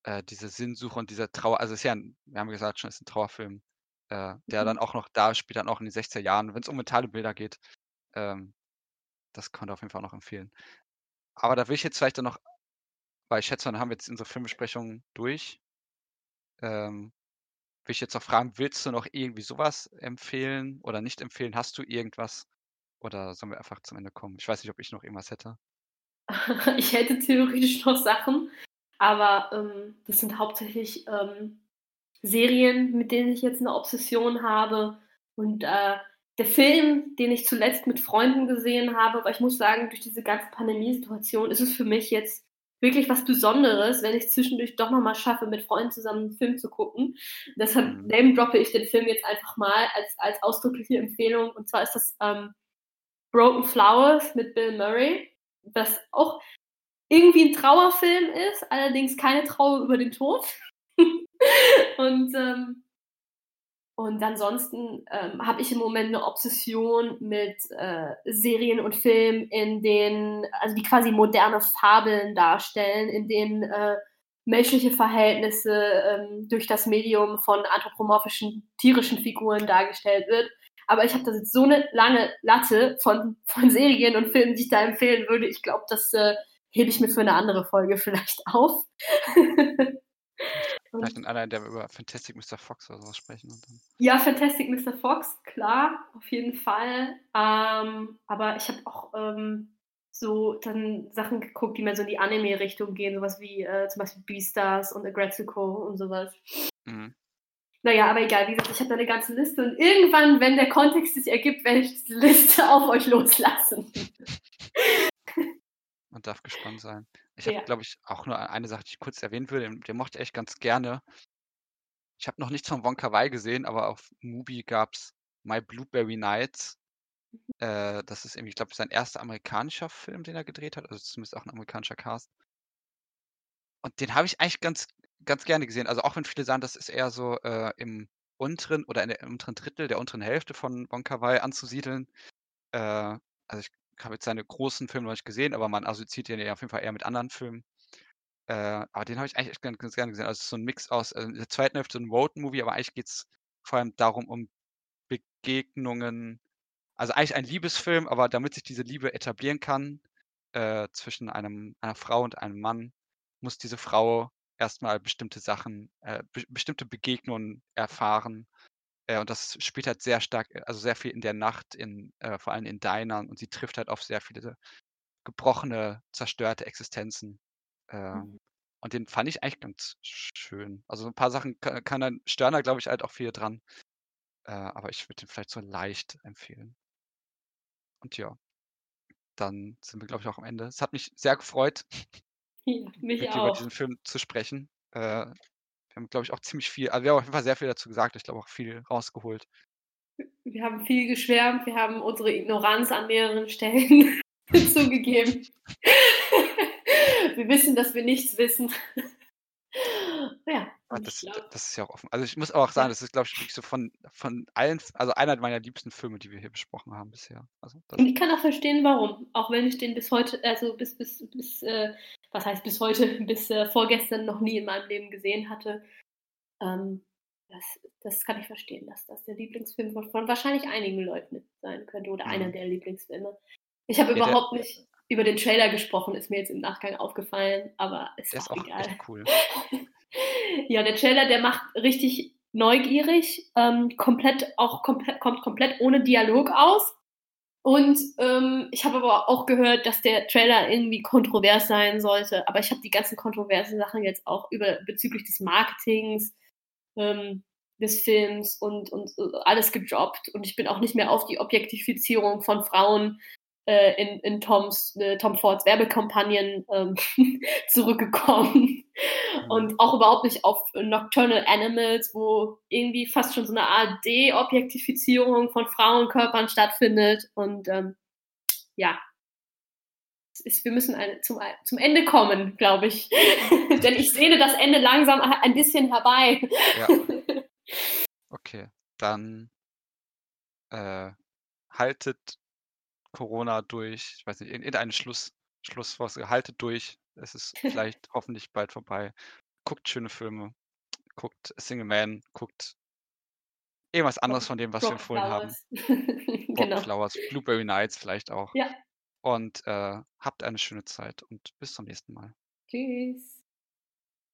äh, diese Sinnsuche und diese Trauer, also es ist ja, ein, wir haben gesagt schon, es ist ein Trauerfilm, äh, der dann Mhm. auch noch da spielt, dann auch in den 60er Jahren, wenn es um mentale Bilder geht. Ähm, das konnte auf jeden Fall noch empfehlen. Aber da will ich jetzt vielleicht dann noch, weil ich schätze, dann haben wir jetzt unsere Filmbesprechungen durch. Ähm, will ich jetzt noch fragen, willst du noch irgendwie sowas empfehlen oder nicht empfehlen? Hast du irgendwas? Oder sollen wir einfach zum Ende kommen? Ich weiß nicht, ob ich noch irgendwas hätte. Ich hätte theoretisch noch Sachen, aber ähm, das sind hauptsächlich ähm, Serien, mit denen ich jetzt eine Obsession habe. Und äh, der Film, den ich zuletzt mit Freunden gesehen habe, weil ich muss sagen, durch diese ganze Pandemiesituation ist es für mich jetzt wirklich was Besonderes, wenn ich zwischendurch doch nochmal schaffe, mit Freunden zusammen einen Film zu gucken. Deshalb Mhm. name droppe ich den Film jetzt einfach mal als, als ausdrückliche Empfehlung. Und zwar ist das ähm, Broken Flowers mit Bill Murray, was auch irgendwie ein Trauerfilm ist, allerdings keine Trauer über den Tod. und, ähm, und ansonsten ähm, habe ich im Moment eine Obsession mit äh, Serien und Filmen, in denen, also die quasi moderne Fabeln darstellen, in denen äh, menschliche Verhältnisse ähm, durch das Medium von anthropomorphischen tierischen Figuren dargestellt wird. Aber ich habe da jetzt so eine lange Latte von, von Serien und Filmen, die ich da empfehlen würde. Ich glaube, das äh, hebe ich mir für eine andere Folge vielleicht auf. Vielleicht in einer, in der über Fantastic Mr. Fox oder sowas sprechen. Ja, Fantastic Mr. Fox, klar, auf jeden Fall. Ähm, aber ich habe auch ähm, so dann Sachen geguckt, die mehr so in die Anime-Richtung gehen, sowas wie äh, zum Beispiel Beastars und Agretsuko und sowas. Mhm. Naja, aber egal, wie gesagt, ich habe da eine ganze Liste und irgendwann, wenn der Kontext sich ergibt, werde ich diese Liste auf euch loslassen. Man darf gespannt sein. Ich habe, Ja. glaube ich, auch nur eine Sache, die ich kurz erwähnen will. Den, den mochte ich echt ganz gerne. Ich habe noch nichts von Wonka Wai gesehen, aber auf Mubi gab es My Blueberry Nights. Äh, das ist irgendwie, ich glaube, sein erster amerikanischer Film, den er gedreht hat. Also zumindest auch ein amerikanischer Cast. Und den habe ich eigentlich ganz, ganz gerne gesehen. Also auch wenn viele sagen, das ist eher so äh, im unteren oder in der, im unteren Drittel, der unteren Hälfte von Wonka Wai anzusiedeln. Äh, also ich habe jetzt seine großen Filme noch nicht gesehen, aber man assoziiert ihn ja auf jeden Fall eher mit anderen Filmen. Äh, aber den habe ich eigentlich ganz, ganz gerne gesehen. Also so ein Mix aus, äh, in der zweiten Hälfte ein Road-Movie, aber eigentlich geht es vor allem darum, um Begegnungen. Also eigentlich ein Liebesfilm, aber damit sich diese Liebe etablieren kann äh, zwischen einem, einer Frau und einem Mann, muss diese Frau erstmal bestimmte Sachen, äh, be bestimmte Begegnungen erfahren. Äh, und das spielt halt sehr stark, also sehr viel in der Nacht, in, äh, vor allem in Dinern. Und sie trifft halt auf sehr viele gebrochene, zerstörte Existenzen. Ähm, Mhm. Und den fand ich eigentlich ganz schön. Also, so 'n paar Sachen ka kann dann stören da, glaube ich, halt auch viele dran. Äh, aber ich würde den vielleicht so leicht empfehlen. Und ja, dann sind wir, glaube ich, auch am Ende. Es hat mich sehr gefreut Ja, mich mit dir über auch. diesen Film zu sprechen. Äh, wir haben, glaube ich, auch ziemlich viel also, wir haben auf jeden Fall sehr viel dazu gesagt. Ich glaube auch viel rausgeholt. Wir haben viel geschwärmt, wir haben unsere Ignoranz an mehreren Stellen zugegeben. Wir wissen, dass wir nichts wissen. Ja, und das d glaube das ist ja auch offen. Also, ich muss auch sagen, das ist, glaube ich, so von von allen also, einer meiner liebsten Filme, die wir hier besprochen haben bisher. Also, ich kann auch verstehen, warum. Auch wenn ich den bis heute also, bis bis bis, äh was heißt bis heute, bis, äh, vorgestern noch nie in meinem Leben gesehen hatte. Ähm, das das kann ich verstehen, dass das der Lieblingsfilm von von wahrscheinlich einigen Leuten sein könnte oder einer Mhm. der Lieblingsfilme. Ich habe Ja, der überhaupt nicht über den Trailer gesprochen, ist mir jetzt im Nachgang aufgefallen, aber ist Der ist auch auch egal. echt cool. Ja, der Trailer, der macht richtig neugierig, ähm, komplett auch komplett kommt komplett ohne Dialog aus. Und, ähm, ich habe aber auch gehört, dass der Trailer irgendwie kontrovers sein sollte, aber ich habe die ganzen kontroversen Sachen jetzt auch über bezüglich des Marketings, ähm, des Films und und, äh, alles gedroppt und ich bin auch nicht mehr auf die Objektifizierung von Frauen, äh, in in Toms äh, Tom Fords Werbekampagnen, ähm, zurückgekommen Mhm. und auch überhaupt nicht auf Nocturnal Animals, wo irgendwie fast schon so 'ne Art De-Objektifizierung von Frauenkörpern stattfindet und, ähm, ja. Ist wir müssen ein zum zum Ende kommen, glaube ich. Denn ich sehne das Ende langsam ein bisschen herbei. Ja. Okay, dann äh, haltet Corona durch. Ich weiß nicht, irgend irgendeine Schluss Schlussphase. Haltet durch. Es ist vielleicht hoffentlich bald vorbei. Guckt schöne Filme. Guckt Single Man, guckt irgendwas anderes von dem, was wir Rock empfohlen haben. Flowers. Rock Genau. Flowers, Blueberry Nights vielleicht auch. Ja. Und, äh, habt eine schöne Zeit und bis zum nächsten Mal. Tschüss.